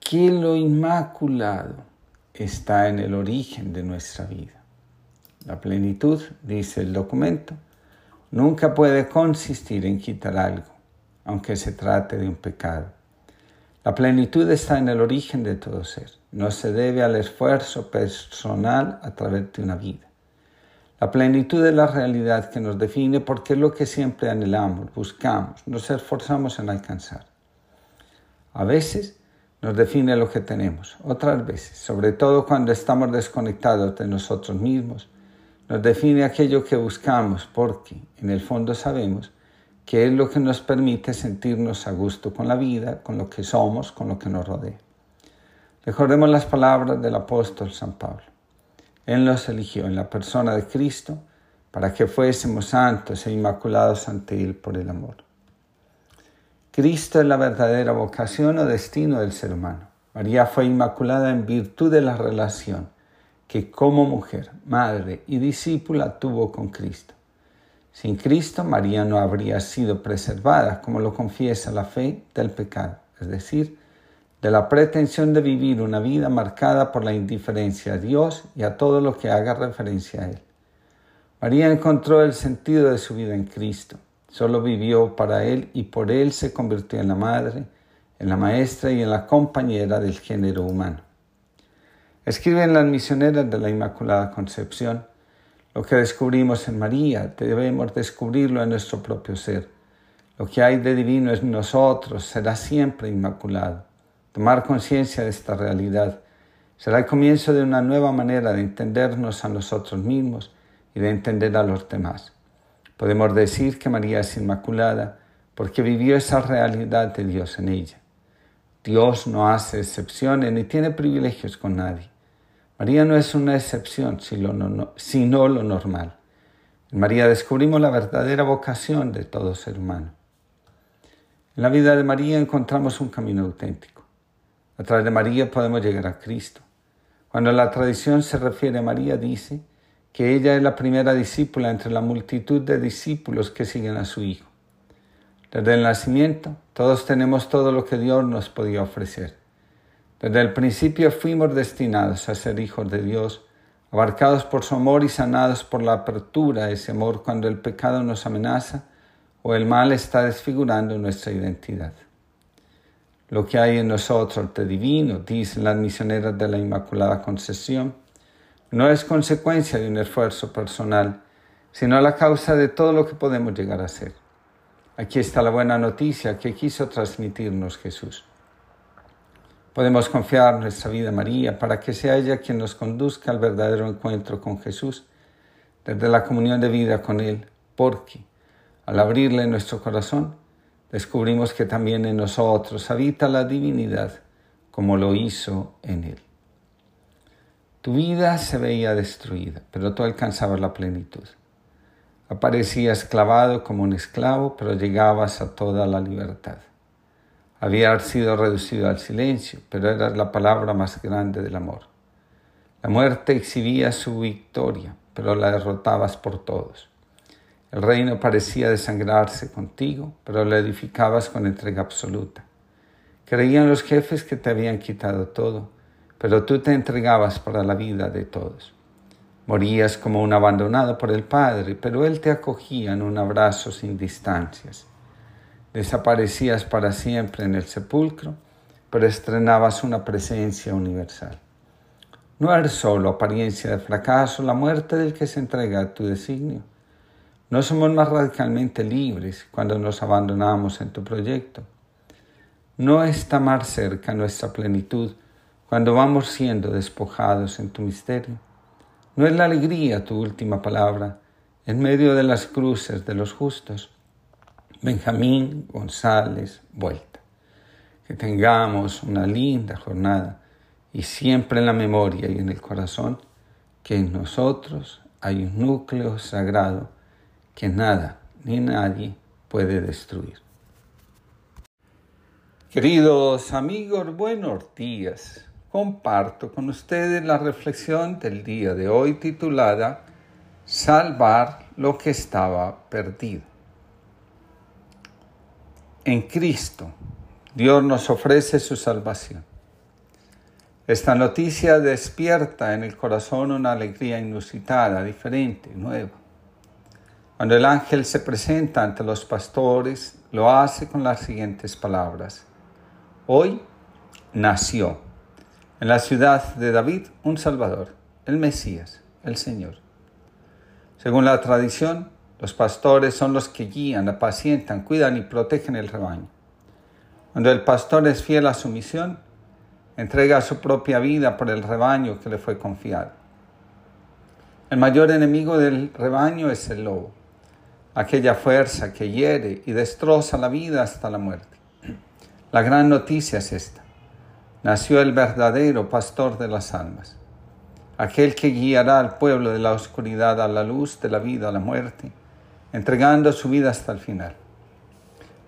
que lo inmaculado está en el origen de nuestra vida. La plenitud, dice el documento, nunca puede consistir en quitar algo, aunque se trate de un pecado. La plenitud está en el origen de todo ser, no se debe al esfuerzo personal a través de una vida. La plenitud es la realidad que nos define porque es lo que siempre anhelamos, buscamos, nos esforzamos en alcanzar. A veces nos define lo que tenemos. Otras veces, sobre todo cuando estamos desconectados de nosotros mismos, nos define aquello que buscamos porque en el fondo sabemos que es lo que nos permite sentirnos a gusto con la vida, con lo que somos, con lo que nos rodea. Recordemos las palabras del apóstol San Pablo. Él nos eligió en la persona de Cristo para que fuésemos santos e inmaculados ante Él por el amor. Cristo es la verdadera vocación o destino del ser humano. María fue inmaculada en virtud de la relación que como mujer, madre y discípula tuvo con Cristo. Sin Cristo, María no habría sido preservada, como lo confiesa la fe del pecado, es decir, de la pretensión de vivir una vida marcada por la indiferencia a Dios y a todo lo que haga referencia a Él. María encontró el sentido de su vida en Cristo Solo vivió para Él y por Él se convirtió en la madre, en la maestra y en la compañera del género humano. Escriben las misioneras de la Inmaculada Concepción, lo que descubrimos en María debemos descubrirlo en nuestro propio ser. Lo que hay de divino en nosotros será siempre inmaculado. Tomar conciencia de esta realidad será el comienzo de una nueva manera de entendernos a nosotros mismos y de entender a los demás. Podemos decir que María es inmaculada porque vivió esa realidad de Dios en ella. Dios no hace excepciones ni tiene privilegios con nadie. María no es una excepción, sino lo normal. En María descubrimos la verdadera vocación de todo ser humano. En la vida de María encontramos un camino auténtico. A través de María podemos llegar a Cristo. Cuando la tradición se refiere a María, dice que ella es la primera discípula entre la multitud de discípulos que siguen a su Hijo. Desde el nacimiento, todos tenemos todo lo que Dios nos podía ofrecer. Desde el principio fuimos destinados a ser hijos de Dios, abarcados por su amor y sanados por la apertura de ese amor cuando el pecado nos amenaza o el mal está desfigurando nuestra identidad. Lo que hay en nosotros de divino, dicen las misioneras de la Inmaculada Concepción, no es consecuencia de un esfuerzo personal, sino la causa de todo lo que podemos llegar a ser. Aquí está la buena noticia que quiso transmitirnos Jesús. Podemos confiar nuestra vida a María para que sea ella quien nos conduzca al verdadero encuentro con Jesús, desde la comunión de vida con Él, porque al abrirle nuestro corazón, descubrimos que también en nosotros habita la divinidad, como lo hizo en Él. Tu vida se veía destruida, pero tú alcanzabas la plenitud. Aparecías clavado como un esclavo, pero llegabas a toda la libertad. Habías sido reducido al silencio, pero eras la palabra más grande del amor. La muerte exhibía su victoria, pero la derrotabas por todos. El reino parecía desangrarse contigo, pero la edificabas con entrega absoluta. Creían los jefes que te habían quitado todo, pero tú te entregabas para la vida de todos. Morías como un abandonado por el Padre, pero Él te acogía en un abrazo sin distancias. Desaparecías para siempre en el sepulcro, pero estrenabas una presencia universal. No es solo apariencia de fracaso la muerte del que se entrega a tu designio. No somos más radicalmente libres cuando nos abandonamos en tu proyecto. No está más cerca nuestra plenitud cuando vamos siendo despojados en tu misterio. No es la alegría tu última palabra en medio de las cruces de los justos. Benjamín González Vuelta. Que tengamos una linda jornada y siempre en la memoria y en el corazón que en nosotros hay un núcleo sagrado que nada ni nadie puede destruir. Queridos amigos, buenos días. Comparto con ustedes la reflexión del día de hoy titulada Salvar lo que estaba perdido. En Cristo, Dios nos ofrece su salvación. Esta noticia despierta en el corazón una alegría inusitada, diferente, nueva. Cuando el ángel se presenta ante los pastores, lo hace con las siguientes palabras. Hoy nació en la ciudad de David un Salvador, el Mesías, el Señor. Según la tradición, los pastores son los que guían, apacientan, cuidan y protegen el rebaño. Cuando el pastor es fiel a su misión, entrega su propia vida por el rebaño que le fue confiado. El mayor enemigo del rebaño es el lobo, aquella fuerza que hiere y destroza la vida hasta la muerte. La gran noticia es esta. Nació el verdadero pastor de las almas, aquel que guiará al pueblo de la oscuridad a la luz, de la vida a la muerte, entregando su vida hasta el final.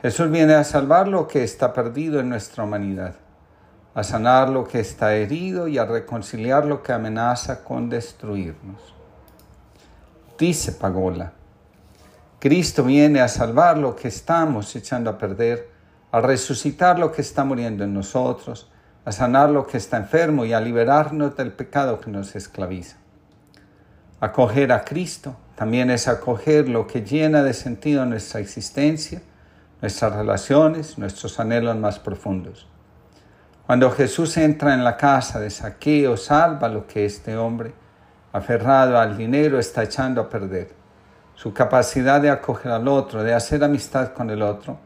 Jesús viene a salvar lo que está perdido en nuestra humanidad a sanar lo que está herido y a reconciliar lo que amenaza con destruirnos. Dice Pagola, Cristo viene a salvar lo que estamos echando a perder, a resucitar lo que está muriendo en nosotros, a sanar lo que está enfermo y a liberarnos del pecado que nos esclaviza. Acoger a Cristo también es acoger lo que llena de sentido nuestra existencia, nuestras relaciones, nuestros anhelos más profundos. Cuando Jesús entra en la casa de Saqueo, salva lo que este hombre, aferrado al dinero, está echando a perder. Su capacidad de acoger al otro, de hacer amistad con el otro,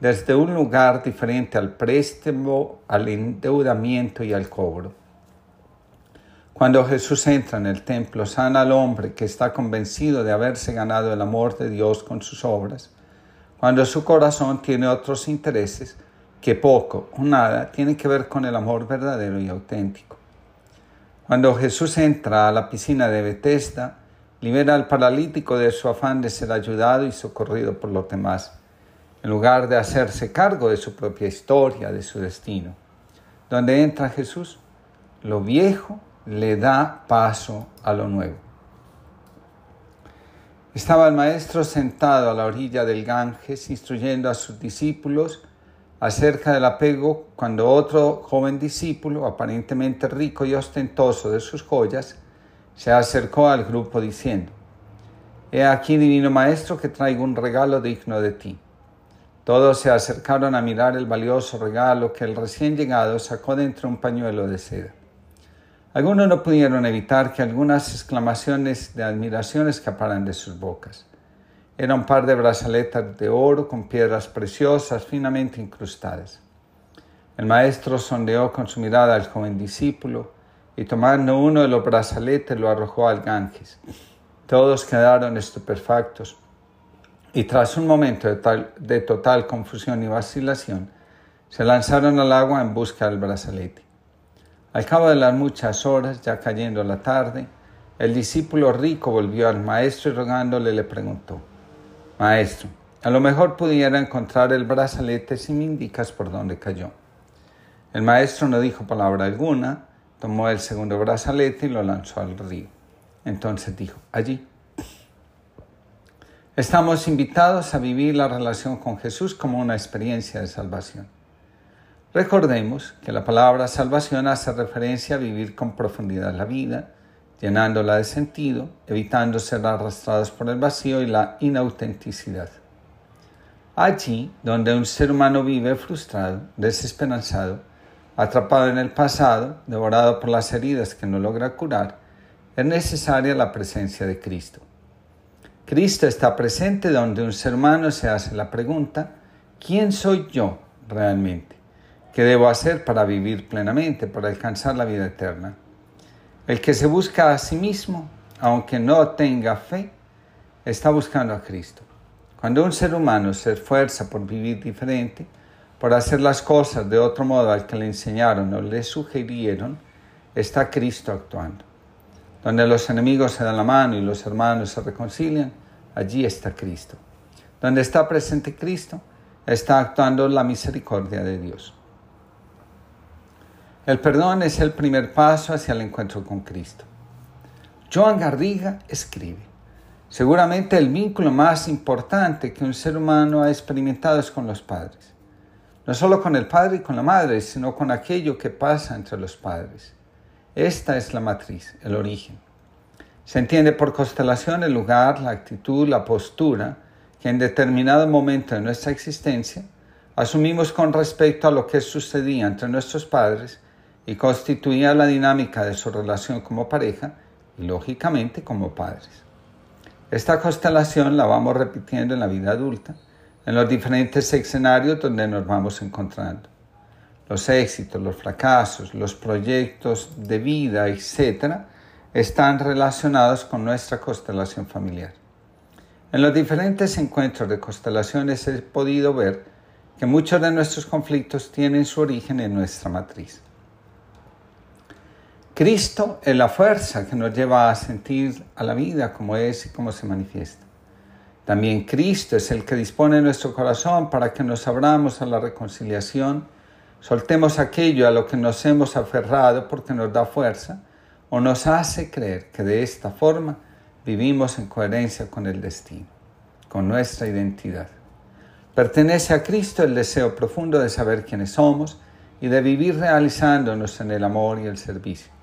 desde un lugar diferente al préstamo, al endeudamiento y al cobro. Cuando Jesús entra en el templo, sana al hombre que está convencido de haberse ganado el amor de Dios con sus obras. Cuando su corazón tiene otros intereses, que poco o nada tiene que ver con el amor verdadero y auténtico. Cuando Jesús entra a la piscina de Bethesda, libera al paralítico de su afán de ser ayudado y socorrido por los demás, en lugar de hacerse cargo de su propia historia, de su destino. Donde entra Jesús, lo viejo le da paso a lo nuevo. Estaba el maestro sentado a la orilla del Ganges instruyendo a sus discípulos acerca del apego cuando otro joven discípulo, aparentemente rico y ostentoso de sus joyas, se acercó al grupo diciendo, He aquí, divino maestro, que traigo un regalo digno de ti. Todos se acercaron a mirar el valioso regalo que el recién llegado sacó de entre un pañuelo de seda. Algunos no pudieron evitar que algunas exclamaciones de admiración escaparan de sus bocas. Era un par de brazaletas de oro con piedras preciosas finamente incrustadas. El maestro sondeó con su mirada al joven discípulo y tomando uno de los brazaletes lo arrojó al Ganges. Todos quedaron estupefactos y tras un momento de, de total confusión y vacilación, se lanzaron al agua en busca del brazalete. Al cabo de las muchas horas, ya cayendo la tarde, el discípulo rico volvió al maestro y rogándole le preguntó, Maestro, a lo mejor pudiera encontrar el brazalete si me indicas por dónde cayó. El maestro no dijo palabra alguna, tomó el segundo brazalete y lo lanzó al río. Entonces dijo, allí. Estamos invitados a vivir la relación con Jesús como una experiencia de salvación. Recordemos que la palabra salvación hace referencia a vivir con profundidad la vida, llenándola de sentido, evitando ser arrastrados por el vacío y la inautenticidad. Allí donde un ser humano vive frustrado, desesperanzado, atrapado en el pasado, devorado por las heridas que no logra curar, es necesaria la presencia de Cristo. Cristo está presente donde un ser humano se hace la pregunta, ¿quién soy yo realmente? ¿Qué debo hacer para vivir plenamente, para alcanzar la vida eterna? El que se busca a sí mismo, aunque no tenga fe, está buscando a Cristo. Cuando un ser humano se esfuerza por vivir diferente, por hacer las cosas de otro modo al que le enseñaron o le sugirieron, está Cristo actuando. Donde los enemigos se dan la mano y los hermanos se reconcilian, allí está Cristo. Donde está presente Cristo, está actuando la misericordia de Dios. El perdón es el primer paso hacia el encuentro con Cristo. Joan Garriga escribe, seguramente el vínculo más importante que un ser humano ha experimentado es con los padres. No solo con el padre y con la madre, sino con aquello que pasa entre los padres. Esta es la matriz, el origen. Se entiende por constelación el lugar, la actitud, la postura que en determinado momento de nuestra existencia asumimos con respecto a lo que sucedía entre nuestros padres y constituía la dinámica de su relación como pareja y lógicamente como padres. Esta constelación la vamos repitiendo en la vida adulta, en los diferentes escenarios donde nos vamos encontrando los éxitos, los fracasos, los proyectos de vida, etc., están relacionados con nuestra constelación familiar. En los diferentes encuentros de constelaciones he podido ver que muchos de nuestros conflictos tienen su origen en nuestra matriz. Cristo es la fuerza que nos lleva a sentir a la vida como es y como se manifiesta. También Cristo es el que dispone nuestro corazón para que nos abramos a la reconciliación Soltemos aquello a lo que nos hemos aferrado porque nos da fuerza o nos hace creer que de esta forma vivimos en coherencia con el destino, con nuestra identidad. Pertenece a Cristo el deseo profundo de saber quiénes somos y de vivir realizándonos en el amor y el servicio.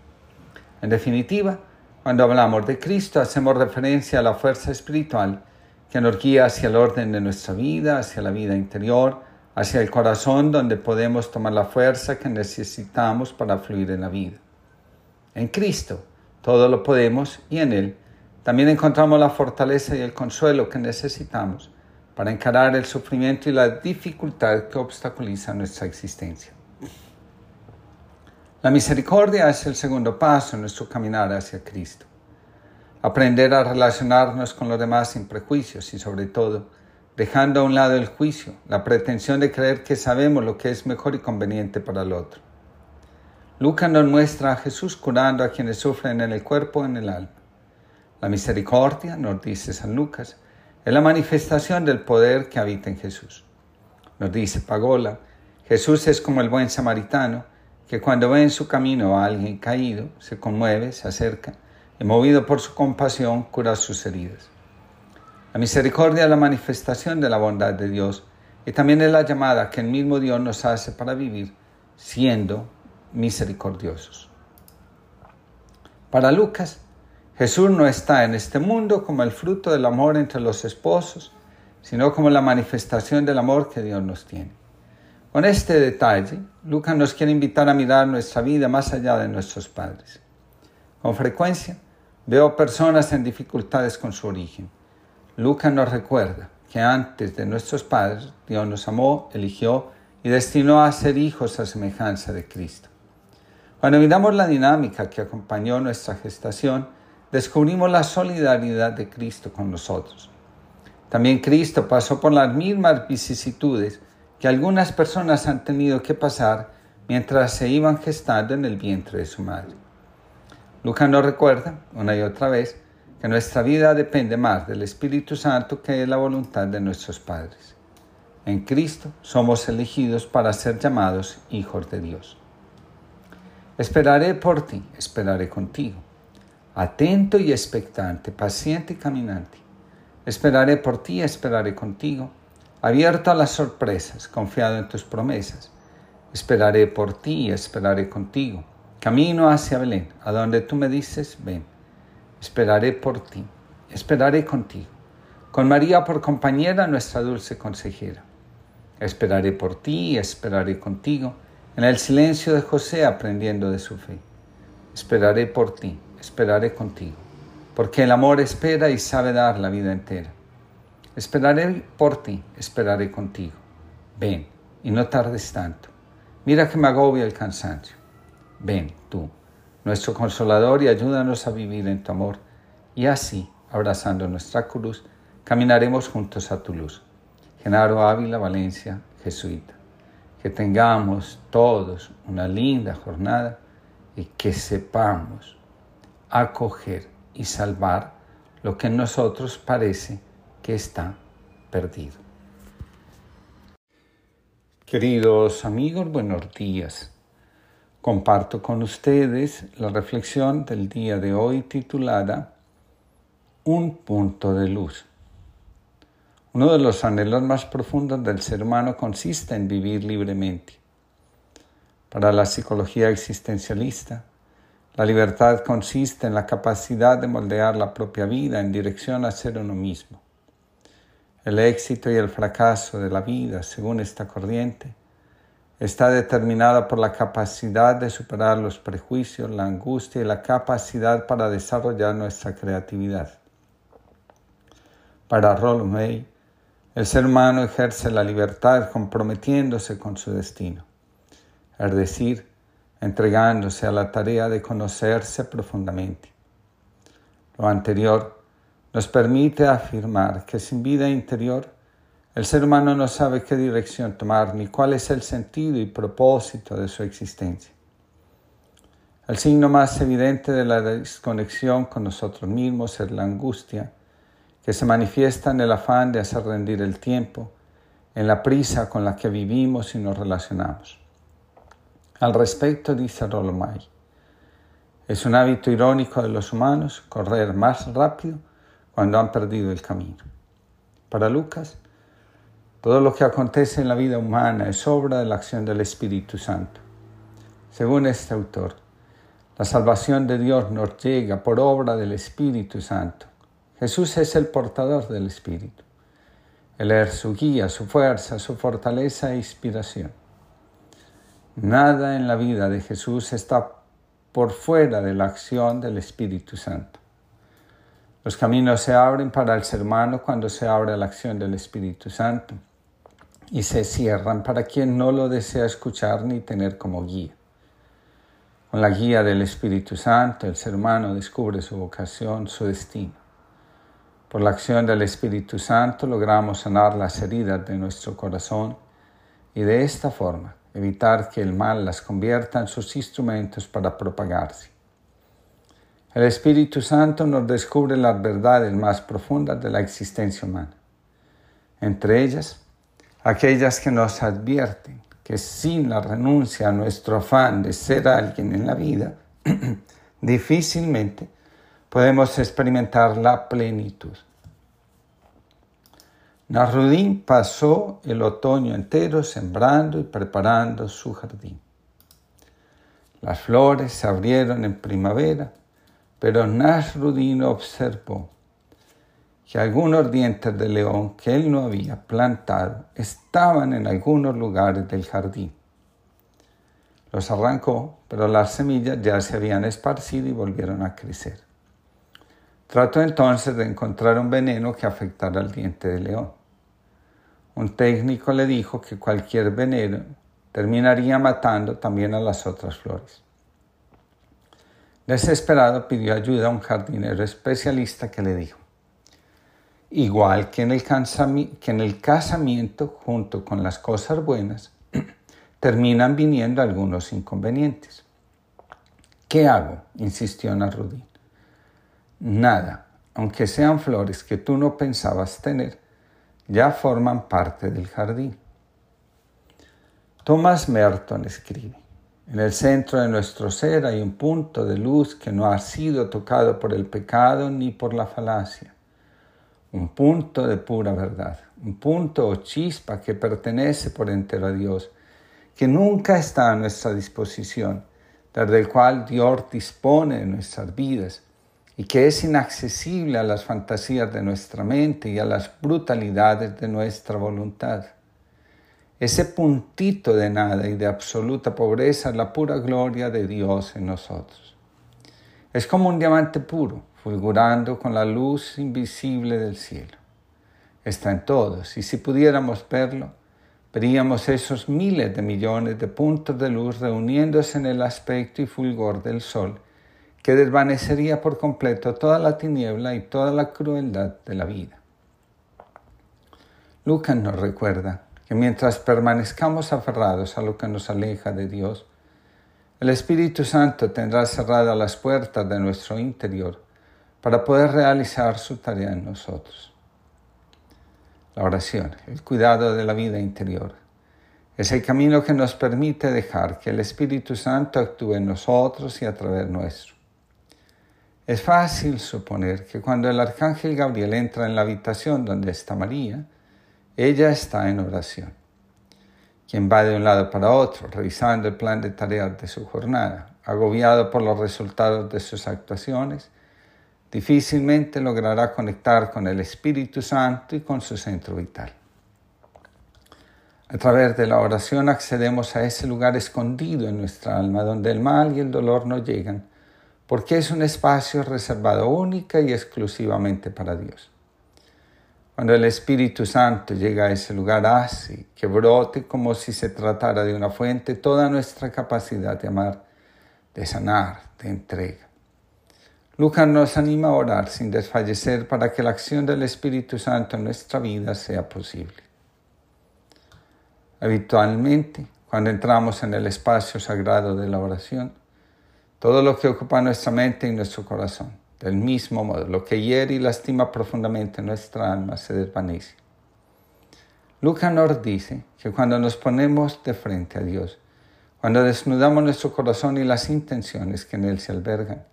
En definitiva, cuando hablamos de Cristo hacemos referencia a la fuerza espiritual que nos guía hacia el orden de nuestra vida, hacia la vida interior, hacia el corazón donde podemos tomar la fuerza que necesitamos para fluir en la vida. En Cristo todo lo podemos y en Él también encontramos la fortaleza y el consuelo que necesitamos para encarar el sufrimiento y la dificultad que obstaculiza nuestra existencia. La misericordia es el segundo paso en nuestro caminar hacia Cristo. Aprender a relacionarnos con los demás sin prejuicios y sobre todo dejando a un lado el juicio, la pretensión de creer que sabemos lo que es mejor y conveniente para el otro. Lucas nos muestra a Jesús curando a quienes sufren en el cuerpo y en el alma. La misericordia, nos dice San Lucas, es la manifestación del poder que habita en Jesús. Nos dice Pagola, Jesús es como el buen samaritano, que cuando ve en su camino a alguien caído, se conmueve, se acerca, y movido por su compasión, cura sus heridas. La misericordia es la manifestación de la bondad de Dios y también es la llamada que el mismo Dios nos hace para vivir siendo misericordiosos. Para Lucas, Jesús no está en este mundo como el fruto del amor entre los esposos, sino como la manifestación del amor que Dios nos tiene. Con este detalle, Lucas nos quiere invitar a mirar nuestra vida más allá de nuestros padres. Con frecuencia veo personas en dificultades con su origen Lucas nos recuerda que antes de nuestros padres Dios nos amó, eligió y destinó a ser hijos a semejanza de Cristo. Cuando miramos la dinámica que acompañó nuestra gestación, descubrimos la solidaridad de Cristo con nosotros. También Cristo pasó por las mismas vicisitudes que algunas personas han tenido que pasar mientras se iban gestando en el vientre de su madre. Lucas nos recuerda una y otra vez que nuestra vida depende más del Espíritu Santo que de la voluntad de nuestros padres. En Cristo somos elegidos para ser llamados hijos de Dios. Esperaré por ti, esperaré contigo. Atento y expectante, paciente y caminante. Esperaré por ti, esperaré contigo. Abierto a las sorpresas, confiado en tus promesas. Esperaré por ti, esperaré contigo. Camino hacia Belén, a donde tú me dices, ven. Esperaré por ti, esperaré contigo. Con María por compañera, nuestra dulce consejera. Esperaré por ti, esperaré contigo, en el silencio de José aprendiendo de su fe. Esperaré por ti, esperaré contigo, porque el amor espera y sabe dar la vida entera. Esperaré por ti, esperaré contigo. Ven, y no tardes tanto. Mira que me agobia el cansancio. Ven tú, nuestro consolador, y ayúdanos a vivir en tu amor, y así, abrazando nuestra cruz, caminaremos juntos a tu luz. Genaro Ávila, Valencia, Jesuita. Que tengamos todos una linda jornada y que sepamos acoger y salvar lo que en nosotros parece que está perdido. Queridos amigos, buenos días. Comparto con ustedes la reflexión del día de hoy titulada Un punto de luz. Uno de los anhelos más profundos del ser humano consiste en vivir libremente. Para la psicología existencialista, la libertad consiste en la capacidad de moldear la propia vida en dirección a ser uno mismo. El éxito y el fracaso de la vida, según esta corriente, está determinada por la capacidad de superar los prejuicios, la angustia y la capacidad para desarrollar nuestra creatividad. Para Rollo May, el ser humano ejerce la libertad comprometiéndose con su destino, es decir, entregándose a la tarea de conocerse profundamente. Lo anterior nos permite afirmar que sin vida interior, el ser humano no sabe qué dirección tomar ni cuál es el sentido y propósito de su existencia. El signo más evidente de la desconexión con nosotros mismos es la angustia que se manifiesta en el afán de hacer rendir el tiempo, en la prisa con la que vivimos y nos relacionamos. Al respecto dice Rolomay, es un hábito irónico de los humanos correr más rápido cuando han perdido el camino. Para Lucas, todo lo que acontece en la vida humana es obra de la acción del Espíritu Santo. Según este autor, la salvación de Dios nos llega por obra del Espíritu Santo Jesús es el portador del Espíritu. Él es su guía, su fuerza, su fortaleza e inspiración. Nada en la vida de Jesús está por fuera de la acción del Espíritu Santo. Los caminos se abren para el ser humano cuando se abre la acción del Espíritu Santo y se cierran para quien no lo desea escuchar ni tener como guía. Con la guía del Espíritu Santo, el ser humano descubre su vocación, su destino. Por la acción del Espíritu Santo logramos sanar las heridas de nuestro corazón y de esta forma evitar que el mal las convierta en sus instrumentos para propagarse. El Espíritu Santo nos descubre las verdades más profundas de la existencia humana, entre ellas aquellas que nos advierten que sin la renuncia a nuestro afán de ser alguien en la vida, difícilmente podemos experimentar la plenitud. Nasrudin pasó el otoño entero sembrando y preparando su jardín. Las flores se abrieron en primavera, pero Nasrudin observó que algunos dientes de león que él no había plantado estaban en algunos lugares del jardín. Los arrancó, pero las semillas ya se habían esparcido y volvieron a crecer. Trató entonces de encontrar un veneno que afectara al diente de león. Un técnico le dijo que cualquier veneno terminaría matando también a las otras flores. Desesperado pidió ayuda a un jardinero especialista que le dijo, igual que en el, casamiento junto con las cosas buenas, terminan viniendo algunos inconvenientes. ¿Qué hago? insistió Narudín. Nada, aunque sean flores que tú no pensabas tener, ya forman parte del jardín. Thomas Merton escribe, en el centro de nuestro ser hay un punto de luz que no ha sido tocado por el pecado ni por la falacia, un punto de pura verdad, un punto o chispa que pertenece por entero a Dios, que nunca está a nuestra disposición, desde el cual Dios dispone de nuestras vidas y que es inaccesible a las fantasías de nuestra mente y a las brutalidades de nuestra voluntad. Ese puntito de nada y de absoluta pobreza la pura gloria de Dios en nosotros. Es como un diamante puro, fulgurando con la luz invisible del cielo. Está en todos, y si pudiéramos verlo, veríamos esos miles de millones de puntos de luz reuniéndose en el aspecto y fulgor del sol, que desvanecería por completo toda la tiniebla y toda la crueldad de la vida. Lucas nos recuerda que mientras permanezcamos aferrados a lo que nos aleja de Dios, el Espíritu Santo tendrá cerradas las puertas de nuestro interior para poder realizar su tarea en nosotros. La oración, el cuidado de la vida interior, es el camino que nos permite dejar que el Espíritu Santo actúe en nosotros y a través nuestro. Es fácil suponer que cuando el arcángel Gabriel entra en la habitación donde está María, ella está en oración. Quien va de un lado para otro, revisando el plan de tareas de su jornada, agobiado por los resultados de sus actuaciones, difícilmente logrará conectar con el Espíritu Santo y con su centro vital. A través de la oración accedemos a ese lugar escondido en nuestra alma donde el mal y el dolor no llegan, porque es un espacio reservado única y exclusivamente para Dios. Cuando el Espíritu Santo llega a ese lugar, hace que brote como si se tratara de una fuente toda nuestra capacidad de amar, de sanar, de entrega. Lucas nos anima a orar sin desfallecer para que la acción del Espíritu Santo en nuestra vida sea posible. Habitualmente, cuando entramos en el espacio sagrado de la oración, todo lo que ocupa nuestra mente y nuestro corazón, del mismo modo, lo que hiere y lastima profundamente nuestra alma se desvanece. Lucas nos dice que cuando nos ponemos de frente a Dios, cuando desnudamos nuestro corazón y las intenciones que en él se albergan,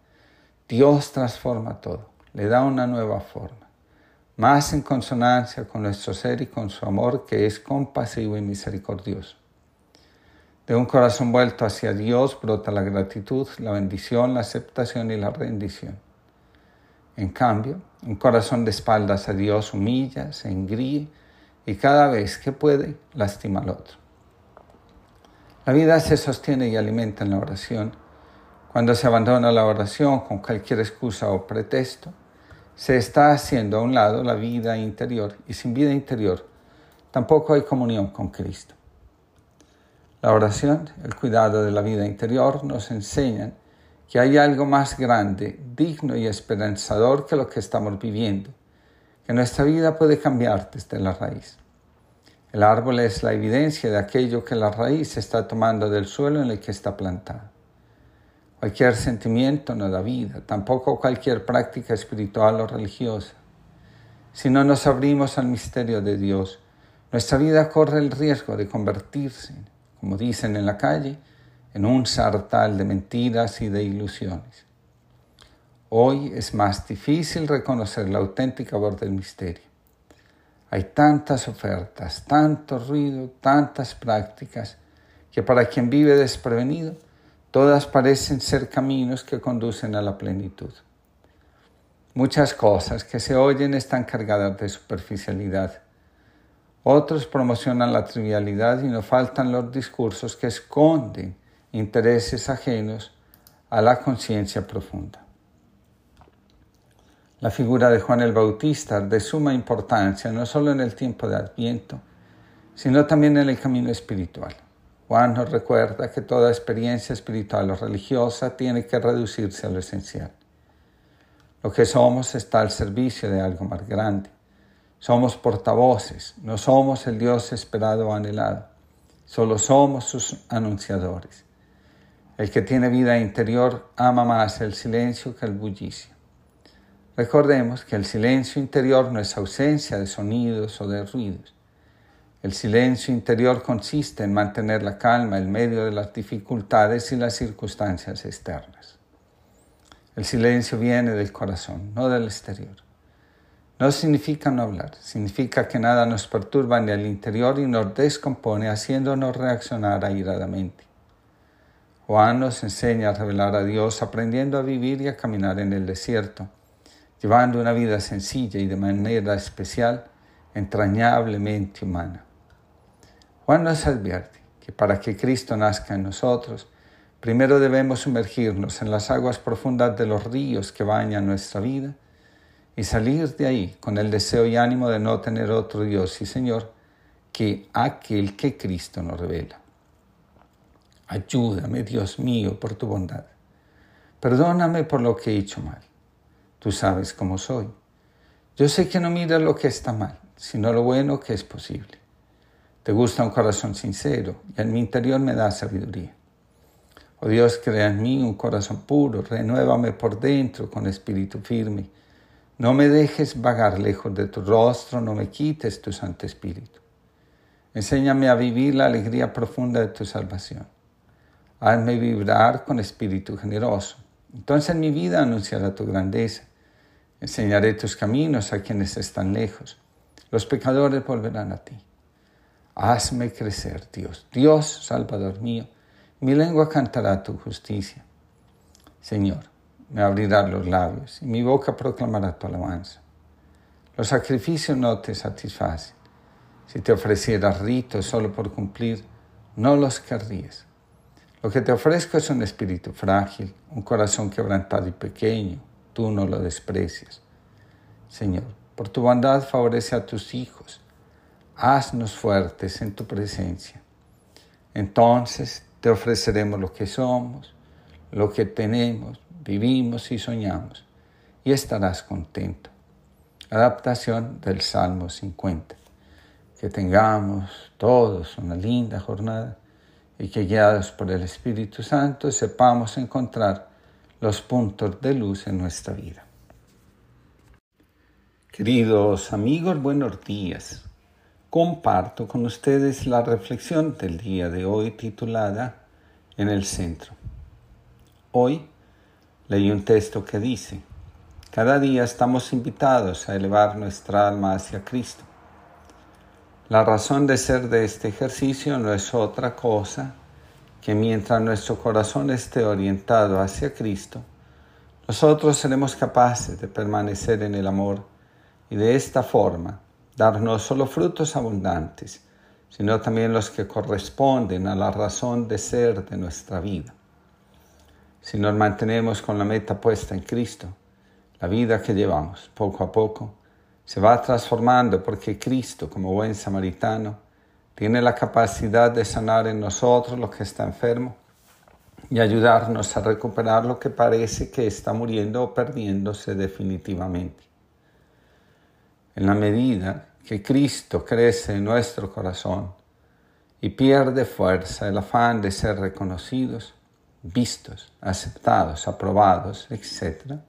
Dios transforma todo, le da una nueva forma, más en consonancia con nuestro ser y con su amor que es compasivo y misericordioso. De un corazón vuelto hacia Dios brota la gratitud, la bendición, la aceptación y la rendición. En cambio, un corazón de espaldas a Dios humilla, se engríe y cada vez que puede lastima al otro. La vida se sostiene y alimenta en la oración. Cuando se abandona la oración con cualquier excusa o pretexto, se está haciendo a un lado la vida interior y sin vida interior tampoco hay comunión con Cristo. La oración, el cuidado de la vida interior nos enseñan que hay algo más grande, digno y esperanzador que lo que estamos viviendo, que nuestra vida puede cambiar desde la raíz. El árbol es la evidencia de aquello que la raíz está tomando del suelo en el que está plantado. Cualquier sentimiento no da vida, tampoco cualquier práctica espiritual o religiosa. Si no nos abrimos al misterio de Dios, nuestra vida corre el riesgo de convertirse, como dicen en la calle, en un sartal de mentiras y de ilusiones. Hoy es más difícil reconocer la auténtica voz del misterio. Hay tantas ofertas, tanto ruido, tantas prácticas, que para quien vive desprevenido, todas parecen ser caminos que conducen a la plenitud. Muchas cosas que se oyen están cargadas de superficialidad. Otros promocionan la trivialidad y no faltan los discursos que esconden intereses ajenos a la conciencia profunda. La figura de Juan el Bautista de suma importancia no solo en el tiempo de Adviento, sino también en el camino espiritual. Juan nos recuerda que toda experiencia espiritual o religiosa tiene que reducirse a lo esencial. Lo que somos está al servicio de algo más grande. Somos portavoces, no somos el Dios esperado o anhelado, solo somos sus anunciadores. El que tiene vida interior ama más el silencio que el bullicio. Recordemos que el silencio interior no es ausencia de sonidos o de ruidos. El silencio interior consiste en mantener la calma en medio de las dificultades y las circunstancias externas. El silencio viene del corazón, no del exterior. No significa no hablar, significa que nada nos perturba en el interior y nos descompone haciéndonos reaccionar airadamente. Juan nos enseña a revelar a Dios aprendiendo a vivir y a caminar en el desierto, llevando una vida sencilla y de manera especial, entrañablemente humana. Juan nos advierte que para que Cristo nazca en nosotros, primero debemos sumergirnos en las aguas profundas de los ríos que bañan nuestra vida y salir de ahí con el deseo y ánimo de no tener otro Dios y Señor que aquel que Cristo nos revela. Ayúdame, Dios mío, por tu bondad. Perdóname por lo que he hecho mal. Tú sabes cómo soy. Yo sé que no miras lo que está mal, sino lo bueno que es posible. Te gusta un corazón sincero y en mi interior me da sabiduría. Oh Dios, crea en mí un corazón puro, renuévame por dentro con espíritu firme. No me dejes vagar lejos de tu rostro, no me quites tu Santo Espíritu. Enséñame a vivir la alegría profunda de tu salvación hazme vibrar con espíritu generoso. Entonces mi vida anunciará tu grandeza. Enseñaré tus caminos a quienes están lejos. Los pecadores volverán a ti. Hazme crecer, Dios, Dios Salvador mío. Mi lengua cantará tu justicia. Señor, me abrirá los labios y mi boca proclamará tu alabanza. Los sacrificios no te satisfacen. Si te ofrecieras ritos solo por cumplir, no los querrías. Lo que te ofrezco es un espíritu frágil, un corazón quebrantado y pequeño. Tú no lo desprecias. Señor, por tu bondad favorece a tus hijos. Haznos fuertes en tu presencia. Entonces te ofreceremos lo que somos, lo que tenemos, vivimos y soñamos, y estarás contento. Adaptación del Salmo 50. Que tengamos todos una linda jornada y que guiados por el Espíritu Santo sepamos encontrar los puntos de luz en nuestra vida. Queridos amigos, buenos días. Comparto con ustedes la reflexión del día de hoy titulada En el centro. Hoy leí un texto que dice, cada día estamos invitados a elevar nuestra alma hacia Cristo la razón de ser de este ejercicio no es otra cosa que mientras nuestro corazón esté orientado hacia Cristo, nosotros seremos capaces de permanecer en el amor y de esta forma dar no solo frutos abundantes, sino también los que corresponden a la razón de ser de nuestra vida. Si nos mantenemos con la meta puesta en Cristo, la vida que llevamos poco a poco se va transformando porque Cristo, como buen samaritano, tiene la capacidad de sanar en nosotros lo que está enfermo y ayudarnos a recuperar lo que parece que está muriendo o perdiéndose definitivamente. En la medida que Cristo crece en nuestro corazón y pierde fuerza el afán de ser reconocidos, vistos, aceptados, aprobados, etc.,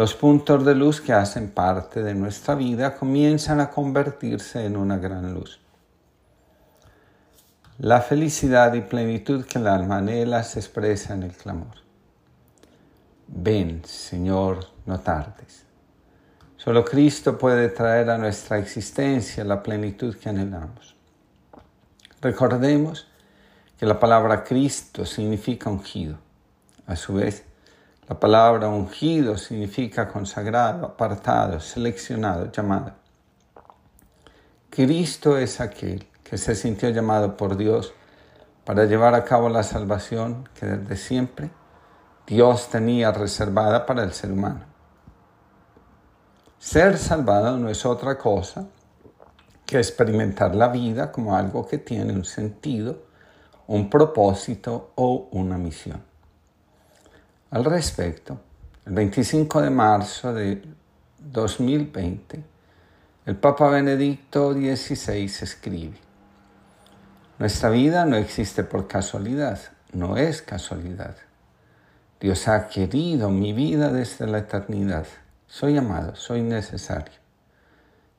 los puntos de luz que hacen parte de nuestra vida comienzan a convertirse en una gran luz. La felicidad y plenitud que el alma anhela se expresa en el clamor. Ven, Señor, no tardes. Solo Cristo puede traer a nuestra existencia la plenitud que anhelamos. Recordemos que la palabra Cristo significa ungido. A su vez, la palabra ungido significa consagrado, apartado, seleccionado, llamado. Cristo es aquel que se sintió llamado por Dios para llevar a cabo la salvación que desde siempre Dios tenía reservada para el ser humano. Ser salvado no es otra cosa que experimentar la vida como algo que tiene un sentido, un propósito o una misión. Al respecto, el 25 de marzo de 2020, el Papa Benedicto XVI escribe, Nuestra vida no existe por casualidad, no es casualidad. Dios ha querido mi vida desde la eternidad. Soy amado, soy necesario.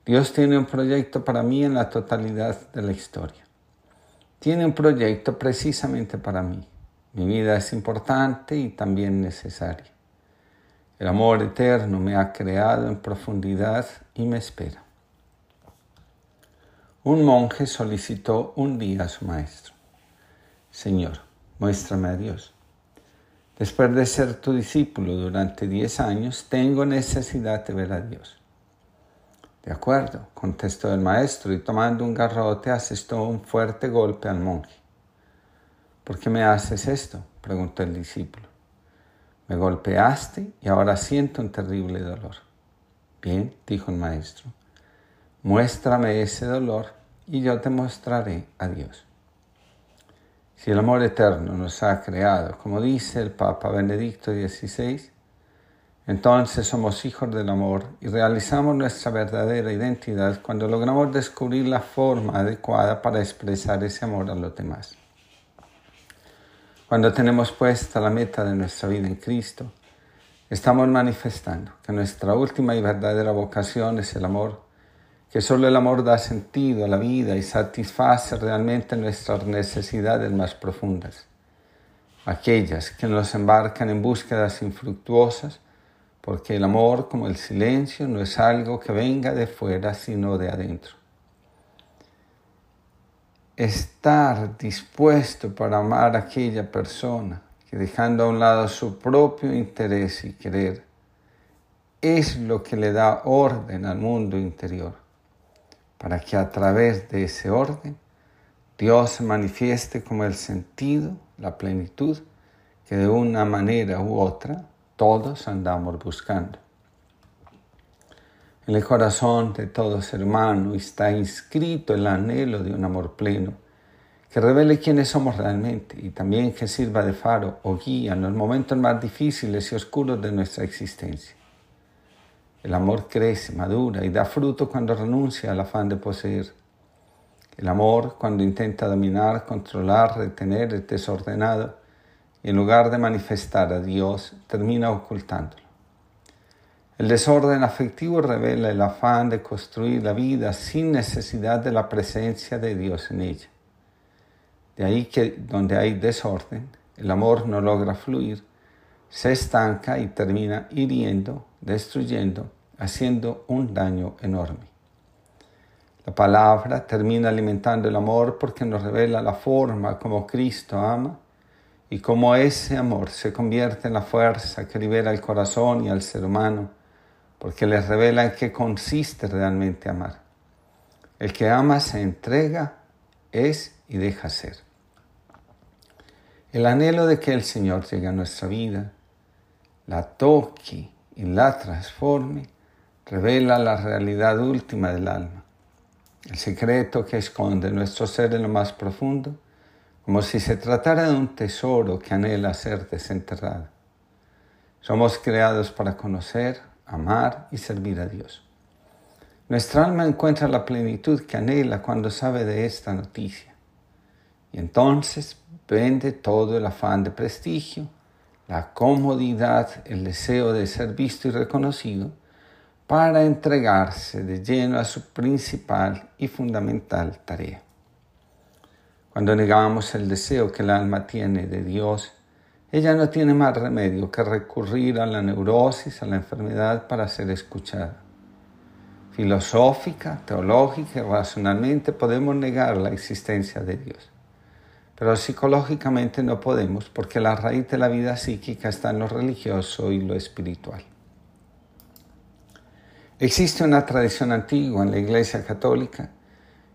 Dios tiene un proyecto para mí en la totalidad de la historia. Tiene un proyecto precisamente para mí. Mi vida es importante y también necesaria. El amor eterno me ha creado en profundidad y me espera. Un monje solicitó un día a su maestro, Señor, muéstrame a Dios. Después de ser tu discípulo durante diez años, tengo necesidad de ver a Dios. De acuerdo, contestó el maestro y tomando un garrote asestó un fuerte golpe al monje. ¿Por qué me haces esto? preguntó el discípulo. Me golpeaste y ahora siento un terrible dolor. Bien, dijo el maestro, muéstrame ese dolor y yo te mostraré a Dios. Si el amor eterno nos ha creado, como dice el Papa Benedicto XVI, entonces somos hijos del amor y realizamos nuestra verdadera identidad cuando logramos descubrir la forma adecuada para expresar ese amor a los demás. Cuando tenemos puesta la meta de nuestra vida en Cristo, estamos manifestando que nuestra última y verdadera vocación es el amor que solo el amor da sentido a la vida y satisface realmente nuestras necesidades más profundas, aquellas que nos embarcan en búsquedas infructuosas, porque el amor, como el silencio, no es algo que venga de fuera, sino de adentro. Estar dispuesto para amar a aquella persona que dejando a un lado su propio interés y querer, es lo que le da orden al mundo interior para que a través de ese orden Dios se manifieste como el sentido, la plenitud que de una manera u otra todos andamos buscando. El corazón de todo ser humano está inscrito el anhelo de un amor pleno que revele quiénes somos realmente y también que sirva de faro o guía en los momentos más difíciles y oscuros de nuestra existencia. El amor crece, madura y da fruto cuando renuncia al afán de poseer. El amor cuando intenta dominar, controlar, retener es desordenado y en lugar de manifestar a Dios termina ocultándolo. El desorden afectivo revela el afán de construir la vida sin necesidad de la presencia de Dios en ella. De ahí que donde hay desorden, el amor no logra fluir, se estanca y termina hiriendo, destruyendo, haciendo un daño enorme. La palabra termina alimentando el amor porque nos revela la forma como Cristo ama y cómo ese amor se convierte en la fuerza que libera el corazón y al ser humano, porque les revela en qué consiste realmente amar. El que ama se entrega, es y deja ser. El anhelo de que el Señor llegue a nuestra vida, la toque y la transforme, revela la realidad última del alma, el secreto que esconde nuestro ser en lo más profundo, como si se tratara de un tesoro que anhela ser desenterrado. Somos creados para conocer, amar y servir a Dios. Nuestra alma encuentra la plenitud que anhela cuando sabe de esta noticia. Y entonces vende todo el afán de prestigio, la comodidad, el deseo de ser visto y reconocido, para entregarse de lleno a su principal y fundamental tarea. Cuando negamos el deseo que el alma tiene de Dios, ella no tiene más remedio que recurrir a la neurosis, a la enfermedad para ser escuchada. Filosófica, teológica y racionalmente podemos negar la existencia de Dios, pero psicológicamente no podemos porque la raíz de la vida psíquica está en lo religioso y lo espiritual. Existe una tradición antigua en la Iglesia Católica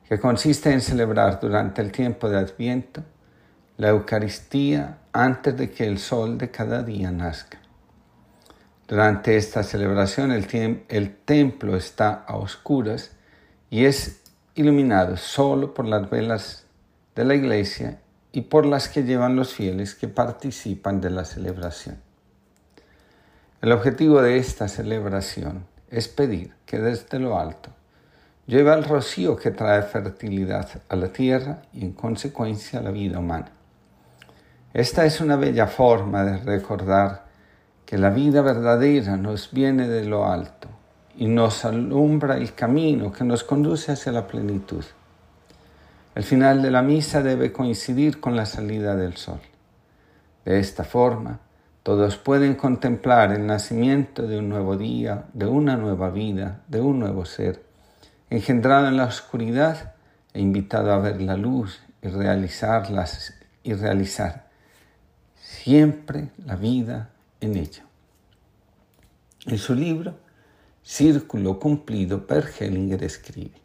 que consiste en celebrar durante el tiempo de Adviento la Eucaristía antes de que el sol de cada día nazca. Durante esta celebración el, el templo está a oscuras y es iluminado solo por las velas de la iglesia y por las que llevan los fieles que participan de la celebración. El objetivo de esta celebración es pedir que desde lo alto lleve el rocío que trae fertilidad a la tierra y en consecuencia a la vida humana. Esta es una bella forma de recordar que la vida verdadera nos viene de lo alto y nos alumbra el camino que nos conduce hacia la plenitud. El final de la misa debe coincidir con la salida del sol. De esta forma, todos pueden contemplar el nacimiento de un nuevo día, de una nueva vida, de un nuevo ser, engendrado en la oscuridad e invitado a ver la luz y realizarlas y realizar siempre la vida en ella. En su libro Círculo Cumplido, Per Hellinger escribe,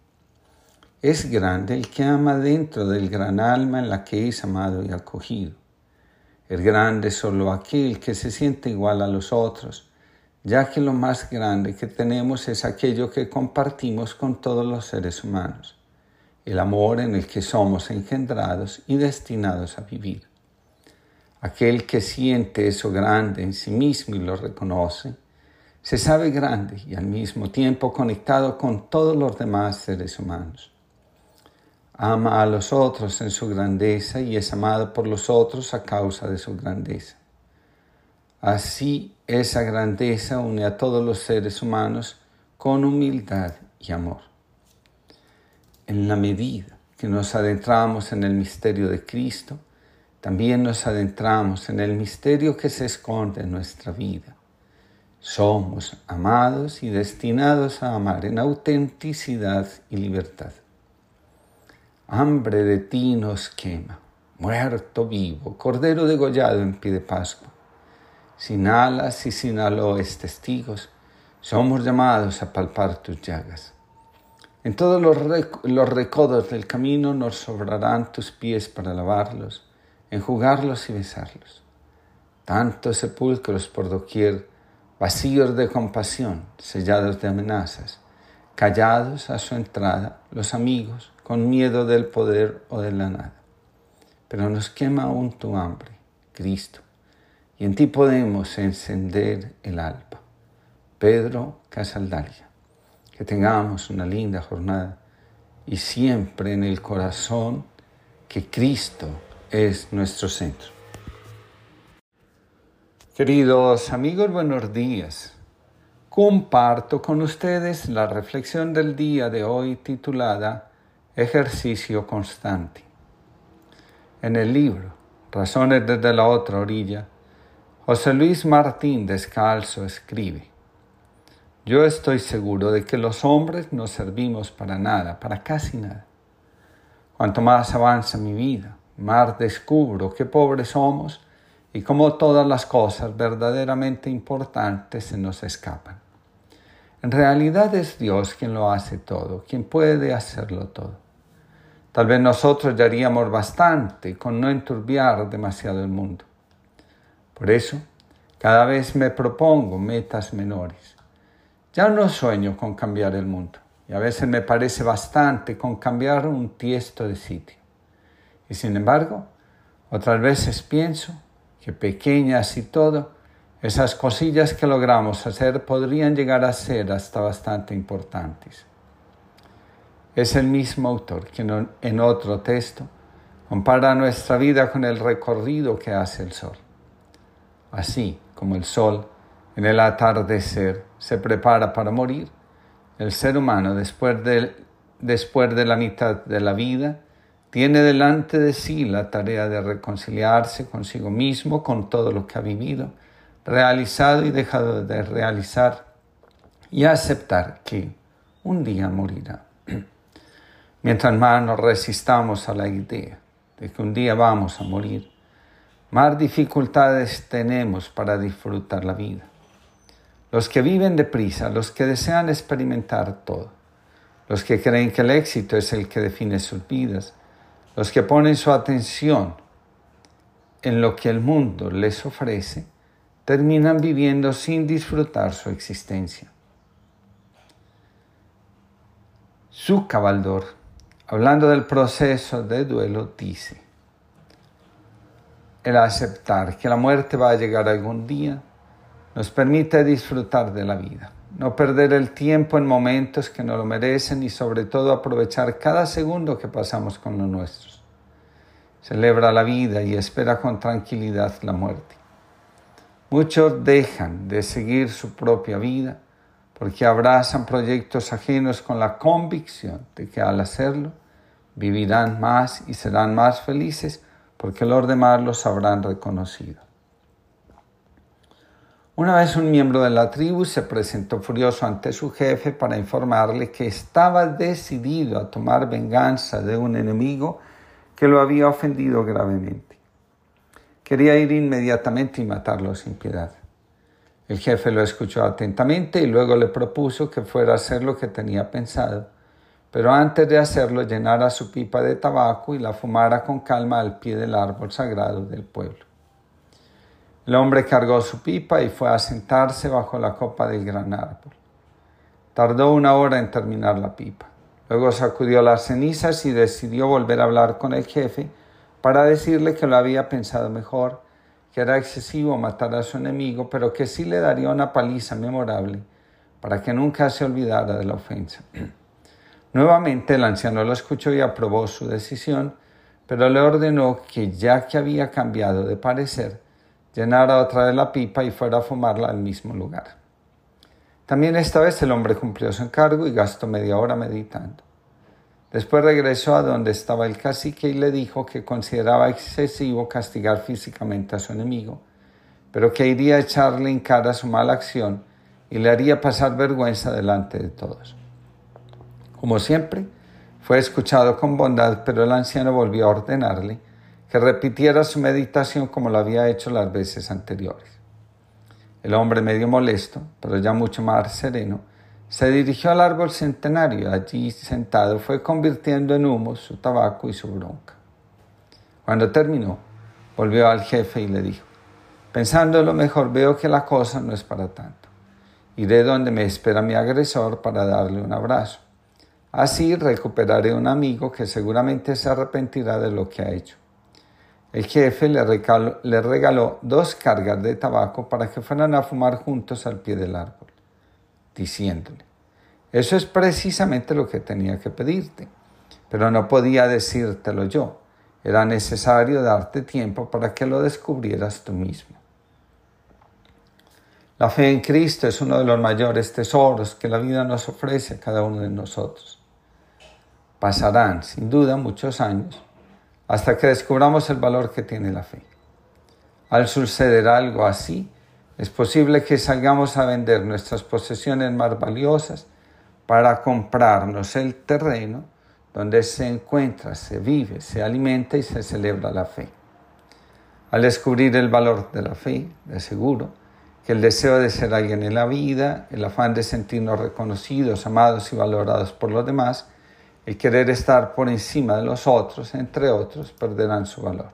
es grande el que ama dentro del gran alma en la que es amado y acogido el grande solo aquel que se siente igual a los otros, ya que lo más grande que tenemos es aquello que compartimos con todos los seres humanos, el amor en el que somos engendrados y destinados a vivir. Aquel que siente eso grande en sí mismo y lo reconoce, se sabe grande y al mismo tiempo conectado con todos los demás seres humanos ama a los otros en su grandeza y es amado por los otros a causa de su grandeza. Así esa grandeza une a todos los seres humanos con humildad y amor. En la medida que nos adentramos en el misterio de Cristo, también nos adentramos en el misterio que se esconde en nuestra vida. Somos amados y destinados a amar en autenticidad y libertad hambre de ti nos quema, muerto vivo, cordero degollado en pie de Pascua. Sin alas y sin aloes testigos, somos llamados a palpar tus llagas. En todos los, los recodos del camino nos sobrarán tus pies para lavarlos, enjugarlos y besarlos. Tantos sepulcros por doquier, vacíos de compasión, sellados de amenazas, callados a su entrada los amigos, con miedo del poder o de la nada. Pero nos quema aún tu hambre, Cristo, y en ti podemos encender el alba. Pedro Casaldaria, que tengamos una linda jornada y siempre en el corazón que Cristo es nuestro centro. Queridos amigos, buenos días. Comparto con ustedes la reflexión del día de hoy titulada Ejercicio constante. En el libro Razones desde la otra orilla, José Luis Martín Descalzo escribe, Yo estoy seguro de que los hombres no servimos para nada, para casi nada. Cuanto más avanza mi vida, más descubro qué pobres somos y cómo todas las cosas verdaderamente importantes se nos escapan. En realidad es Dios quien lo hace todo, quien puede hacerlo todo. Tal vez nosotros ya haríamos bastante con no enturbiar demasiado el mundo. Por eso, cada vez me propongo metas menores. Ya no sueño con cambiar el mundo y a veces me parece bastante con cambiar un tiesto de sitio. Y sin embargo, otras veces pienso que pequeñas y todo, esas cosillas que logramos hacer podrían llegar a ser hasta bastante importantes. Es el mismo autor que en otro texto compara nuestra vida con el recorrido que hace el sol. Así como el sol en el atardecer se prepara para morir, el ser humano después de, después de la mitad de la vida tiene delante de sí la tarea de reconciliarse consigo mismo, con todo lo que ha vivido, realizado y dejado de realizar, y aceptar que un día morirá. Mientras más nos resistamos a la idea de que un día vamos a morir, más dificultades tenemos para disfrutar la vida. Los que viven deprisa, los que desean experimentar todo, los que creen que el éxito es el que define sus vidas, los que ponen su atención en lo que el mundo les ofrece, terminan viviendo sin disfrutar su existencia. Su cabaldor hablando del proceso de duelo, dice, el aceptar que la muerte va a llegar algún día nos permite disfrutar de la vida, no perder el tiempo en momentos que no lo merecen y sobre todo aprovechar cada segundo que pasamos con los nuestros. celebra la vida y espera con tranquilidad la muerte. Muchos dejan de seguir su propia vida porque abrazan proyectos ajenos con la convicción de que al hacerlo vivirán más y serán más felices porque los demás los habrán reconocido. Una vez un miembro de la tribu se presentó furioso ante su jefe para informarle que estaba decidido a tomar venganza de un enemigo que lo había ofendido gravemente. Quería ir inmediatamente y matarlo sin piedad. El jefe lo escuchó atentamente y luego le propuso que fuera a hacer lo que tenía pensado, pero antes de hacerlo llenara su pipa de tabaco y la fumara con calma al pie del árbol sagrado del pueblo. El hombre cargó su pipa y fue a sentarse bajo la copa del gran árbol. Tardó una hora en terminar la pipa. Luego sacudió las cenizas y decidió volver a hablar con el jefe para decirle que lo había pensado mejor, que era excesivo matar a su enemigo, pero que sí le daría una paliza memorable para que nunca se olvidara de la ofensa. Nuevamente el anciano lo escuchó y aprobó su decisión, pero le ordenó que ya que había cambiado de parecer, llenara otra vez la pipa y fuera a fumarla al mismo lugar. También esta vez el hombre cumplió su encargo y gastó media hora meditando. Después regresó a donde estaba el cacique y le dijo que consideraba excesivo castigar físicamente a su enemigo, pero que iría a echarle en cara su mala acción y le haría pasar vergüenza delante de todos. Como siempre, fue escuchado con bondad, pero el anciano volvió a ordenarle que repitiera su meditación como lo había hecho las veces anteriores. El hombre medio molesto, pero ya mucho más sereno, se dirigió al árbol centenario. Allí sentado fue convirtiendo en humo su tabaco y su bronca. Cuando terminó, volvió al jefe y le dijo, pensando lo mejor, veo que la cosa no es para tanto. Iré donde me espera mi agresor para darle un abrazo. Así recuperaré un amigo que seguramente se arrepentirá de lo que ha hecho. El jefe le regaló, dos cargas de tabaco para que fueran a fumar juntos al pie del árbol, diciéndole, eso es precisamente lo que tenía que pedirte, pero no podía decírtelo yo. Era necesario darte tiempo para que lo descubrieras tú mismo. La fe en Cristo es uno de los mayores tesoros que la vida nos ofrece a cada uno de nosotros. Pasarán, sin duda, muchos años hasta que descubramos el valor que tiene la fe. Al suceder algo así, es posible que salgamos a vender nuestras posesiones más valiosas para comprarnos el terreno donde se encuentra, se vive, se alimenta y se celebra la fe. Al descubrir el valor de la fe, de seguro, que el deseo de ser alguien en la vida, el afán de sentirnos reconocidos, amados y valorados por los demás, el querer estar por encima de los otros, entre otros, perderán su valor.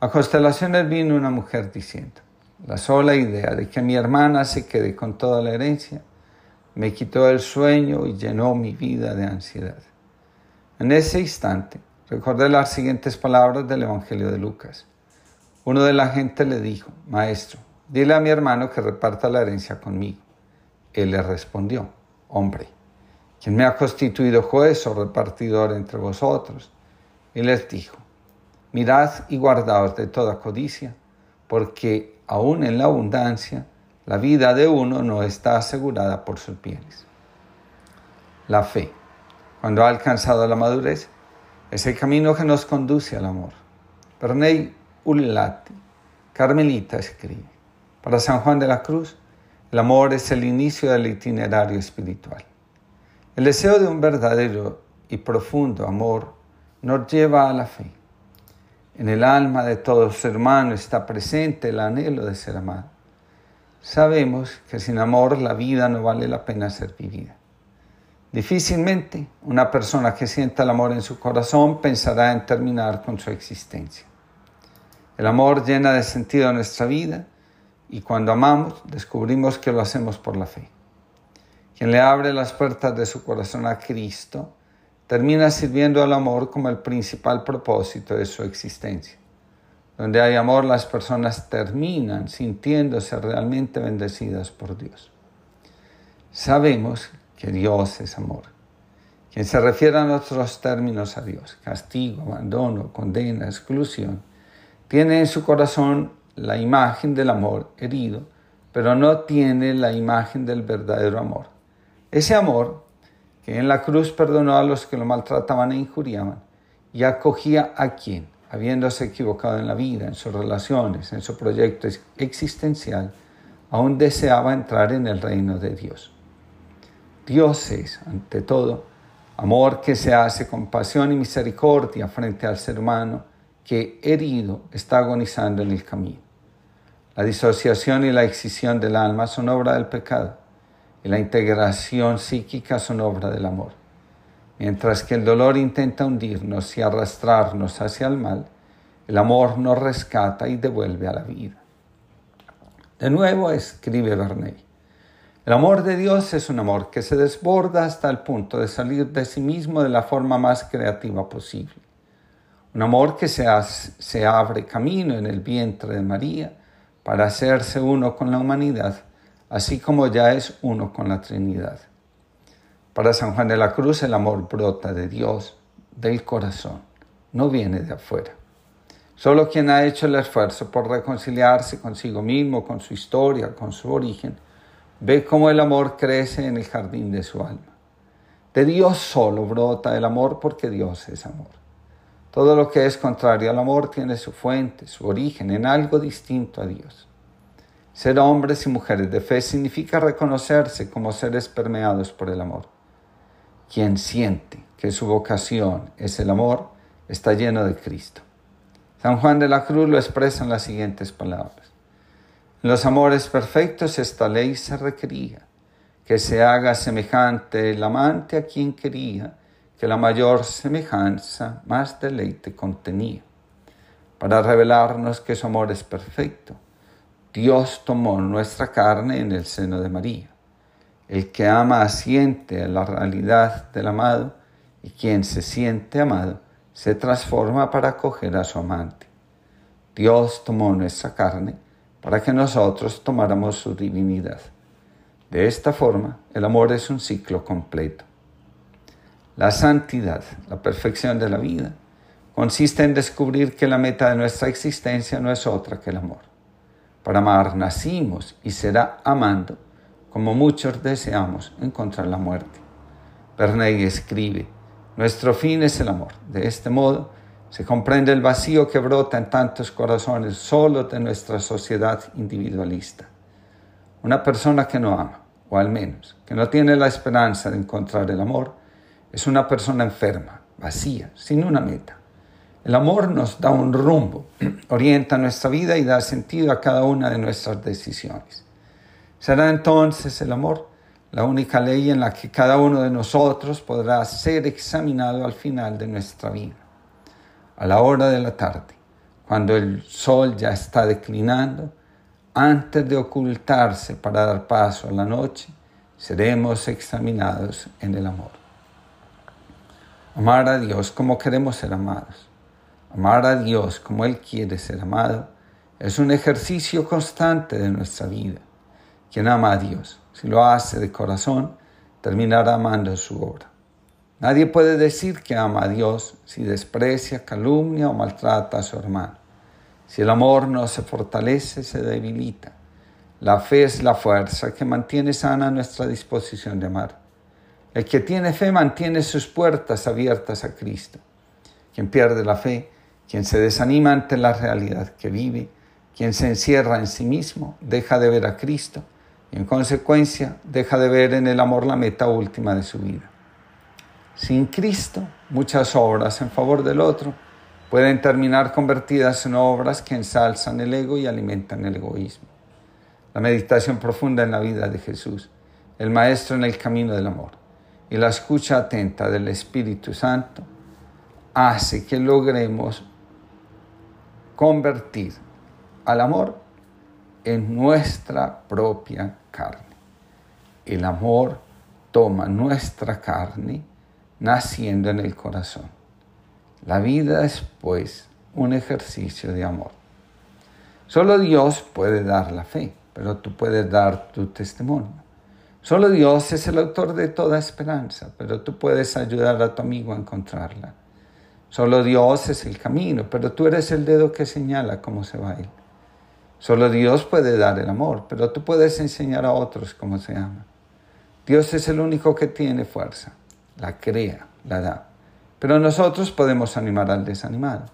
A constelaciones vino una mujer diciendo, la sola idea de que mi hermana se quede con toda la herencia me quitó el sueño y llenó mi vida de ansiedad. En ese instante recordé las siguientes palabras del Evangelio de Lucas. Uno de la gente le dijo, Maestro, dile a mi hermano que reparta la herencia conmigo. Él le respondió, Hombre, quien me ha constituido juez o repartidor entre vosotros. Y les dijo, mirad y guardaos de toda codicia, porque aun en la abundancia, la vida de uno no está asegurada por sus bienes. La fe, cuando ha alcanzado la madurez, es el camino que nos conduce al amor. Bernay Ullati, Carmelita, escribe, para San Juan de la Cruz, el amor es el inicio del itinerario espiritual. El deseo de un verdadero y profundo amor nos lleva a la fe. En el alma de todo ser humano está presente el anhelo de ser amado. Sabemos que sin amor la vida no vale la pena ser vivida. Difícilmente una persona que sienta el amor en su corazón pensará en terminar con su existencia. El amor llena de sentido nuestra vida y cuando amamos descubrimos que lo hacemos por la fe. Quien le abre las puertas de su corazón a Cristo, termina sirviendo al amor como el principal propósito de su existencia. Donde hay amor, las personas terminan sintiéndose realmente bendecidas por Dios. Sabemos que Dios es amor, Quien se refiere en otros términos a Dios, castigo, abandono, condena, exclusión, tiene en su corazón la imagen del amor herido, pero no tiene la imagen del verdadero amor. Ese amor que en la cruz perdonó a los que lo maltrataban e injuriaban y acogía a quien, habiéndose equivocado en la vida, en sus relaciones, en su proyecto existencial, aún deseaba entrar en el reino de Dios. Dios es, ante todo, amor que se hace con pasión y misericordia frente al ser humano que herido está agonizando en el camino. La disociación y la excisión del alma son obra del pecado y la integración psíquica son obra del amor. Mientras que el dolor intenta hundirnos y arrastrarnos hacia el mal, el amor nos rescata y devuelve a la vida. De nuevo escribe Bernay. El amor de Dios es un amor que se desborda hasta el punto de salir de sí mismo de la forma más creativa posible. Un amor que se, se abre camino en el vientre de María para hacerse uno con la humanidad, así como ya es uno con la Trinidad. Para San Juan de la Cruz el amor brota de Dios, del corazón, no viene de afuera. Solo quien ha hecho el esfuerzo por reconciliarse consigo mismo, con su historia, con su origen, ve cómo el amor crece en el jardín de su alma. De Dios solo brota el amor porque Dios es amor. Todo lo que es contrario al amor tiene su fuente, su origen en algo distinto a Dios. Ser hombres y mujeres de fe significa reconocerse como seres permeados por el amor. Quien siente que su vocación es el amor está lleno de Cristo. San Juan de la Cruz lo expresa en las siguientes palabras. En los amores perfectos esta ley se requería, que se haga semejante el amante a quien quería, que la mayor semejanza más deleite contenía. Para revelarnos que su amor es perfecto, Dios tomó nuestra carne en el seno de María. El que ama asiente a la realidad del amado y quien se siente amado se transforma para acoger a su amante. Dios tomó nuestra carne para que nosotros tomáramos su divinidad. De esta forma, el amor es un ciclo completo. La santidad, la perfección de la vida, consiste en descubrir que la meta de nuestra existencia no es otra que el amor. Para amar nacimos y será amando, como muchos deseamos encontrar la muerte. Bernay escribe, nuestro fin es el amor. De este modo se comprende el vacío que brota en tantos corazones solo de nuestra sociedad individualista. Una persona que no ama, o al menos que no tiene la esperanza de encontrar el amor, es una persona enferma, vacía, sin una meta. El amor nos da un rumbo, orienta nuestra vida y da sentido a cada una de nuestras decisiones. Será entonces el amor la única ley en la que cada uno de nosotros podrá ser examinado al final de nuestra vida. A la hora de la tarde, cuando el sol ya está declinando, antes de ocultarse para dar paso a la noche, seremos examinados en el amor. Amar a Dios como queremos ser amados. Amar a Dios como Él quiere ser amado es un ejercicio constante de nuestra vida. Quien ama a Dios, si lo hace de corazón, terminará amando su obra. Nadie puede decir que ama a Dios si desprecia, calumnia o maltrata a su hermano. Si el amor no se fortalece, se debilita. La fe es la fuerza que mantiene sana nuestra disposición de amar. El que tiene fe mantiene sus puertas abiertas a Cristo. Quien pierde la fe, quien se desanima ante la realidad que vive, quien se encierra en sí mismo, deja de ver a Cristo y en consecuencia deja de ver en el amor la meta última de su vida. Sin Cristo, muchas obras en favor del otro pueden terminar convertidas en obras que ensalzan el ego y alimentan el egoísmo. La meditación profunda en la vida de Jesús, el Maestro en el camino del amor y la escucha atenta del Espíritu Santo hace que logremos convertir al amor en nuestra propia carne. El amor toma nuestra carne naciendo en el corazón. La vida es pues un ejercicio de amor. Solo Dios puede dar la fe, pero tú puedes dar tu testimonio. Solo Dios es el autor de toda esperanza, pero tú puedes ayudar a tu amigo a encontrarla. Solo Dios es el camino, pero tú eres el dedo que señala cómo se va a ir. Solo Dios puede dar el amor, pero tú puedes enseñar a otros cómo se ama. Dios es el único que tiene fuerza, la crea, la da. Pero nosotros podemos animar al desanimado.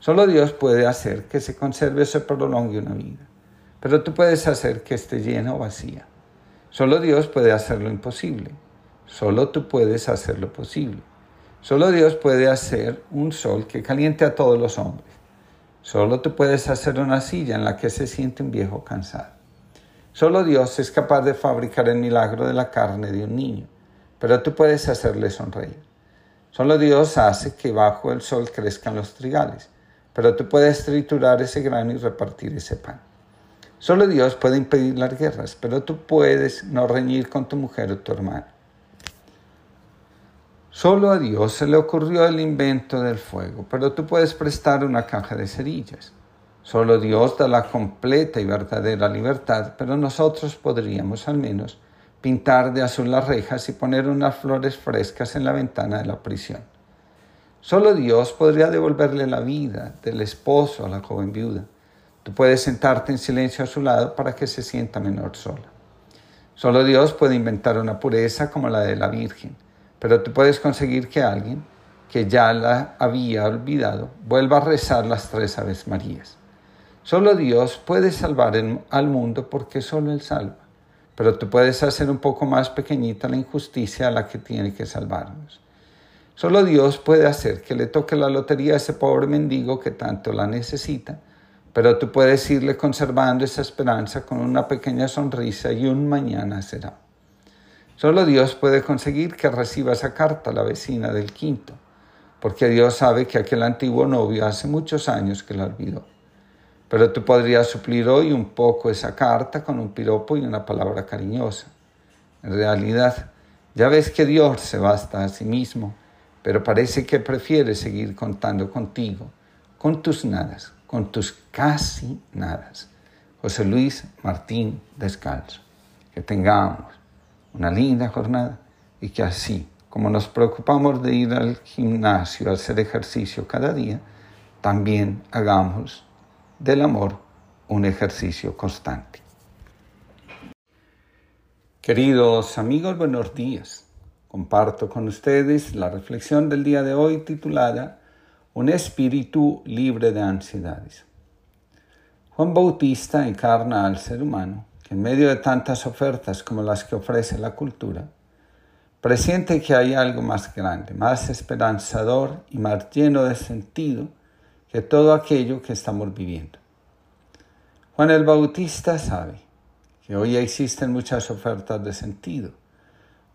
Solo Dios puede hacer que se conserve o se prolongue una vida. Pero tú puedes hacer que esté llena o vacía. Solo Dios puede hacer lo imposible. Solo tú puedes hacer lo posible. Solo Dios puede hacer un sol que caliente a todos los hombres. Solo tú puedes hacer una silla en la que se siente un viejo cansado. Solo Dios es capaz de fabricar el milagro de la carne de un niño, pero tú puedes hacerle sonreír. Solo Dios hace que bajo el sol crezcan los trigales, pero tú puedes triturar ese grano y repartir ese pan. Solo Dios puede impedir las guerras, pero tú puedes no reñir con tu mujer o tu hermano. Solo a Dios se le ocurrió el invento del fuego, pero tú puedes prestar una caja de cerillas. Solo Dios da la completa y verdadera libertad, pero nosotros podríamos al menos pintar de azul las rejas y poner unas flores frescas en la ventana de la prisión. Solo Dios podría devolverle la vida del esposo a la joven viuda. Tú puedes sentarte en silencio a su lado para que se sienta menor sola. Solo Dios puede inventar una pureza como la de la Virgen, pero tú puedes conseguir que alguien que ya la había olvidado vuelva a rezar las tres Aves Marías. Solo Dios puede salvar al mundo porque solo Él salva, pero tú puedes hacer un poco más pequeñita la injusticia a la que tiene que salvarnos. Solo Dios puede hacer que le toque la lotería a ese pobre mendigo que tanto la necesita pero tú puedes irle conservando esa esperanza con una pequeña sonrisa y un mañana será. Solo Dios puede conseguir que reciba esa carta la vecina del quinto, porque Dios sabe que aquel antiguo novio hace muchos años que la olvidó. Pero tú podrías suplir hoy un poco esa carta con un piropo y una palabra cariñosa. En realidad, ya ves que Dios se basta a sí mismo, pero parece que prefiere seguir contando contigo, con tus nadas, con tus casi nadas. José Luis Martín Descalzo. Que tengamos una linda jornada y que así como nos preocupamos de ir al gimnasio, a hacer ejercicio cada día, también hagamos del amor un ejercicio constante. Queridos amigos, buenos días. Comparto con ustedes la reflexión del día de hoy titulada un espíritu libre de ansiedades. Juan Bautista encarna al ser humano en medio de tantas ofertas como las que ofrece la cultura, presiente que hay algo más grande, más esperanzador y más lleno de sentido que todo aquello que estamos viviendo. Juan el Bautista sabe que hoy existen muchas ofertas de sentido,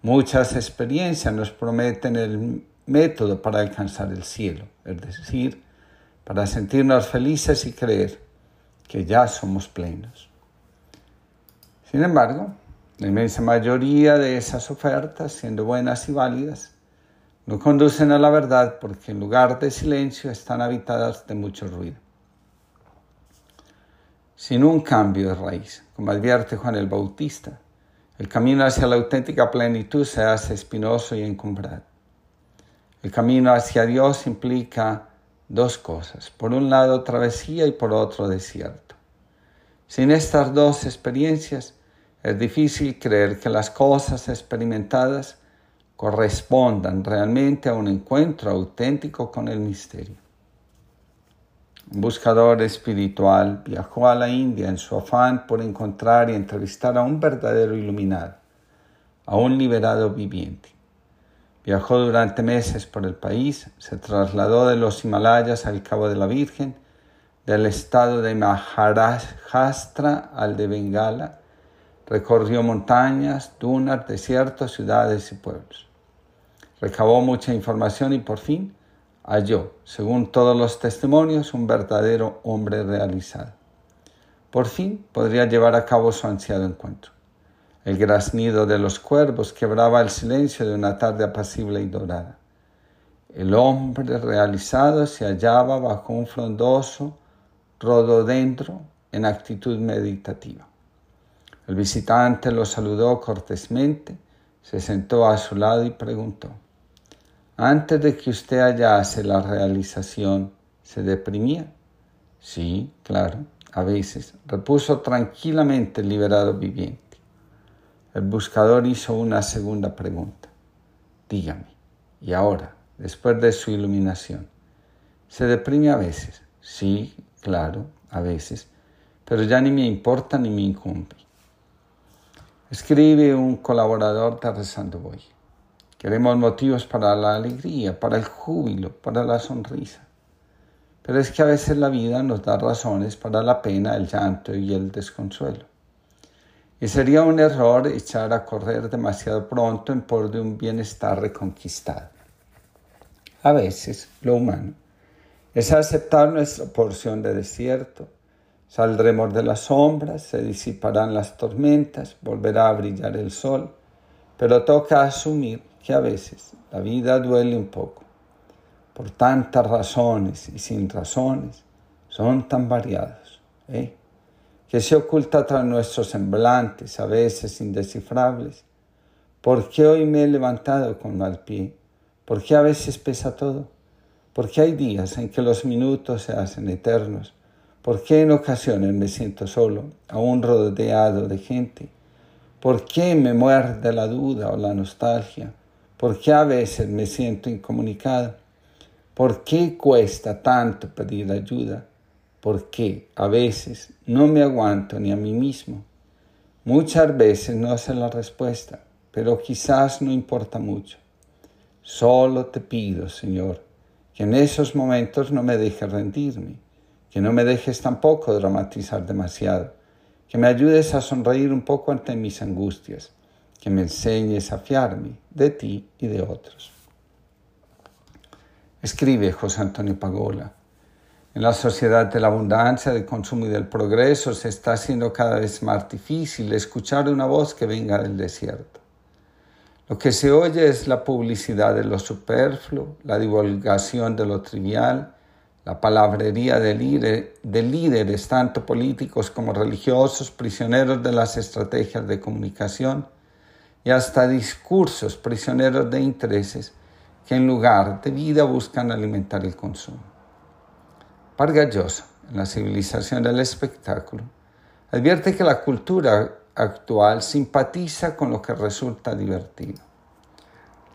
muchas experiencias nos prometen el método para alcanzar el cielo, es decir, para sentirnos felices y creer que ya somos plenos. Sin embargo, la inmensa mayoría de esas ofertas, siendo buenas y válidas, no conducen a la verdad porque en lugar de silencio están habitadas de mucho ruido. Sin un cambio de raíz, como advierte Juan el Bautista, el camino hacia la auténtica plenitud se hace espinoso y encumbrado. El camino hacia Dios implica dos cosas. Por un lado, travesía y por otro, desierto. Sin estas dos experiencias, es difícil creer que las cosas experimentadas correspondan realmente a un encuentro auténtico con el misterio. Un buscador espiritual viajó a la India en su afán por encontrar y entrevistar a un verdadero iluminado, a un liberado viviente. Viajó durante meses por el país, se trasladó de los Himalayas al Cabo de la Virgen, del estado de Maharashtra al de Bengala, recorrió montañas, dunas, desiertos, ciudades y pueblos. Recabó mucha información y por fin halló, según todos los testimonios, un verdadero hombre realizado. Por fin podría llevar a cabo su ansiado encuentro. El graznido de los cuervos quebraba el silencio de una tarde apacible y dorada. El hombre realizado se hallaba bajo un frondoso rododendro en actitud meditativa. El visitante lo saludó cortésmente, se sentó a su lado y preguntó, antes de que usted hallase la realización, ¿se deprimía? Sí, claro, a veces, repuso tranquilamente el liberado viviente. El buscador hizo una segunda pregunta. Dígame, ¿y ahora, después de su iluminación, se deprime a veces? Sí, claro, a veces, pero ya ni me importa ni me incumbe. Escribe un colaborador de Rezando Voy. Queremos motivos para la alegría, para el júbilo, para la sonrisa. Pero es que a veces la vida nos da razones para la pena, el llanto y el desconsuelo. Y sería un error echar a correr demasiado pronto en por de un bienestar reconquistado. A veces, lo humano es aceptar nuestra porción de desierto. Saldremos de las sombras, se disiparán las tormentas, volverá a brillar el sol, pero toca asumir que a veces la vida duele un poco por tantas razones y sin razones, son tan variados, ¿eh? que se oculta tras nuestros semblantes, a veces indescifrables. ¿Por qué hoy me he levantado con mal pie? ¿Por qué a veces pesa todo? ¿Por qué hay días en que los minutos se hacen eternos? ¿Por qué en ocasiones me siento solo, aún rodeado de gente? ¿Por qué me muerde la duda o la nostalgia? ¿Por qué a veces me siento incomunicado? ¿Por qué cuesta tanto pedir ayuda? ¿Por qué a veces no me aguanto ni a mí mismo? Muchas veces no sé la respuesta, pero quizás no importa mucho. Solo te pido, Señor, que en esos momentos no me dejes rendirme, que no me dejes tampoco dramatizar demasiado, que me ayudes a sonreír un poco ante mis angustias, que me enseñes a fiarme de ti y de otros. Escribe José Antonio Pagola. En la sociedad de la abundancia, del consumo y del progreso se está haciendo cada vez más difícil escuchar una voz que venga del desierto. Lo que se oye es la publicidad de lo superfluo, la divulgación de lo trivial, la palabrería de, de líderes, tanto políticos como religiosos, prisioneros de las estrategias de comunicación y hasta discursos prisioneros de intereses que en lugar de vida buscan alimentar el consumo. Pargallosa, en la civilización del espectáculo, advierte que la cultura actual simpatiza con lo que resulta divertido.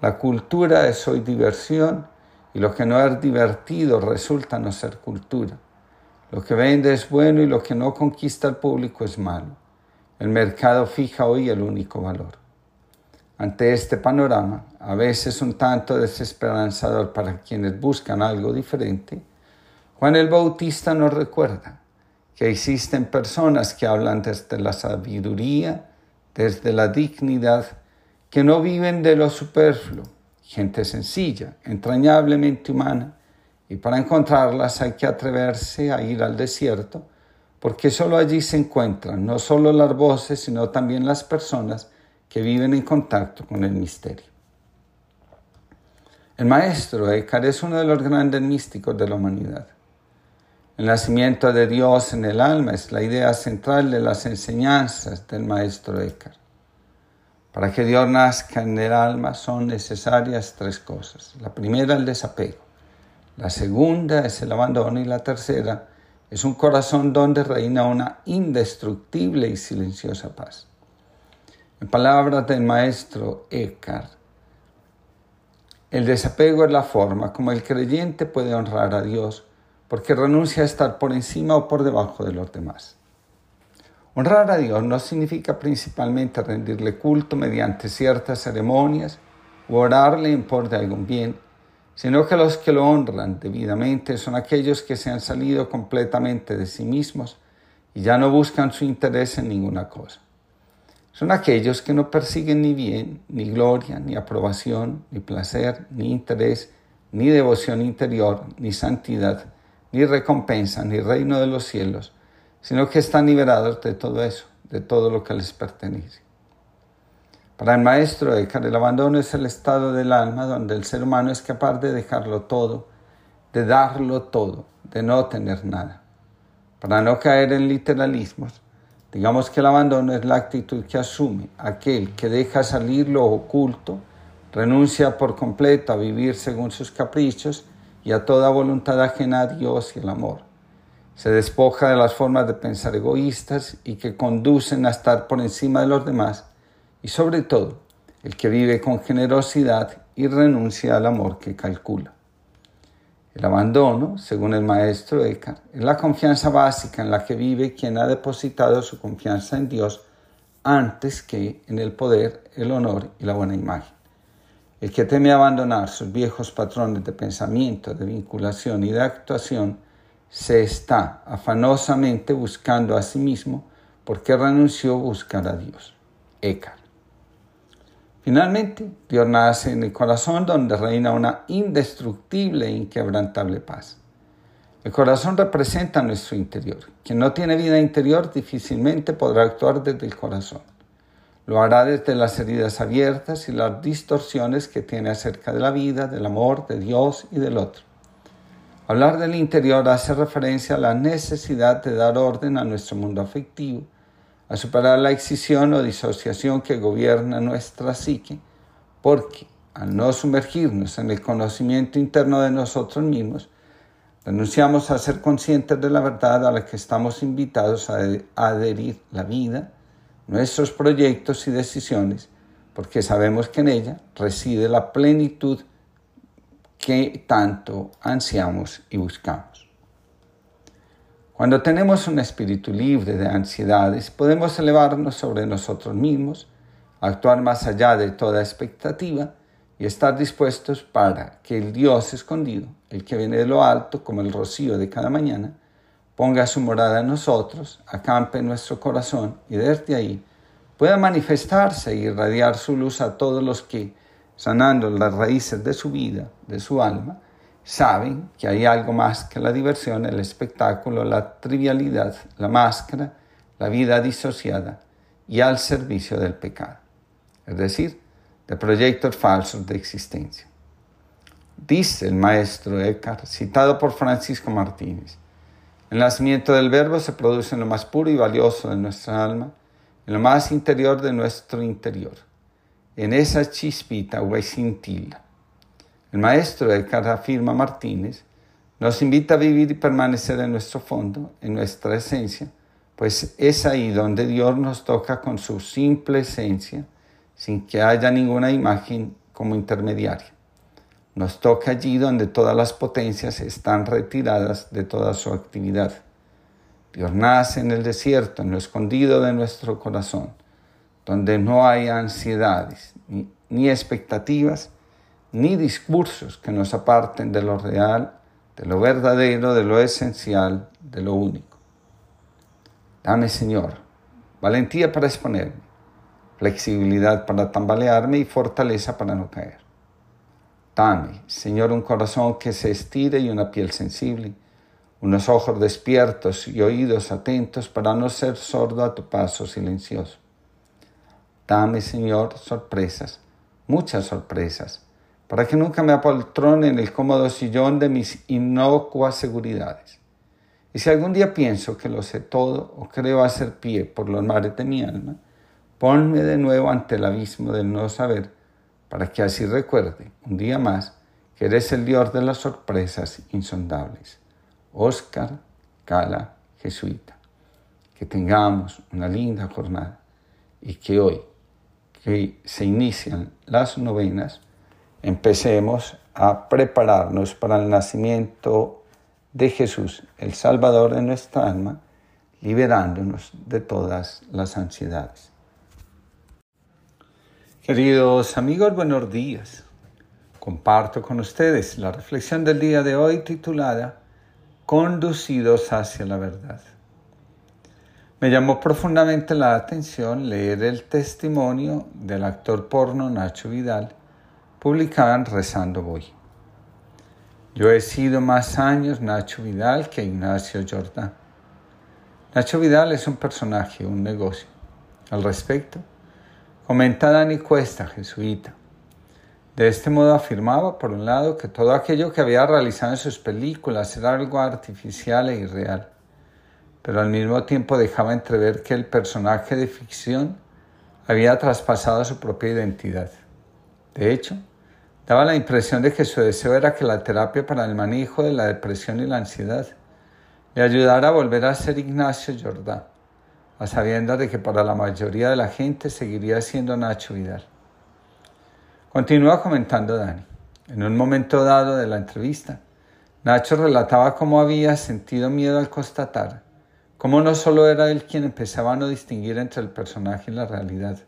La cultura es hoy diversión y lo que no es divertido resulta no ser cultura. Lo que vende es bueno y lo que no conquista al público es malo. El mercado fija hoy el único valor. Ante este panorama, a veces un tanto desesperanzador para quienes buscan algo diferente, Juan el Bautista nos recuerda que existen personas que hablan desde la sabiduría, desde la dignidad, que no viven de lo superfluo, gente sencilla, entrañablemente humana, y para encontrarlas hay que atreverse a ir al desierto, porque solo allí se encuentran no solo las voces, sino también las personas que viven en contacto con el misterio. El maestro Eckhart es uno de los grandes místicos de la humanidad. El nacimiento de Dios en el alma es la idea central de las enseñanzas del maestro Eckhart. Para que Dios nazca en el alma son necesarias tres cosas. La primera, el desapego. La segunda es el abandono y la tercera es un corazón donde reina una indestructible y silenciosa paz. En palabras del maestro Eckhart, el desapego es la forma como el creyente puede honrar a Dios porque renuncia a estar por encima o por debajo de los demás. Honrar a Dios no significa principalmente rendirle culto mediante ciertas ceremonias o orarle en por de algún bien, sino que los que lo honran debidamente son aquellos que se han salido completamente de sí mismos y ya no buscan su interés en ninguna cosa. Son aquellos que no persiguen ni bien, ni gloria, ni aprobación, ni placer, ni interés, ni devoción interior, ni santidad, ni recompensa, ni reino de los cielos, sino que están liberados de todo eso, de todo lo que les pertenece. Para el maestro Eckhart, el abandono es el estado del alma donde el ser humano es capaz de dejarlo todo, de darlo todo, de no tener nada. Para no caer en literalismos, Digamos que el abandono es la actitud que asume aquel que deja salir lo oculto, renuncia por completo a vivir según sus caprichos y a toda voluntad ajena a Dios y el amor. Se despoja de las formas de pensar egoístas y que conducen a estar por encima de los demás y sobre todo el que vive con generosidad y renuncia al amor que calcula. El abandono, según el maestro Eckhart, es la confianza básica en la que vive quien ha depositado su confianza en Dios antes que en el poder, el honor y la buena imagen. El que teme abandonar sus viejos patrones de pensamiento, de vinculación y de actuación, se está afanosamente buscando a sí mismo porque renunció a buscar a Dios. Eckhart. Finalmente, Dios nace en el corazón donde reina una indestructible e inquebrantable paz. El corazón representa nuestro interior. Quien no tiene vida interior difícilmente podrá actuar desde el corazón. Lo hará desde las heridas abiertas y las distorsiones que tiene acerca de la vida, del amor, de Dios y del otro. Hablar del interior hace referencia a la necesidad de dar orden a nuestro mundo afectivo a superar la excisión o disociación que gobierna nuestra psique, porque al no sumergirnos en el conocimiento interno de nosotros mismos, renunciamos a ser conscientes de la verdad a la que estamos invitados a adherir la vida, nuestros proyectos y decisiones, porque sabemos que en ella reside la plenitud que tanto ansiamos y buscamos. Cuando tenemos un espíritu libre de ansiedades, podemos elevarnos sobre nosotros mismos, actuar más allá de toda expectativa y estar dispuestos para que el Dios escondido, el que viene de lo alto como el rocío de cada mañana, ponga su morada en nosotros, acampe en nuestro corazón y desde ahí pueda manifestarse y irradiar su luz a todos los que, sanando las raíces de su vida, de su alma, saben que hay algo más que la diversión, el espectáculo, la trivialidad, la máscara, la vida disociada y al servicio del pecado, es decir, de proyectos falsos de existencia. Dice el maestro Eckhart, citado por Francisco Martínez, el nacimiento del verbo se produce en lo más puro y valioso de nuestra alma, en lo más interior de nuestro interior, en esa chispita o cintila el maestro de afirma Martínez nos invita a vivir y permanecer en nuestro fondo, en nuestra esencia, pues es ahí donde Dios nos toca con su simple esencia, sin que haya ninguna imagen como intermediaria. Nos toca allí donde todas las potencias están retiradas de toda su actividad. Dios nace en el desierto, en lo escondido de nuestro corazón, donde no hay ansiedades ni, expectativas, ni discursos que nos aparten de lo real, de lo verdadero, de lo esencial, de lo único. Dame, Señor, valentía para exponerme, flexibilidad para tambalearme y fortaleza para no caer. Dame, Señor, un corazón que se estire y una piel sensible, unos ojos despiertos y oídos atentos para no ser sordo a tu paso silencioso. Dame, Señor, sorpresas, muchas sorpresas, para que nunca me apoltrone en el cómodo sillón de mis inocuas seguridades. Y si algún día pienso que lo sé todo o creo hacer pie por los mares de mi alma, ponme de nuevo ante el abismo del no saber, para que así recuerde un día más que eres el Dios de las sorpresas insondables. Oscar Cala, jesuita. Que tengamos una linda jornada y que hoy, que se inician las novenas, empecemos a prepararnos para el nacimiento de Jesús, el Salvador de nuestra alma, liberándonos de todas las ansiedades. Queridos amigos, buenos días. Comparto con ustedes la reflexión del día de hoy titulada Conducidos hacia la verdad. Me llamó profundamente la atención leer el testimonio del actor porno Nacho Vidal, publicaban Rezando Voy. Yo he sido más años Nacho Vidal que Ignacio Jordán. Nacho Vidal es un personaje, un negocio. Al respecto, comenta Dani Cuesta, jesuita. De este modo afirmaba, por un lado, que todo aquello que había realizado en sus películas era algo artificial e irreal. Pero al mismo tiempo dejaba entrever que el personaje de ficción había traspasado su propia identidad. De hecho, daba la impresión de que su deseo era que la terapia para el manejo de la depresión y la ansiedad le ayudara a volver a ser Ignacio Jordán, a sabiendas de que para la mayoría de la gente seguiría siendo Nacho Vidal. Continúa comentando Dani. En un momento dado de la entrevista, Nacho relataba cómo había sentido miedo al constatar cómo no solo era él quien empezaba a no distinguir entre el personaje y la realidad,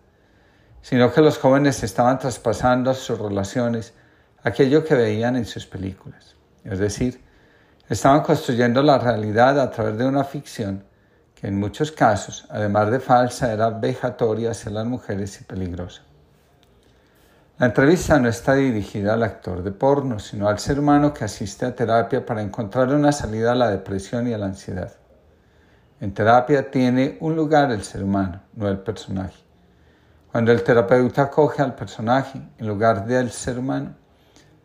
sino que los jóvenes estaban traspasando a sus relaciones aquello que veían en sus películas. Es decir, estaban construyendo la realidad a través de una ficción que en muchos casos, además de falsa, era vejatoria hacia las mujeres y peligrosa. La entrevista no está dirigida al actor de porno, sino al ser humano que asiste a terapia para encontrar una salida a la depresión y a la ansiedad. En terapia tiene un lugar el ser humano, no el personaje. Cuando el terapeuta acoge al personaje en lugar del ser humano,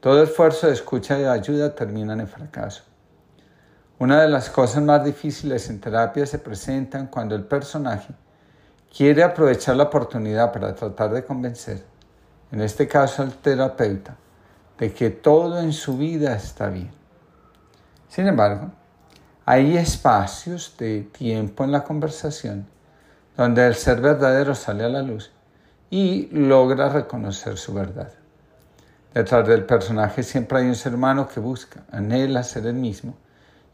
todo esfuerzo de escucha y ayuda termina en fracaso. Una de las cosas más difíciles en terapia se presentan cuando el personaje quiere aprovechar la oportunidad para tratar de convencer en este caso al terapeuta, de que todo en su vida está bien. Sin embargo, hay espacios de tiempo en la conversación donde el ser verdadero sale a la luz y logra reconocer su verdad. Detrás del personaje siempre hay un ser humano que busca, anhela ser el mismo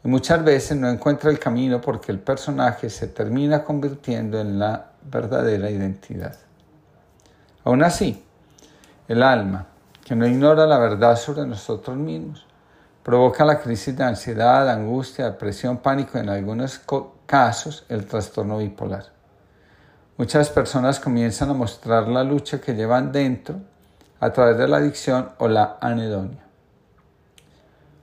y muchas veces no encuentra el camino porque el personaje se termina convirtiendo en la verdadera identidad. Aún así, el alma, que no ignora la verdad sobre nosotros mismos, provoca la crisis de ansiedad, angustia, depresión, pánico y en algunos casos el trastorno bipolar. Muchas personas comienzan a mostrar la lucha que llevan dentro a través de la adicción o la anedonia.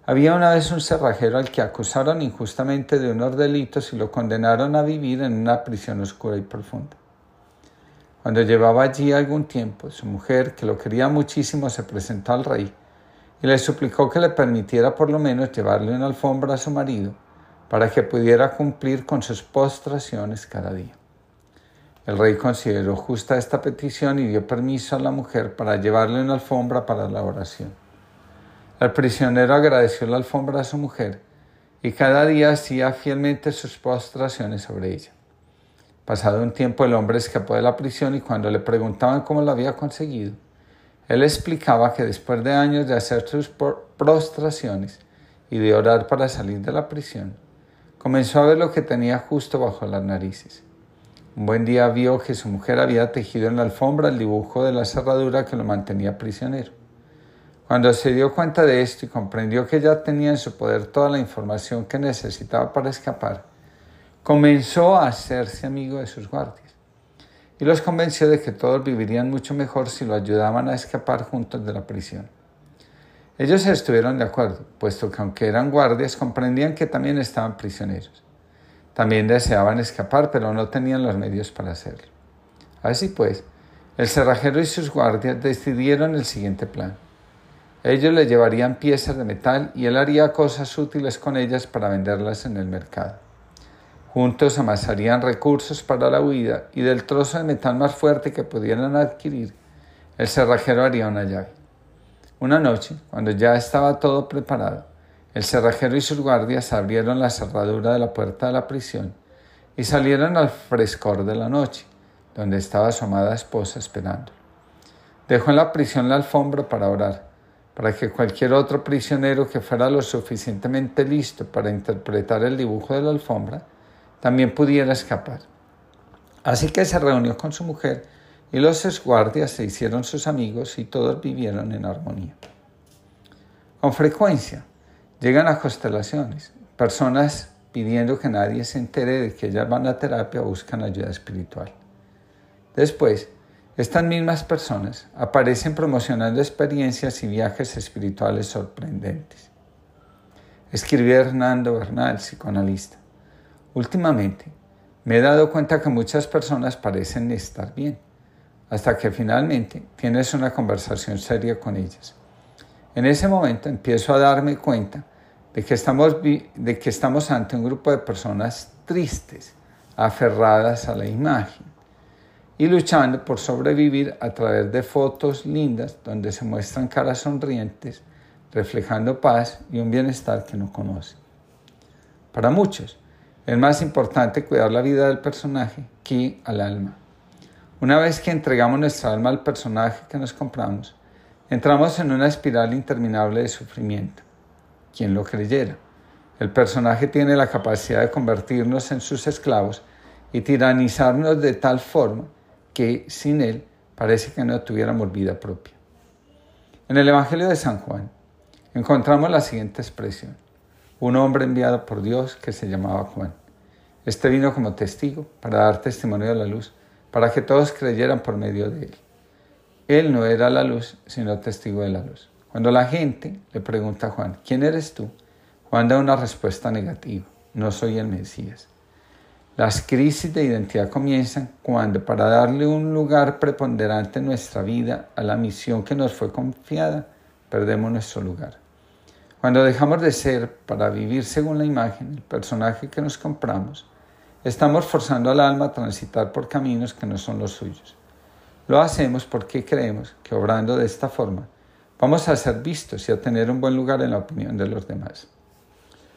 Había una vez un cerrajero al que acusaron injustamente de unos delitos y lo condenaron a vivir en una prisión oscura y profunda. Cuando llevaba allí algún tiempo, su mujer, que lo quería muchísimo, se presentó al rey y le suplicó que le permitiera por lo menos llevarle una alfombra a su marido para que pudiera cumplir con sus postraciones cada día. El rey consideró justa esta petición y dio permiso a la mujer para llevarle una alfombra para la oración. El prisionero agradeció la alfombra a su mujer y cada día hacía fielmente sus postraciones sobre ella. Pasado un tiempo el hombre escapó de la prisión y cuando le preguntaban cómo lo había conseguido, él explicaba que después de años de hacer sus prostraciones y de orar para salir de la prisión, comenzó a ver lo que tenía justo bajo las narices. Un buen día vio que su mujer había tejido en la alfombra el dibujo de la cerradura que lo mantenía prisionero. Cuando se dio cuenta de esto y comprendió que ya tenía en su poder toda la información que necesitaba para escapar, comenzó a hacerse amigo de sus guardias y los convenció de que todos vivirían mucho mejor si lo ayudaban a escapar juntos de la prisión. Ellos estuvieron de acuerdo, puesto que aunque eran guardias, comprendían que también estaban prisioneros. También deseaban escapar, pero no tenían los medios para hacerlo. Así pues, el cerrajero y sus guardias decidieron el siguiente plan. Ellos le llevarían piezas de metal y él haría cosas útiles con ellas para venderlas en el mercado. Juntos amasarían recursos para la huida y del trozo de metal más fuerte que pudieran adquirir, el cerrajero haría una llave. Una noche, cuando ya estaba todo preparado, el cerrajero y sus guardias abrieron la cerradura de la puerta de la prisión y salieron al frescor de la noche, donde estaba su amada esposa esperando. Dejó en la prisión la alfombra para orar, para que cualquier otro prisionero que fuera lo suficientemente listo para interpretar el dibujo de la alfombra también pudiera escapar. Así que se reunió con su mujer y los guardias se hicieron sus amigos y todos vivieron en armonía. Con frecuencia llegan a constelaciones, personas pidiendo que nadie se entere de que ellas van a terapia o buscan ayuda espiritual. Después, estas mismas personas aparecen promocionando experiencias y viajes espirituales sorprendentes. Escribió Hernando Bernal, psicoanalista. Últimamente me he dado cuenta que muchas personas parecen estar bien, hasta que finalmente tienes una conversación seria con ellas. En ese momento empiezo a darme cuenta de que, estamos, de que estamos ante un grupo de personas tristes, aferradas a la imagen y luchando por sobrevivir a través de fotos lindas donde se muestran caras sonrientes, reflejando paz y un bienestar que no conocen. Para muchos, es más importante cuidar la vida del personaje que al alma. Una vez que entregamos nuestra alma al personaje que nos compramos, entramos en una espiral interminable de sufrimiento. Quien lo creyera. El personaje tiene la capacidad de convertirnos en sus esclavos y tiranizarnos de tal forma que sin él parece que no tuviéramos vida propia. En el Evangelio de San Juan encontramos la siguiente expresión. Un hombre enviado por Dios que se llamaba Juan. Este vino como testigo para dar testimonio de la luz, para que todos creyeran por medio de él. Él no era la luz, sino testigo de la luz. Cuando la gente le pregunta a Juan, ¿quién eres tú? Juan da una respuesta negativa, no soy el Mesías. Las crisis de identidad comienzan cuando para darle un lugar preponderante en nuestra vida a la misión que nos fue confiada, perdemos nuestro lugar. Cuando dejamos de ser para vivir según la imagen, el personaje que nos compramos, estamos forzando al alma a transitar por caminos que no son los suyos. Lo hacemos porque creemos que obrando de esta forma vamos a ser vistos y a tener un buen lugar en la opinión de los demás.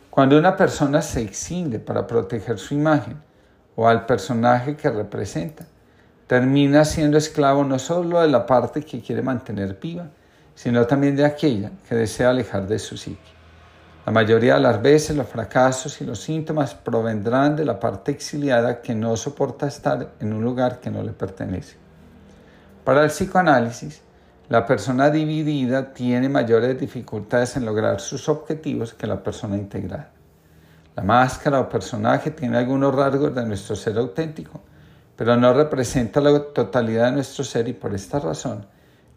Cuando una persona se exinde para proteger su imagen, o al personaje que representa. Termina siendo esclavo no solo de la parte que quiere mantener viva, sino también de aquella que desea alejar de su psique. La mayoría de las veces los fracasos y los síntomas provendrán de la parte exiliada que no soporta estar en un lugar que no le pertenece. Para el psicoanálisis, la persona dividida tiene mayores dificultades en lograr sus objetivos que la persona integrada. La máscara o personaje tiene algunos rasgos de nuestro ser auténtico, pero no representa la totalidad de nuestro ser y por esta razón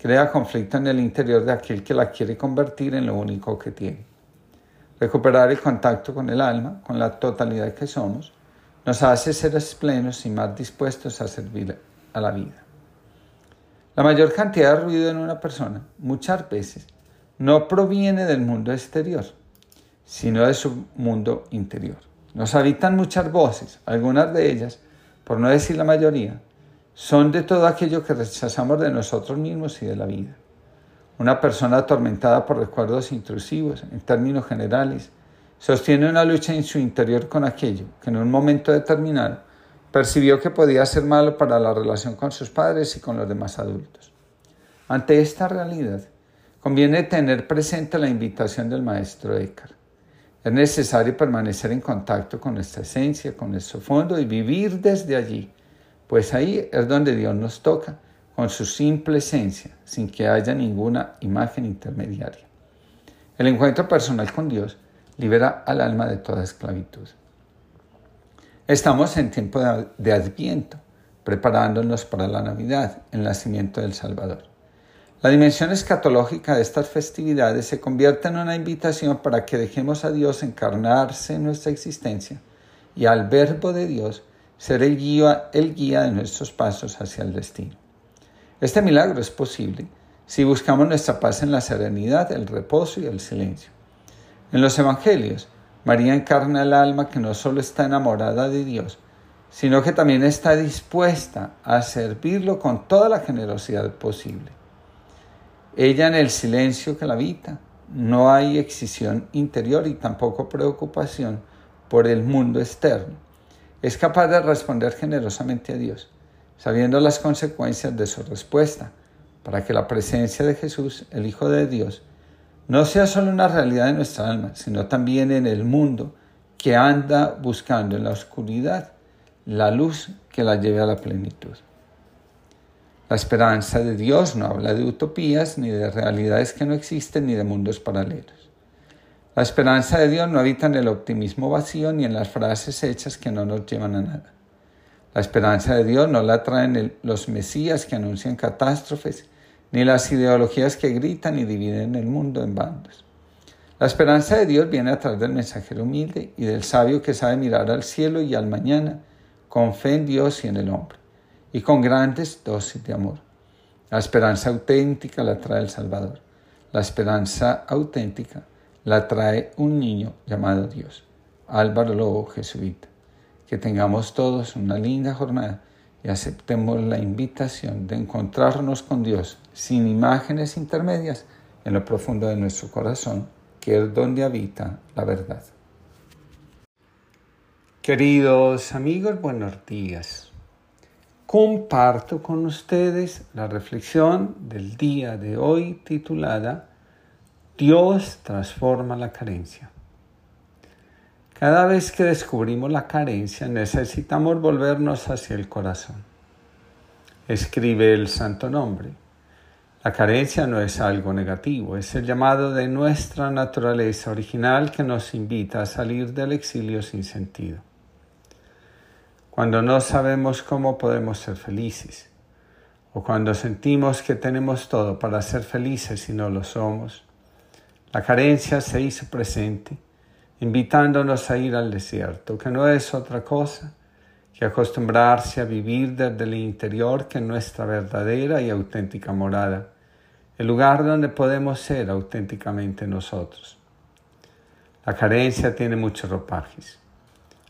crea conflicto en el interior de aquel que la quiere convertir en lo único que tiene. Recuperar el contacto con el alma, con la totalidad que somos, nos hace seres plenos y más dispuestos a servir a la vida. La mayor cantidad de ruido en una persona, muchas veces, no proviene del mundo exterior, sino de su mundo interior. Nos habitan muchas voces, algunas de ellas, por no decir la mayoría, son de todo aquello que rechazamos de nosotros mismos y de la vida. Una persona atormentada por recuerdos intrusivos, en términos generales, sostiene una lucha en su interior con aquello que en un momento determinado percibió que podía ser malo para la relación con sus padres y con los demás adultos. Ante esta realidad, conviene tener presente la invitación del maestro Eckhart. Es necesario permanecer en contacto con nuestra esencia, con nuestro fondo y vivir desde allí, pues ahí es donde Dios nos toca, con su simple esencia, sin que haya ninguna imagen intermediaria. El encuentro personal con Dios libera al alma de toda esclavitud. Estamos en tiempo de Adviento, preparándonos para la Navidad, el nacimiento del Salvador. La dimensión escatológica de estas festividades se convierte en una invitación para que dejemos a Dios encarnarse en nuestra existencia y al Verbo de Dios ser el guía, el guía de nuestros pasos hacia el destino. Este milagro es posible si buscamos nuestra paz en la serenidad, el reposo y el silencio. En los Evangelios, María encarna el alma que no solo está enamorada de Dios, sino que también está dispuesta a servirlo con toda la generosidad posible. Ella en el silencio que la habita. No hay excisión interior y tampoco preocupación por el mundo externo. Es capaz de responder generosamente a Dios, sabiendo las consecuencias de su respuesta, para que la presencia de Jesús, el Hijo de Dios, no sea solo una realidad de nuestra alma, sino también en el mundo que anda buscando en la oscuridad la luz que la lleve a la plenitud. La esperanza de Dios no habla de utopías, ni de realidades que no existen, ni de mundos paralelos. La esperanza de Dios no habita en el optimismo vacío ni en las frases hechas que no nos llevan a nada. La esperanza de Dios no la traen los mesías que anuncian catástrofes, ni las ideologías que gritan y dividen el mundo en bandos. La esperanza de Dios viene a través del mensajero humilde y del sabio que sabe mirar al cielo y al mañana con fe en Dios y en el hombre y con grandes dosis de amor. La esperanza auténtica la trae el Salvador. La esperanza auténtica la trae un niño llamado Dios. Álvaro Lobo, jesuita. Que tengamos todos una linda jornada y aceptemos la invitación de encontrarnos con Dios sin imágenes intermedias en lo profundo de nuestro corazón, que es donde habita la verdad. Queridos amigos, buenos días. Comparto con ustedes la reflexión del día de hoy titulada Dios transforma la carencia. Cada vez que descubrimos la carencia necesitamos volvernos hacia el corazón. Escribe el Santo Nombre. La carencia no es algo negativo, es el llamado de nuestra naturaleza original que nos invita a salir del exilio sin sentido. Cuando no sabemos cómo podemos ser felices, o cuando sentimos que tenemos todo para ser felices y no lo somos, la carencia se hizo presente invitándonos a ir al desierto, que no es otra cosa que acostumbrarse a vivir desde el interior que nuestra verdadera y auténtica morada, el lugar donde podemos ser auténticamente nosotros. La carencia tiene muchos ropajes.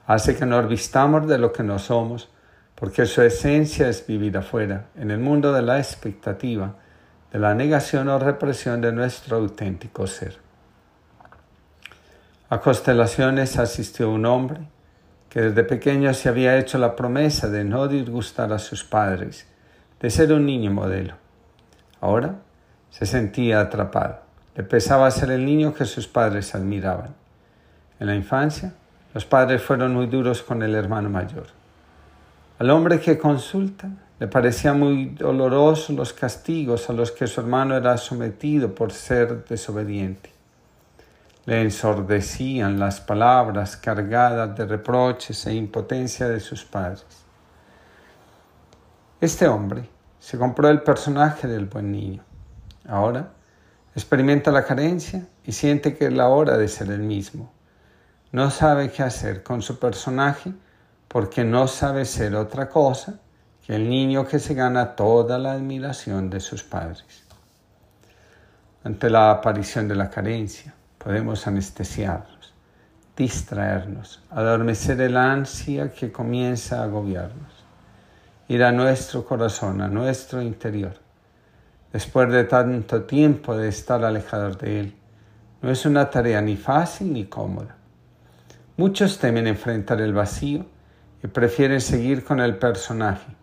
Hace que nos vistamos de lo que no somos, porque su esencia es vivir afuera, en el mundo de la expectativa, de la negación o represión de nuestro auténtico ser. A constelaciones asistió un hombre que desde pequeño se había hecho la promesa de no disgustar a sus padres, de ser un niño modelo. Ahora se sentía atrapado. Le pesaba ser el niño que sus padres admiraban. En la infancia, los padres fueron muy duros con el hermano mayor. Al hombre que consulta le parecían muy dolorosos los castigos a los que su hermano era sometido por ser desobediente. Le ensordecían las palabras cargadas de reproches e impotencia de sus padres. Este hombre se compró el personaje del buen niño. Ahora experimenta la carencia y siente que es la hora de ser el mismo. No sabe qué hacer con su personaje porque no sabe ser otra cosa que el niño que se gana toda la admiración de sus padres. Ante la aparición de la carencia, podemos anestesiarnos, distraernos, adormecer el ansia que comienza a agobiarnos, ir a nuestro corazón, a nuestro interior. Después de tanto tiempo de estar alejados de Él, no es una tarea ni fácil ni cómoda. Muchos temen enfrentar el vacío y prefieren seguir con el personaje,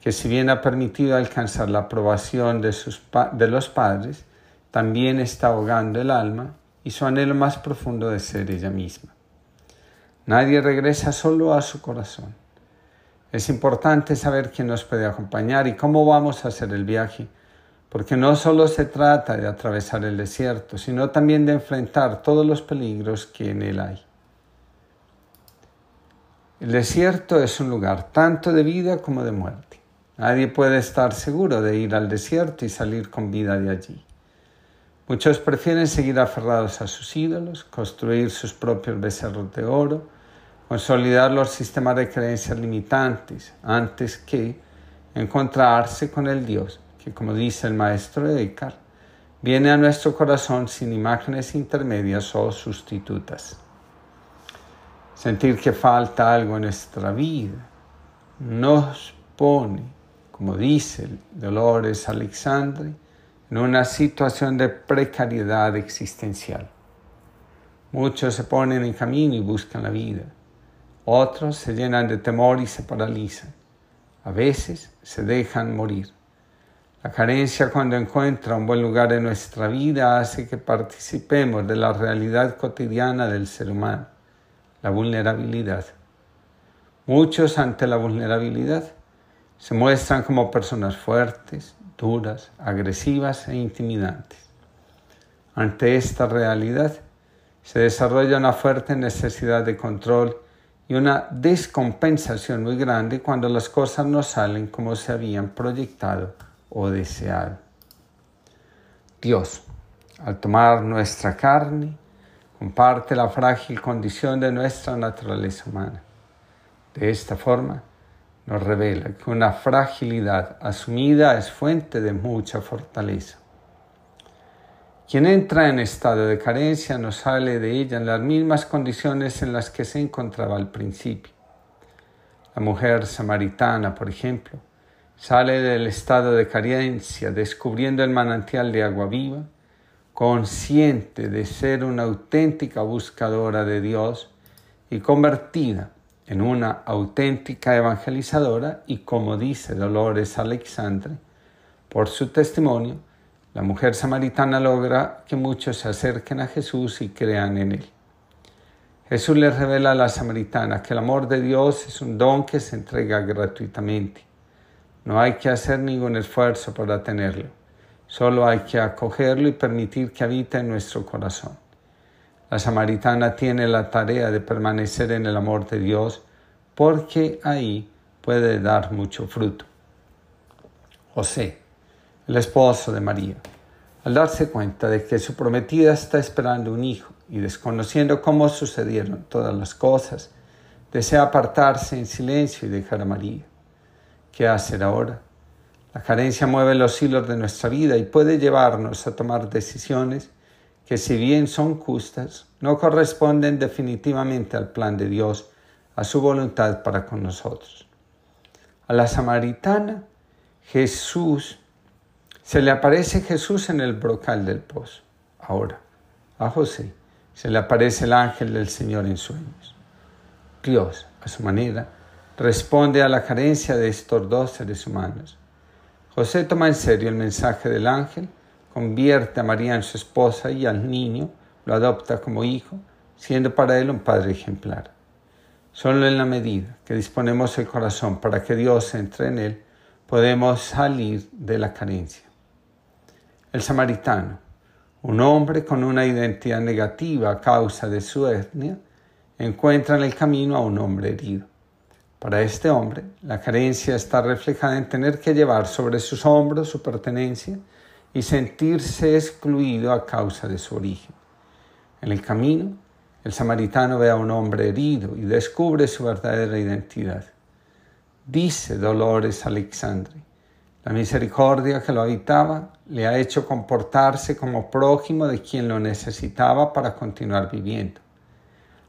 que si bien ha permitido alcanzar la aprobación de, sus de los padres, también está ahogando el alma y su anhelo más profundo de ser ella misma. Nadie regresa solo a su corazón. Es importante saber quién nos puede acompañar y cómo vamos a hacer el viaje, porque no solo se trata de atravesar el desierto, sino también de enfrentar todos los peligros que en él hay. El desierto es un lugar tanto de vida como de muerte. Nadie puede estar seguro de ir al desierto y salir con vida de allí. Muchos prefieren seguir aferrados a sus ídolos, construir sus propios becerros de oro, consolidar los sistemas de creencias limitantes antes que encontrarse con el Dios que, como dice el maestro Eckhart, viene a nuestro corazón sin imágenes intermedias o sustitutas. Sentir que falta algo en nuestra vida nos pone, como dice Dolores Alexandre, en una situación de precariedad existencial. Muchos se ponen en camino y buscan la vida. Otros se llenan de temor y se paralizan. A veces se dejan morir. La carencia cuando encuentra un buen lugar en nuestra vida hace que participemos de la realidad cotidiana del ser humano, la vulnerabilidad. Muchos ante la vulnerabilidad se muestran como personas fuertes, duras, agresivas e intimidantes. Ante esta realidad se desarrolla una fuerte necesidad de control y una descompensación muy grande cuando las cosas no salen como se habían proyectado o deseado. Dios, al tomar nuestra carne, comparte la frágil condición de nuestra naturaleza humana. De esta forma, nos revela que una fragilidad asumida es fuente de mucha fortaleza. Quien entra en estado de carencia no sale de ella en las mismas condiciones en las que se encontraba al principio. La mujer samaritana, por ejemplo, sale del estado de carencia descubriendo el manantial de agua viva, consciente de ser una auténtica buscadora de Dios y convertida en una auténtica evangelizadora y como dice Dolores Alexandre, por su testimonio, la mujer samaritana logra que muchos se acerquen a Jesús y crean en Él. Jesús le revela a la samaritana que el amor de Dios es un don que se entrega gratuitamente. No hay que hacer ningún esfuerzo para tenerlo. Solo hay que acogerlo y permitir que habite en nuestro corazón. La samaritana tiene la tarea de permanecer en el amor de Dios porque ahí puede dar mucho fruto. José el esposo de María, al darse cuenta de que su prometida está esperando un hijo y desconociendo cómo sucedieron todas las cosas, desea apartarse en silencio y dejar a María. ¿Qué hacer ahora? La carencia mueve los hilos de nuestra vida y puede llevarnos a tomar decisiones que si bien son justas, no corresponden definitivamente al plan de Dios, a su voluntad para con nosotros. A la samaritana, Jesús se le aparece Jesús en el brocal del pozo. Ahora, a José se le aparece el ángel del Señor en sueños. Dios, a su manera, responde a la carencia de estos dos seres humanos. José toma en serio el mensaje del ángel, convierte a María en su esposa y al niño lo adopta como hijo, siendo para él un padre ejemplar. Solo en la medida que disponemos el corazón para que Dios entre en él, podemos salir de la carencia. El samaritano, un hombre con una identidad negativa a causa de su etnia, encuentra en el camino a un hombre herido. Para este hombre, la carencia está reflejada en tener que llevar sobre sus hombros su pertenencia y sentirse excluido a causa de su origen. En el camino, el samaritano ve a un hombre herido y descubre su verdadera identidad. Dice Dolores Alexandre, la misericordia que lo habitaba le ha hecho comportarse como prójimo de quien lo necesitaba para continuar viviendo.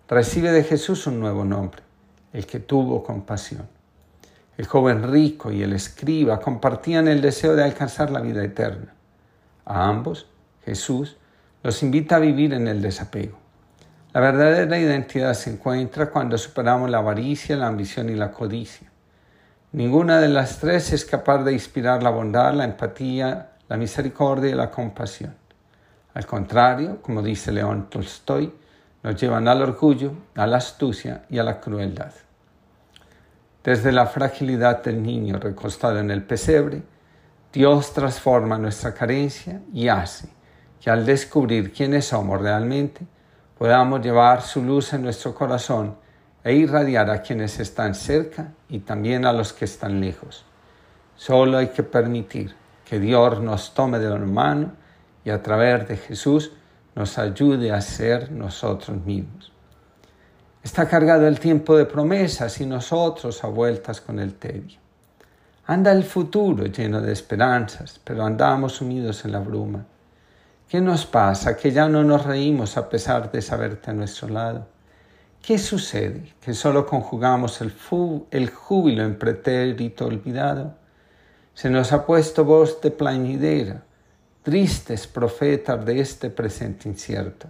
Recibe de Jesús un nuevo nombre, el que tuvo compasión. El joven rico y el escriba compartían el deseo de alcanzar la vida eterna. A ambos, Jesús los invita a vivir en el desapego. La verdadera identidad se encuentra cuando superamos la avaricia, la ambición y la codicia. Ninguna de las tres es capaz de inspirar la bondad, la empatía, la misericordia y la compasión. Al contrario, como dice León Tolstoy, nos llevan al orgullo, a la astucia y a la crueldad. Desde la fragilidad del niño recostado en el pesebre, Dios transforma nuestra carencia y hace que al descubrir quiénes somos realmente, podamos llevar su luz en nuestro corazón e irradiar a quienes están cerca y también a los que están lejos. Solo hay que permitir que Dios nos tome de la mano y a través de Jesús nos ayude a ser nosotros mismos. Está cargado el tiempo de promesas y nosotros a vueltas con el tedio. Anda el futuro lleno de esperanzas, pero andamos sumidos en la bruma. ¿Qué nos pasa? Que ya no nos reímos a pesar de saberte a nuestro lado. ¿Qué sucede? Que solo conjugamos el, el júbilo en pretérito olvidado. Se nos ha puesto voz de plañidera, tristes profetas de este presente incierto.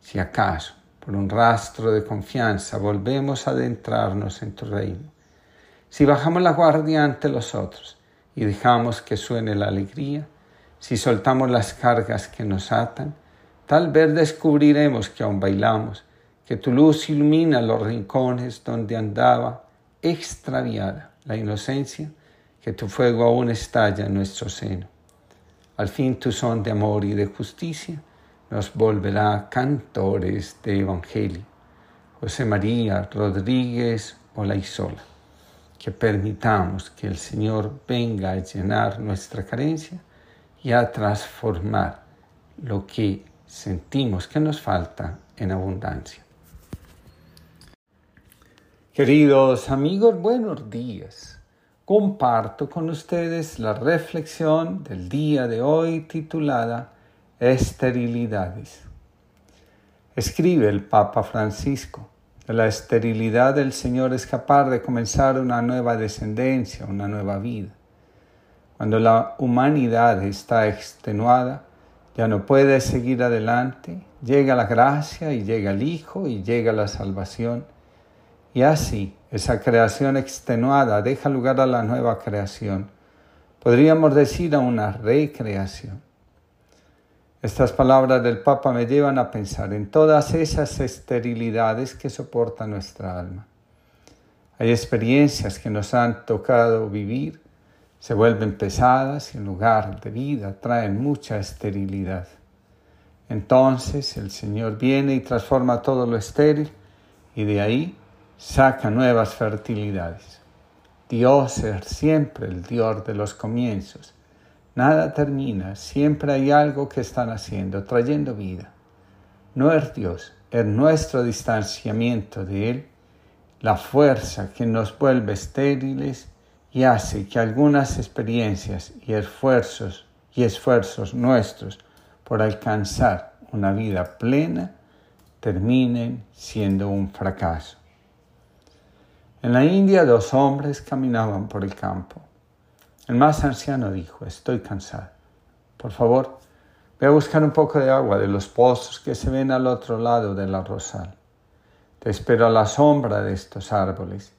Si acaso, por un rastro de confianza, volvemos a adentrarnos en tu reino. Si bajamos la guardia ante los otros y dejamos que suene la alegría, si soltamos las cargas que nos atan, tal vez descubriremos que aún bailamos que tu luz ilumina los rincones donde andaba extraviada la inocencia, que tu fuego aún estalla en nuestro seno. Al fin tu son de amor y de justicia nos volverá cantores de evangelio. José María Rodríguez Olaizola. Que permitamos que el Señor venga a llenar nuestra carencia y a transformar lo que sentimos que nos falta en abundancia. Queridos amigos, buenos días. Comparto con ustedes la reflexión del día de hoy titulada esterilidades. Escribe el Papa Francisco, de la esterilidad del Señor escapar de comenzar una nueva descendencia, una nueva vida. Cuando la humanidad está extenuada, ya no puede seguir adelante, llega la gracia y llega el Hijo y llega la salvación. Y así, esa creación extenuada deja lugar a la nueva creación. Podríamos decir a una recreación. Estas palabras del Papa me llevan a pensar en todas esas esterilidades que soporta nuestra alma. Hay experiencias que nos han tocado vivir se vuelven pesadas y en lugar de vida traen mucha esterilidad. Entonces el Señor viene y transforma todo lo estéril y de ahí saca nuevas fertilidades. Dios es siempre el Dios de los comienzos. Nada termina, siempre hay algo que están haciendo, trayendo vida. No es Dios, es nuestro distanciamiento de Él, la fuerza que nos vuelve estériles y hace que algunas experiencias y esfuerzos y esfuerzos nuestros por alcanzar una vida plena terminen siendo un fracaso. En la India dos hombres caminaban por el campo. El más anciano dijo, estoy cansado. Por favor, ve a buscar un poco de agua de los pozos que se ven al otro lado de la rosal. Te espero a la sombra de estos árboles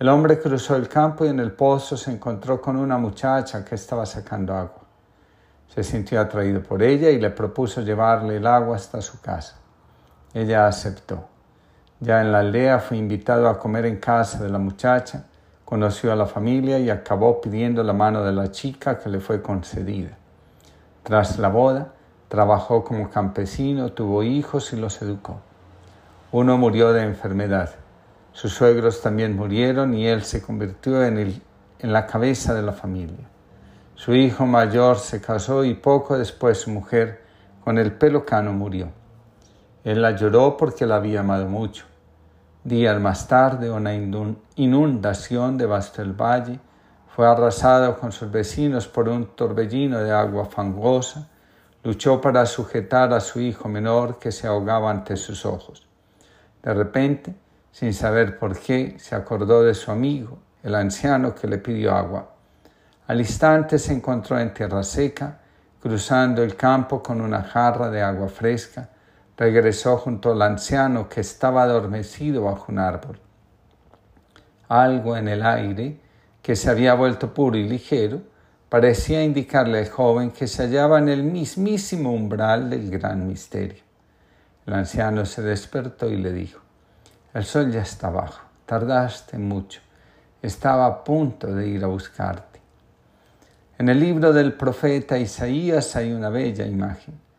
el hombre cruzó el campo y en el pozo se encontró con una muchacha que estaba sacando agua. Se sintió atraído por ella y le propuso llevarle el agua hasta su casa. Ella aceptó. Ya en la aldea fue invitado a comer en casa de la muchacha, conoció a la familia y acabó pidiendo la mano de la chica que le fue concedida. Tras la boda, trabajó como campesino, tuvo hijos y los educó. Uno murió de enfermedad sus suegros también murieron y él se convirtió en, el, en la cabeza de la familia. Su hijo mayor se casó y poco después su mujer, con el pelo cano, murió. Él la lloró porque la había amado mucho. Días más tarde, una inundación devastó el valle. Fue arrasado con sus vecinos por un torbellino de agua fangosa. Luchó para sujetar a su hijo menor que se ahogaba ante sus ojos. De repente, sin saber por qué, se acordó de su amigo, el anciano que le pidió agua. Al instante se encontró en tierra seca, cruzando el campo con una jarra de agua fresca. Regresó junto al anciano que estaba adormecido bajo un árbol. Algo en el aire, que se había vuelto puro y ligero, parecía indicarle al joven que se hallaba en el mismísimo umbral del gran misterio. El anciano se despertó y le dijo, el sol ya está bajo, tardaste mucho, estaba a punto de ir a buscarte. En el libro del profeta Isaías hay una bella imagen.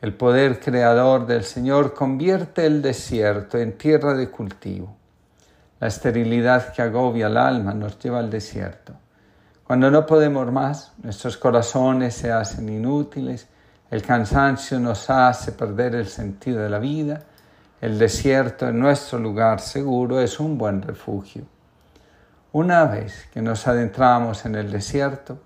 El poder creador del Señor convierte el desierto en tierra de cultivo. La esterilidad que agobia al alma nos lleva al desierto. Cuando no podemos más, nuestros corazones se hacen inútiles, el cansancio nos hace perder el sentido de la vida el desierto en nuestro lugar seguro es un buen refugio. Una vez que nos adentramos en el desierto,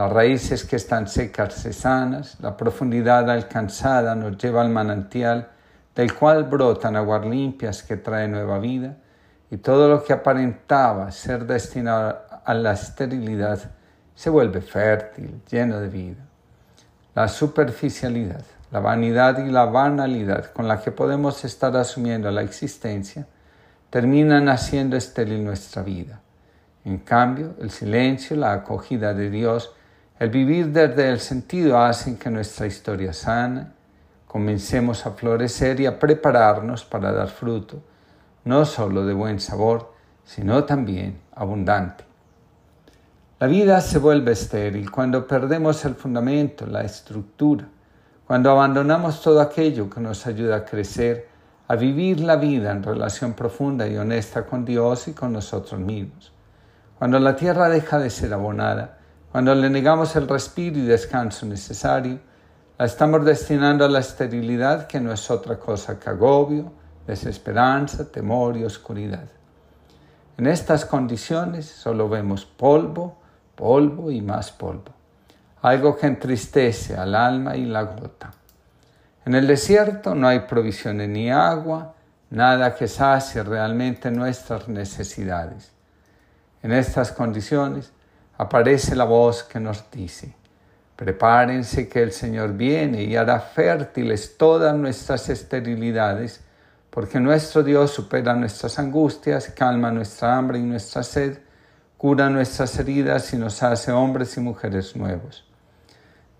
las raíces que están secas se sanas, la profundidad alcanzada nos lleva al manantial del cual brotan aguas limpias que traen nueva vida, y todo lo que aparentaba ser destinado a la esterilidad se vuelve fértil, lleno de vida. La superficialidad, la vanidad y la banalidad con la que podemos estar asumiendo la existencia terminan haciendo estéril nuestra vida. En cambio, el silencio, la acogida de Dios, el vivir desde el sentido hacen que nuestra historia sana, comencemos a florecer y a prepararnos para dar fruto, no solo de buen sabor, sino también abundante. La vida se vuelve estéril cuando perdemos el fundamento, la estructura, cuando abandonamos todo aquello que nos ayuda a crecer, a vivir la vida en relación profunda y honesta con Dios y con nosotros mismos. Cuando la tierra deja de ser abonada, cuando le negamos el respiro y descanso necesario, la estamos destinando a la esterilidad que no es otra cosa que agobio, desesperanza, temor y oscuridad. En estas condiciones solo vemos polvo, polvo y más polvo algo que entristece al alma y la gota. En el desierto no hay provisiones ni agua, nada que sacie realmente nuestras necesidades. En estas condiciones aparece la voz que nos dice, prepárense que el Señor viene y hará fértiles todas nuestras esterilidades, porque nuestro Dios supera nuestras angustias, calma nuestra hambre y nuestra sed, cura nuestras heridas y nos hace hombres y mujeres nuevos.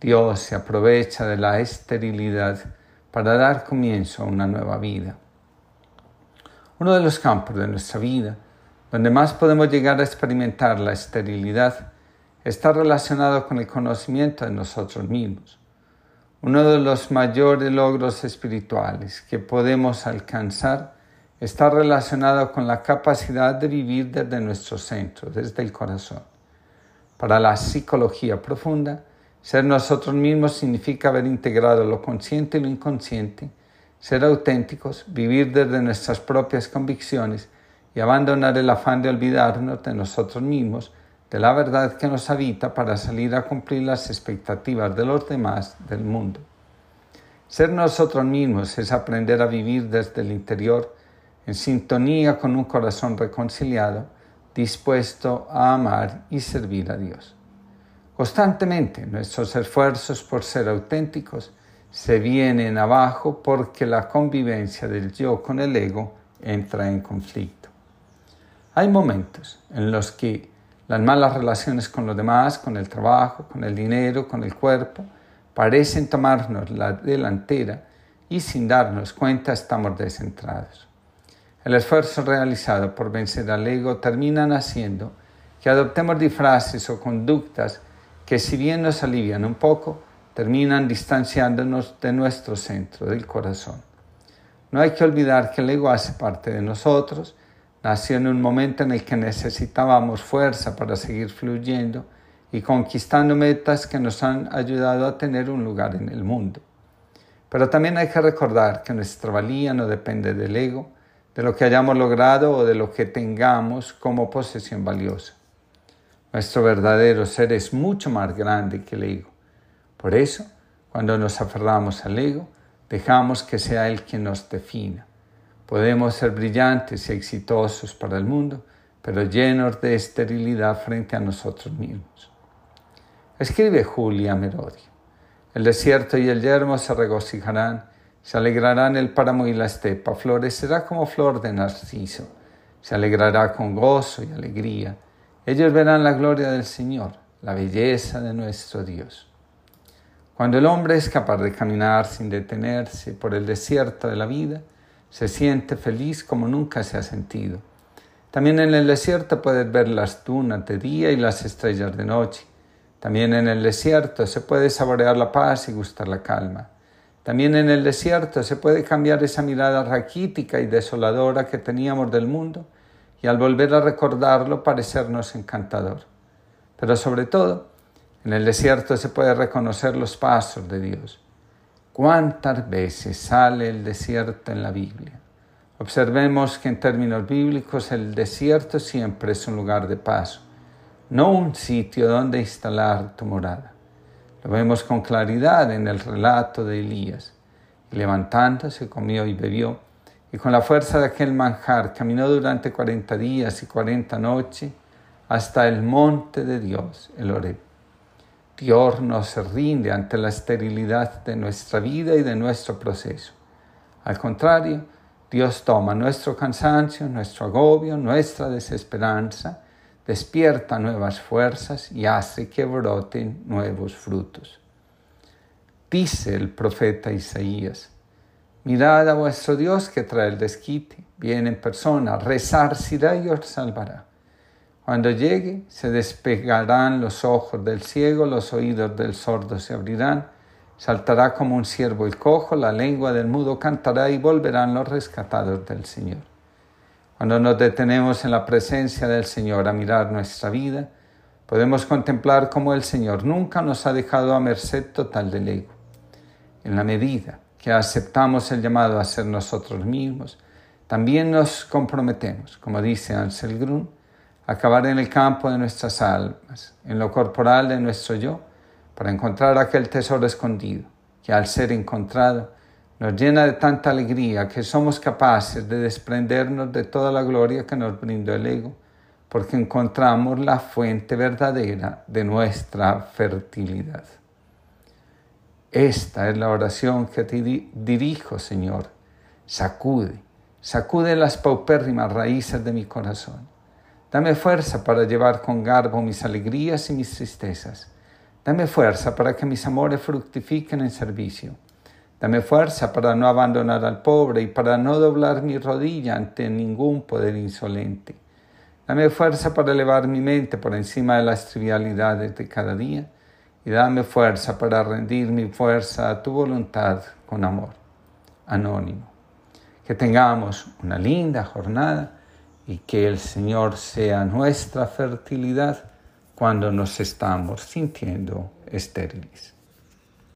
Dios se aprovecha de la esterilidad para dar comienzo a una nueva vida. Uno de los campos de nuestra vida donde más podemos llegar a experimentar la esterilidad está relacionado con el conocimiento de nosotros mismos. Uno de los mayores logros espirituales que podemos alcanzar está relacionado con la capacidad de vivir desde nuestro centro, desde el corazón. Para la psicología profunda, ser nosotros mismos significa haber integrado lo consciente y lo inconsciente, ser auténticos, vivir desde nuestras propias convicciones y abandonar el afán de olvidarnos de nosotros mismos de la verdad que nos habita para salir a cumplir las expectativas de los demás del mundo. Ser nosotros mismos es aprender a vivir desde el interior en sintonía con un corazón reconciliado, dispuesto a amar y servir a Dios. Constantemente nuestros esfuerzos por ser auténticos se vienen abajo porque la convivencia del yo con el ego entra en conflicto. Hay momentos en los que las malas relaciones con los demás, con el trabajo, con el dinero, con el cuerpo, parecen tomarnos la delantera y sin darnos cuenta estamos descentrados. El esfuerzo realizado por vencer al ego termina haciendo que adoptemos disfraces o conductas que si bien nos alivian un poco, terminan distanciándonos de nuestro centro, del corazón. No hay que olvidar que el ego hace parte de nosotros Nació en un momento en el que necesitábamos fuerza para seguir fluyendo y conquistando metas que nos han ayudado a tener un lugar en el mundo. Pero también hay que recordar que nuestra valía no depende del ego, de lo que hayamos logrado o de lo que tengamos como posesión valiosa. Nuestro verdadero ser es mucho más grande que el ego. Por eso, cuando nos aferramos al ego, dejamos que sea Él quien nos defina. Podemos ser brillantes y exitosos para el mundo, pero llenos de esterilidad frente a nosotros mismos. Escribe Julia Merodio. El desierto y el yermo se regocijarán, se alegrarán el páramo y la estepa, florecerá como flor de narciso, se alegrará con gozo y alegría. Ellos verán la gloria del Señor, la belleza de nuestro Dios. Cuando el hombre es capaz de caminar sin detenerse por el desierto de la vida, se siente feliz como nunca se ha sentido. También en el desierto puedes ver las dunas de día y las estrellas de noche. También en el desierto se puede saborear la paz y gustar la calma. También en el desierto se puede cambiar esa mirada raquítica y desoladora que teníamos del mundo y al volver a recordarlo parecernos encantador. Pero sobre todo, en el desierto se puede reconocer los pasos de Dios ¿Cuántas veces sale el desierto en la Biblia? Observemos que en términos bíblicos el desierto siempre es un lugar de paso, no un sitio donde instalar tu morada. Lo vemos con claridad en el relato de Elías. Y levantándose, comió y bebió, y con la fuerza de aquel manjar caminó durante cuarenta días y cuarenta noches hasta el monte de Dios, el Oreb. Dios no se rinde ante la esterilidad de nuestra vida y de nuestro proceso. Al contrario, Dios toma nuestro cansancio, nuestro agobio, nuestra desesperanza, despierta nuevas fuerzas y hace que broten nuevos frutos. Dice el profeta Isaías, mirad a vuestro Dios que trae el desquite, viene en persona, resarcirá y os salvará. Cuando llegue, se despegarán los ojos del ciego, los oídos del sordo se abrirán, saltará como un ciervo el cojo, la lengua del mudo cantará y volverán los rescatados del Señor. Cuando nos detenemos en la presencia del Señor a mirar nuestra vida, podemos contemplar cómo el Señor nunca nos ha dejado a merced total del ego. En la medida que aceptamos el llamado a ser nosotros mismos, también nos comprometemos, como dice Ansel Grun, acabar en el campo de nuestras almas, en lo corporal de nuestro yo, para encontrar aquel tesoro escondido, que al ser encontrado nos llena de tanta alegría que somos capaces de desprendernos de toda la gloria que nos brindó el ego, porque encontramos la fuente verdadera de nuestra fertilidad. Esta es la oración que te dirijo, Señor. Sacude, sacude las paupérrimas raíces de mi corazón. Dame fuerza para llevar con garbo mis alegrías y mis tristezas. Dame fuerza para que mis amores fructifiquen en servicio Dame fuerza para no abandonar al pobre y para no doblar mi rodilla ante ningún poder insolente. Dame fuerza para elevar mi mente por encima de las trivialidades de cada día y dame fuerza para rendir mi fuerza a tu voluntad con amor. Anónimo. Que tengamos una linda jornada y que el Señor sea nuestra fertilidad cuando nos estamos sintiendo estériles.